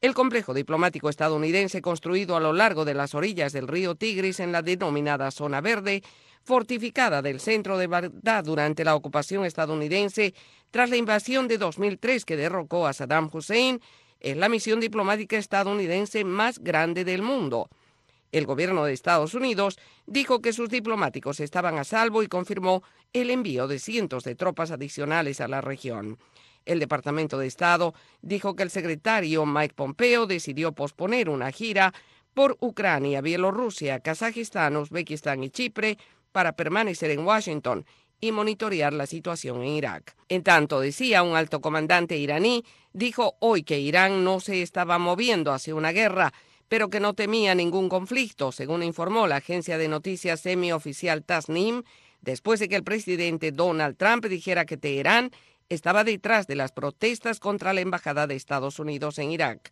Speaker 30: El complejo diplomático estadounidense construido a lo largo de las orillas del río Tigris en la denominada Zona Verde, fortificada del centro de Bagdad durante la ocupación estadounidense tras la invasión de 2003 que derrocó a Saddam Hussein, es la misión diplomática estadounidense más grande del mundo. El gobierno de Estados Unidos dijo que sus diplomáticos estaban a salvo y confirmó el envío de cientos de tropas adicionales a la región. El Departamento de Estado dijo que el secretario Mike Pompeo decidió posponer una gira por Ucrania, Bielorrusia, Kazajistán, Uzbekistán y Chipre para permanecer en Washington y monitorear la situación en Irak. En tanto, decía un alto comandante iraní, dijo hoy que Irán no se estaba moviendo hacia una guerra, pero que no temía ningún conflicto, según informó la agencia de noticias semioficial Tasnim, después de que el presidente Donald Trump dijera que Teherán estaba detrás de las protestas contra la embajada de Estados Unidos en Irak.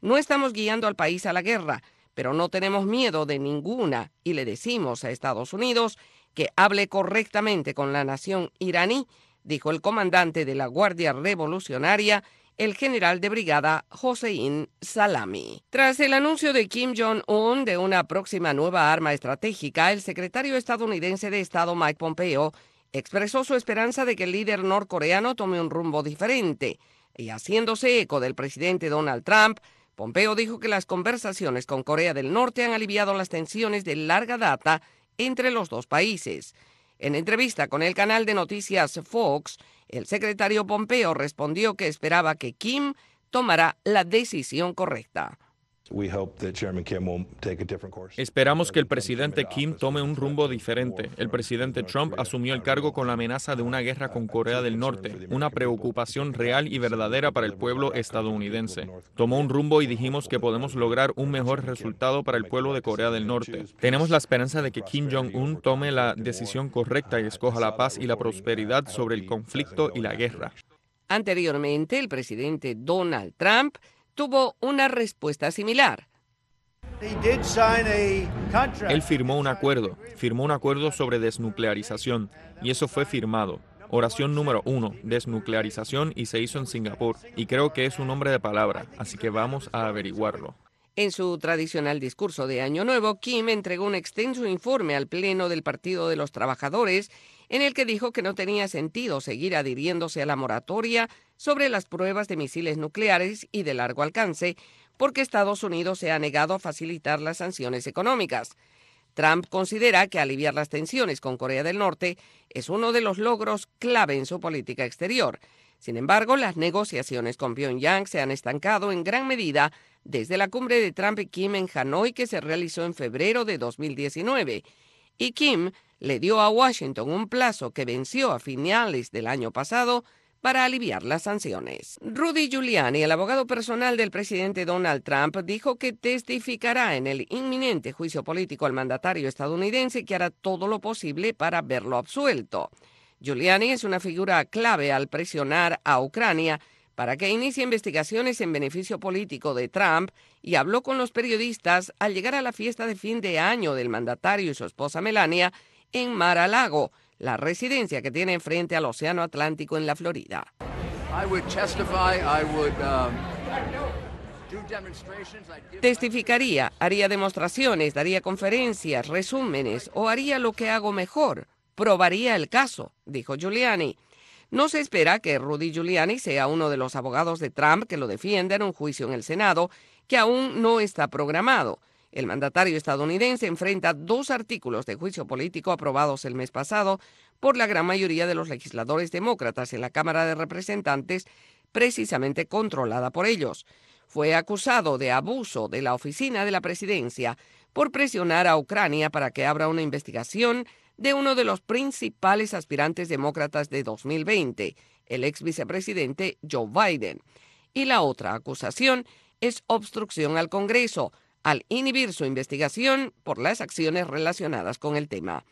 Speaker 30: No estamos guiando al país a la guerra, pero no tenemos miedo de ninguna y le decimos a Estados Unidos que hable correctamente con la nación iraní, dijo el comandante de la Guardia Revolucionaria, el general de brigada Hossein Salami. Tras el anuncio de Kim Jong-un de una próxima nueva arma estratégica, el secretario estadounidense de Estado Mike Pompeo expresó su esperanza de que el líder norcoreano tome un rumbo diferente. Y haciéndose eco del presidente Donald Trump, Pompeo dijo que las conversaciones con Corea del Norte han aliviado las tensiones de larga data entre los dos países. En entrevista con el canal de noticias Fox, el secretario Pompeo respondió que esperaba que Kim tomara la decisión correcta.
Speaker 22: Esperamos que el presidente Kim tome un rumbo diferente. El presidente Trump asumió el cargo con la amenaza de una guerra con Corea del Norte, una preocupación real y verdadera para el pueblo estadounidense. Tomó un rumbo y dijimos que podemos lograr un mejor resultado para el pueblo de Corea del Norte. Tenemos la esperanza de que Kim Jong-un tome la decisión correcta y escoja la paz y la prosperidad sobre el conflicto y la guerra.
Speaker 30: Anteriormente, el presidente Donald Trump tuvo una respuesta similar.
Speaker 22: Él firmó un acuerdo, firmó un acuerdo sobre desnuclearización y eso fue firmado. Oración número uno, desnuclearización y se hizo en Singapur y creo que es un nombre de palabra, así que vamos a averiguarlo.
Speaker 30: En su tradicional discurso de Año Nuevo, Kim entregó un extenso informe al Pleno del Partido de los Trabajadores en el que dijo que no tenía sentido seguir adhiriéndose a la moratoria sobre las pruebas de misiles nucleares y de largo alcance, porque Estados Unidos se ha negado a facilitar las sanciones económicas. Trump considera que aliviar las tensiones con Corea del Norte es uno de los logros clave en su política exterior. Sin embargo, las negociaciones con Pyongyang se han estancado en gran medida desde la cumbre de Trump y Kim en Hanoi que se realizó en febrero de 2019. Y Kim le dio a Washington un plazo que venció a finales del año pasado para aliviar las sanciones. Rudy Giuliani, el abogado personal del presidente Donald Trump, dijo que testificará en el inminente juicio político al mandatario estadounidense que hará todo lo posible para verlo absuelto. Giuliani es una figura clave al presionar a Ucrania para que inicie investigaciones en beneficio político de Trump y habló con los periodistas al llegar a la fiesta de fin de año del mandatario y su esposa Melania en Mar-a-Lago, la residencia que tiene frente al Océano Atlántico en la Florida. Testificaría, haría demostraciones, daría conferencias, resúmenes o haría lo que hago mejor. Probaría el caso, dijo Giuliani. No se espera que Rudy Giuliani sea uno de los abogados de Trump que lo defienda en un juicio en el Senado que aún no está programado. El mandatario estadounidense enfrenta dos artículos de juicio político aprobados el mes pasado por la gran mayoría de los legisladores demócratas en la Cámara de Representantes, precisamente controlada por ellos. Fue acusado de abuso de la oficina de la presidencia por presionar a Ucrania para que abra una investigación de uno de los principales aspirantes demócratas de 2020, el ex vicepresidente Joe Biden. Y la otra acusación es obstrucción al Congreso, al inhibir su investigación por las acciones relacionadas con el tema.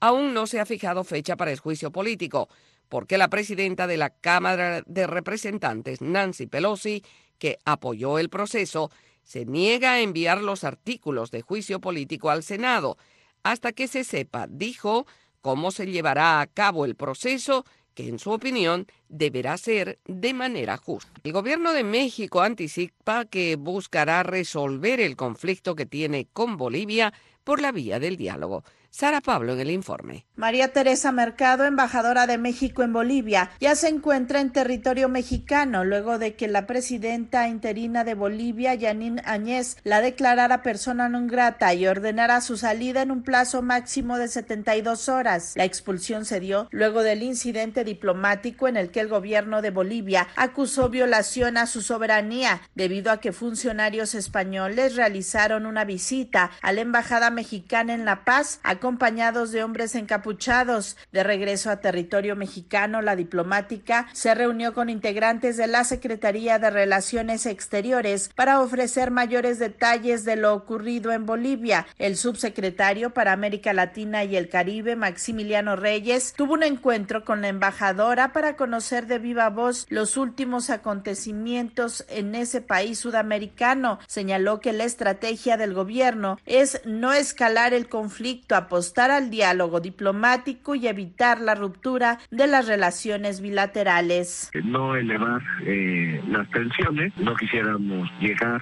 Speaker 30: Aún no se ha fijado fecha para el juicio político, porque la presidenta de la Cámara de Representantes, Nancy Pelosi, que apoyó el proceso, se niega a enviar los artículos de juicio político al Senado hasta que se sepa, dijo, cómo se llevará a cabo el proceso que en su opinión deberá ser de manera justa. El gobierno de México anticipa que buscará resolver el conflicto que tiene con Bolivia por la vía del diálogo. Sara Pablo en el informe.
Speaker 31: María Teresa Mercado, embajadora de México en Bolivia, ya se encuentra en territorio mexicano luego de que la presidenta interina de Bolivia, Yanín Añez, la declarara persona non grata y ordenara su salida en un plazo máximo de 72 horas. La expulsión se dio luego del incidente diplomático en el que el gobierno de Bolivia acusó violación a su soberanía debido a que funcionarios españoles realizaron una visita a la embajada Mexicana en La Paz, acompañados de hombres encapuchados. De regreso a territorio mexicano, la diplomática se reunió con integrantes de la Secretaría de Relaciones Exteriores para ofrecer mayores detalles de lo ocurrido en Bolivia. El subsecretario para América Latina y el Caribe, Maximiliano Reyes, tuvo un encuentro con la embajadora para conocer de viva voz los últimos acontecimientos en ese país sudamericano. Señaló que la estrategia del gobierno es no escalar el conflicto, apostar al diálogo diplomático y evitar la ruptura de las relaciones bilaterales.
Speaker 32: No elevar eh, las tensiones, no quisiéramos llegar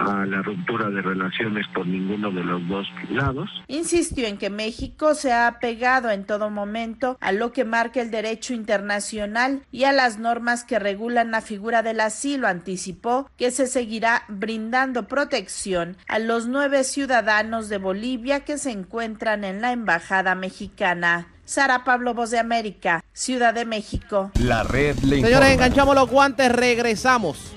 Speaker 32: a la ruptura de relaciones por ninguno de los dos lados.
Speaker 31: Insistió en que México se ha apegado en todo momento a lo que marca el derecho internacional y a las normas que regulan la figura del asilo. Anticipó que se seguirá brindando protección a los nueve ciudadanos de Bolivia que se encuentran en la Embajada Mexicana. Sara Pablo, Voz de América, Ciudad de México.
Speaker 1: La red le informa.
Speaker 2: Señores, enganchamos los guantes, regresamos.